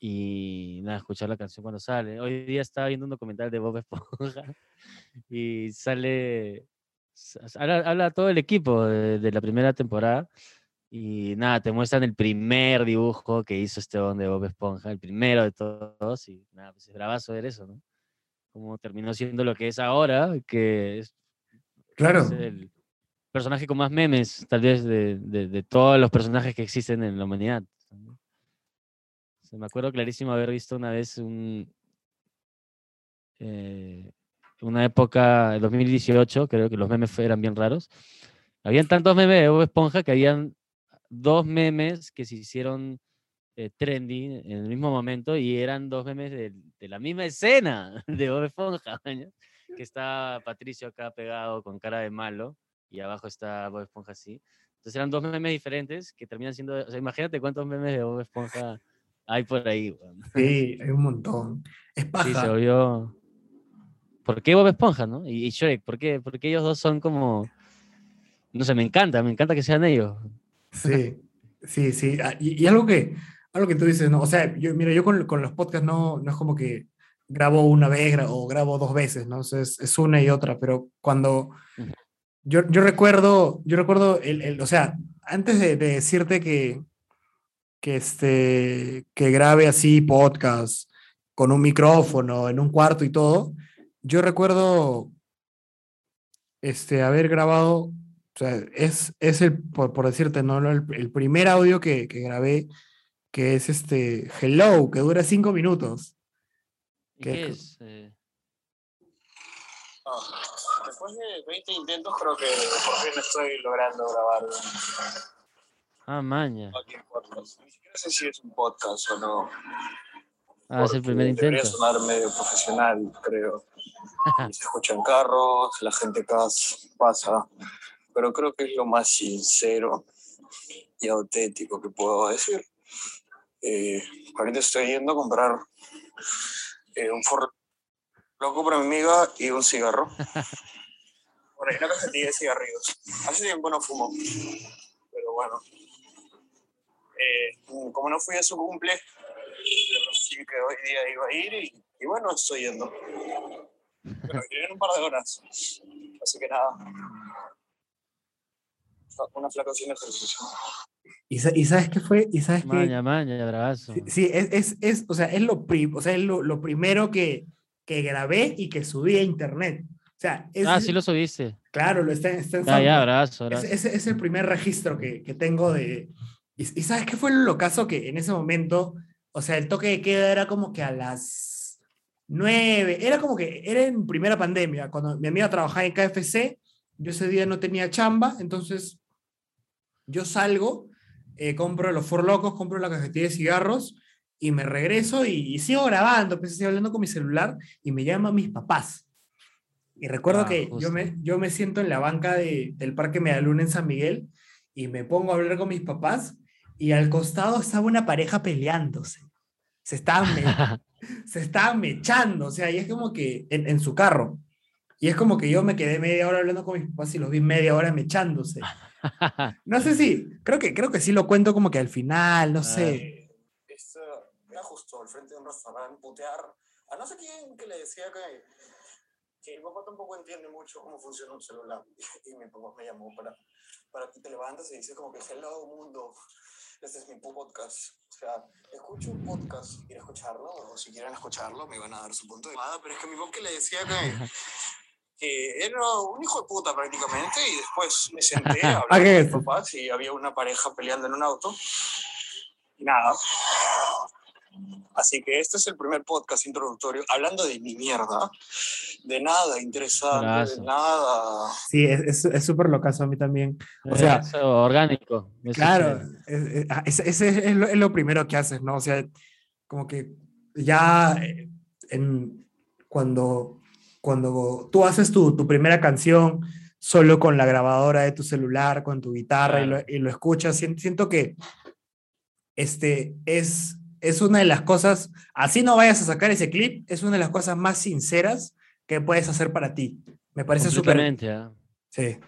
y nada, escuchar la canción cuando sale. Hoy día estaba viendo un documental de Bob Esponja <laughs> y sale, habla, habla todo el equipo de, de la primera temporada y nada, te muestran el primer dibujo que hizo este don de Bob Esponja, el primero de todos y nada, pues es bravazo ver eso, ¿no? Como terminó siendo lo que es ahora, que es Claro. es el personaje con más memes, tal vez, de, de- de todos los personajes que existen en la humanidad. ¿No? Sea, me acuerdo clarísimo haber visto una vez un, eh, una época, el 2018, creo que los memes eran bien raros. Habían tantos memes de Bob Esponja que habían dos memes que se hicieron eh, trendy en el mismo momento y eran dos memes de, de la misma escena <laughs> de Bob Esponja, maña, que está Patricio acá pegado con cara de malo y abajo está Bob Esponja así. Entonces eran dos memes diferentes que terminan siendo, o sea, imagínate cuántos memes de Bob Esponja hay por ahí. weón. Sí, hay un montón. Es Sí, se paja. volvió... ¿Por qué Bob Esponja, no? Y, y Shrek, ¿por qué? Porque ellos dos son como... No sé, me encanta, me encanta que sean ellos. Sí, sí, sí. Ah, Y, y algo que, algo que tú dices, ¿no? O sea, yo, mira, yo con, con los podcasts no, no es como que grabo una vez gra- o grabo dos veces, ¿no? O sea, es, es una y otra, pero cuando yo, yo recuerdo, yo recuerdo, el, el- o sea, antes de, de decirte que, que, este, que grabe así podcast con un micrófono en un cuarto y todo, yo recuerdo este, haber grabado, o sea, es, es el, por, por decirte, ¿no? El, el primer audio que, que grabé, que es este Hello, que dura cinco minutos. ¿Y ¿Qué es? Eh, Después de 20 intentos creo que por fin estoy logrando grabar un Ah, maña. podcast. Ni siquiera sé si es un podcast o no. Ah, es el primer Debería intento. sonar medio profesional, creo. <laughs> Se escucha en carros, la gente pasa. Pero creo que es lo más sincero y auténtico que puedo decir. Eh, ahorita estoy yendo a comprar eh, un forro loco para mi amiga y un cigarro. <laughs> Bueno, y una cajetilla de cigarrillos. Hace tiempo no fumo. Pero bueno. Eh, como no fui a su cumple, le prometí que hoy día iba a ir y, y bueno, estoy yendo. Pero en un par de horas. Así que nada. Una flaca sin ejercicio. ¿Y, y sabes qué fue? ¿Y sabes qué? Maña, maña, bravazo. Sí, sí, es, es, es, o sea, es lo, pri- o sea, es lo, lo primero que, que grabé y que subí a internet. O sea, es, Ah, sí lo subiste. claro, lo está, está en Ya, ya, SoundCloud. bravazo, Es, es, es el primer registro que, que tengo de... Y, y ¿sabes qué fue lo caso? Que en ese momento, o sea, el toque de queda era como que a las nueve, era como que era en primera pandemia, cuando mi amiga trabajaba en KFC, yo ese día no tenía chamba, entonces yo salgo, eh, compro los For Locos, compro la cajetilla de cigarros y me regreso y, y sigo grabando, pues estoy hablando con mi celular y me llaman mis papás. Y recuerdo Ah, que yo me, yo me siento en la banca de, del Parque Medaluna en San Miguel y me pongo a hablar con mis papás y al costado estaba una pareja peleándose. Se estaban, me- <laughs> se estaban mechando, o sea, y es como que en, en su carro. Y es como que yo me quedé media hora hablando con mis papás y los vi media hora mechándose. <laughs> No sé si, creo que, creo que sí lo cuento como que al final, no sé. Eh, esto era justo al frente de un restaurante, putear a no sé quién que le decía que, que mi papá tampoco entiende mucho cómo funciona un celular. <laughs> Y mi papá me llamó para, para que te levantes y dice como que hello mundo, este es mi podcast. O sea, escucho un podcast, quiero escucharlo, o si quieren escucharlo, me van a dar su punto de vista. Pero es que mi papá que le decía que, que era un hijo de puta prácticamente, y después me senté a <laughs> hablar ¿qué con mis papás y había una pareja peleando en un auto. Y nada. Así que este es el primer podcast introductorio hablando de mi mierda, de nada interesante, de nada. Sí, es es- es súper locazo a mí también. O sea, Eso, orgánico. eso Claro, es- es- ah, ese, es, lo, es lo primero que haces, ¿no? O sea, como que ya eh, en, cuando, cuando tú haces tu, tu primera canción solo con la grabadora de tu celular, con tu guitarra y, lo, y lo escuchas, sien- siento que este es, es una de las cosas, así no vayas a sacar ese clip, es una de las cosas más sinceras que puedes hacer para ti. Me parece súper... Ah. Sí.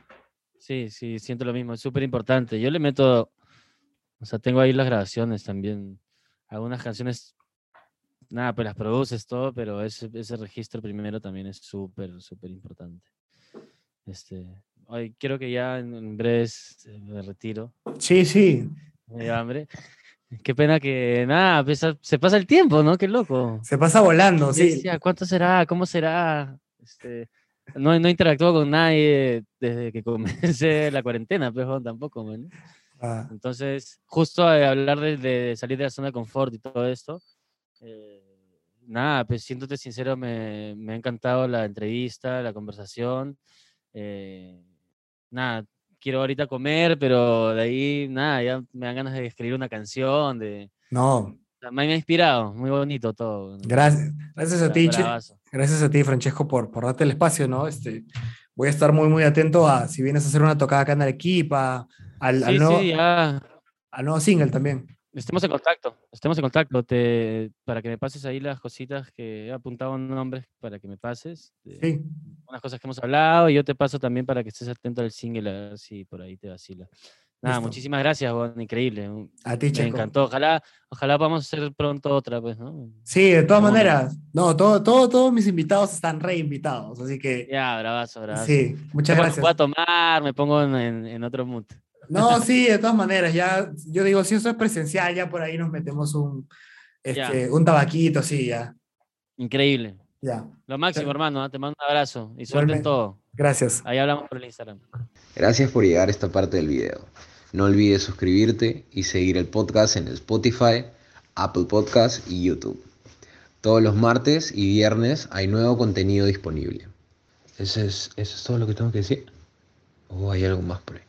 Sí, sí, siento lo mismo, es súper importante. Yo le meto, o sea, tengo ahí las grabaciones también, algunas canciones, nada, pues las produces todo, pero ese, ese registro primero también es súper, súper importante. Este, hoy quiero que ya en, en breves eh, me retiro, Sí, sí. me dio hambre. Qué pena que, nada, pues, a- se pasa el tiempo, ¿no? Qué loco. Se pasa volando, sí. decía, ¿cuánto será? ¿Cómo será? Este, no, no interactúo con nadie desde que <laughs> comencé la cuarentena, pero tampoco, man. Ah. Entonces, justo hablar de, de salir de la zona de confort y todo esto, eh, nada, pues siéndote sincero, me, me ha encantado la entrevista, la conversación. eh, nada, quiero ahorita comer, pero de ahí, nada, ya me dan ganas de escribir una canción, de... No, Me ha inspirado, muy bonito todo. gracias. Gracias a ti, bravazo. gracias a ti, Francesco, por, por darte el espacio, ¿no? Este, voy a estar muy, muy atento a si vienes a hacer una tocada acá en Arequipa, al, al Sí, nuevo, sí, al nuevo single también. Estemos en contacto, estemos en contacto, te, para que me pases ahí las cositas que he apuntado nombres para que me pases, de Sí, unas cosas que hemos hablado, y yo te paso también para que estés atento al single, a ver si por ahí te vacila. Nada, Listo. muchísimas gracias, Juan, increíble. a ti, Me Checo. encantó. Ojalá, ojalá podamos hacer pronto otra, pues, ¿no? Sí, de todas maneras. No, todo, todo, todos mis invitados están reinvitados, así que Ya, bravazo, bravazo. sí, muchas cuando gracias. pueda tomar, me pongo en- en otro mood. No, sí, de todas maneras, ya, yo digo, si eso es presencial, ya por ahí nos metemos un, este, un tabaquito, sí, ya, Increíble. ya. Lo máximo, hermano. Te mando un abrazo y suerte en todo. Gracias. Ahí hablamos por el Instagram. Gracias por llegar a esta parte del video. No olvides suscribirte y seguir el podcast en Spotify, Apple Podcast y YouTube. Todos los martes y viernes hay nuevo contenido disponible. ¿Eso es, eso es todo lo que tengo que decir? ¿O hay algo más por ahí?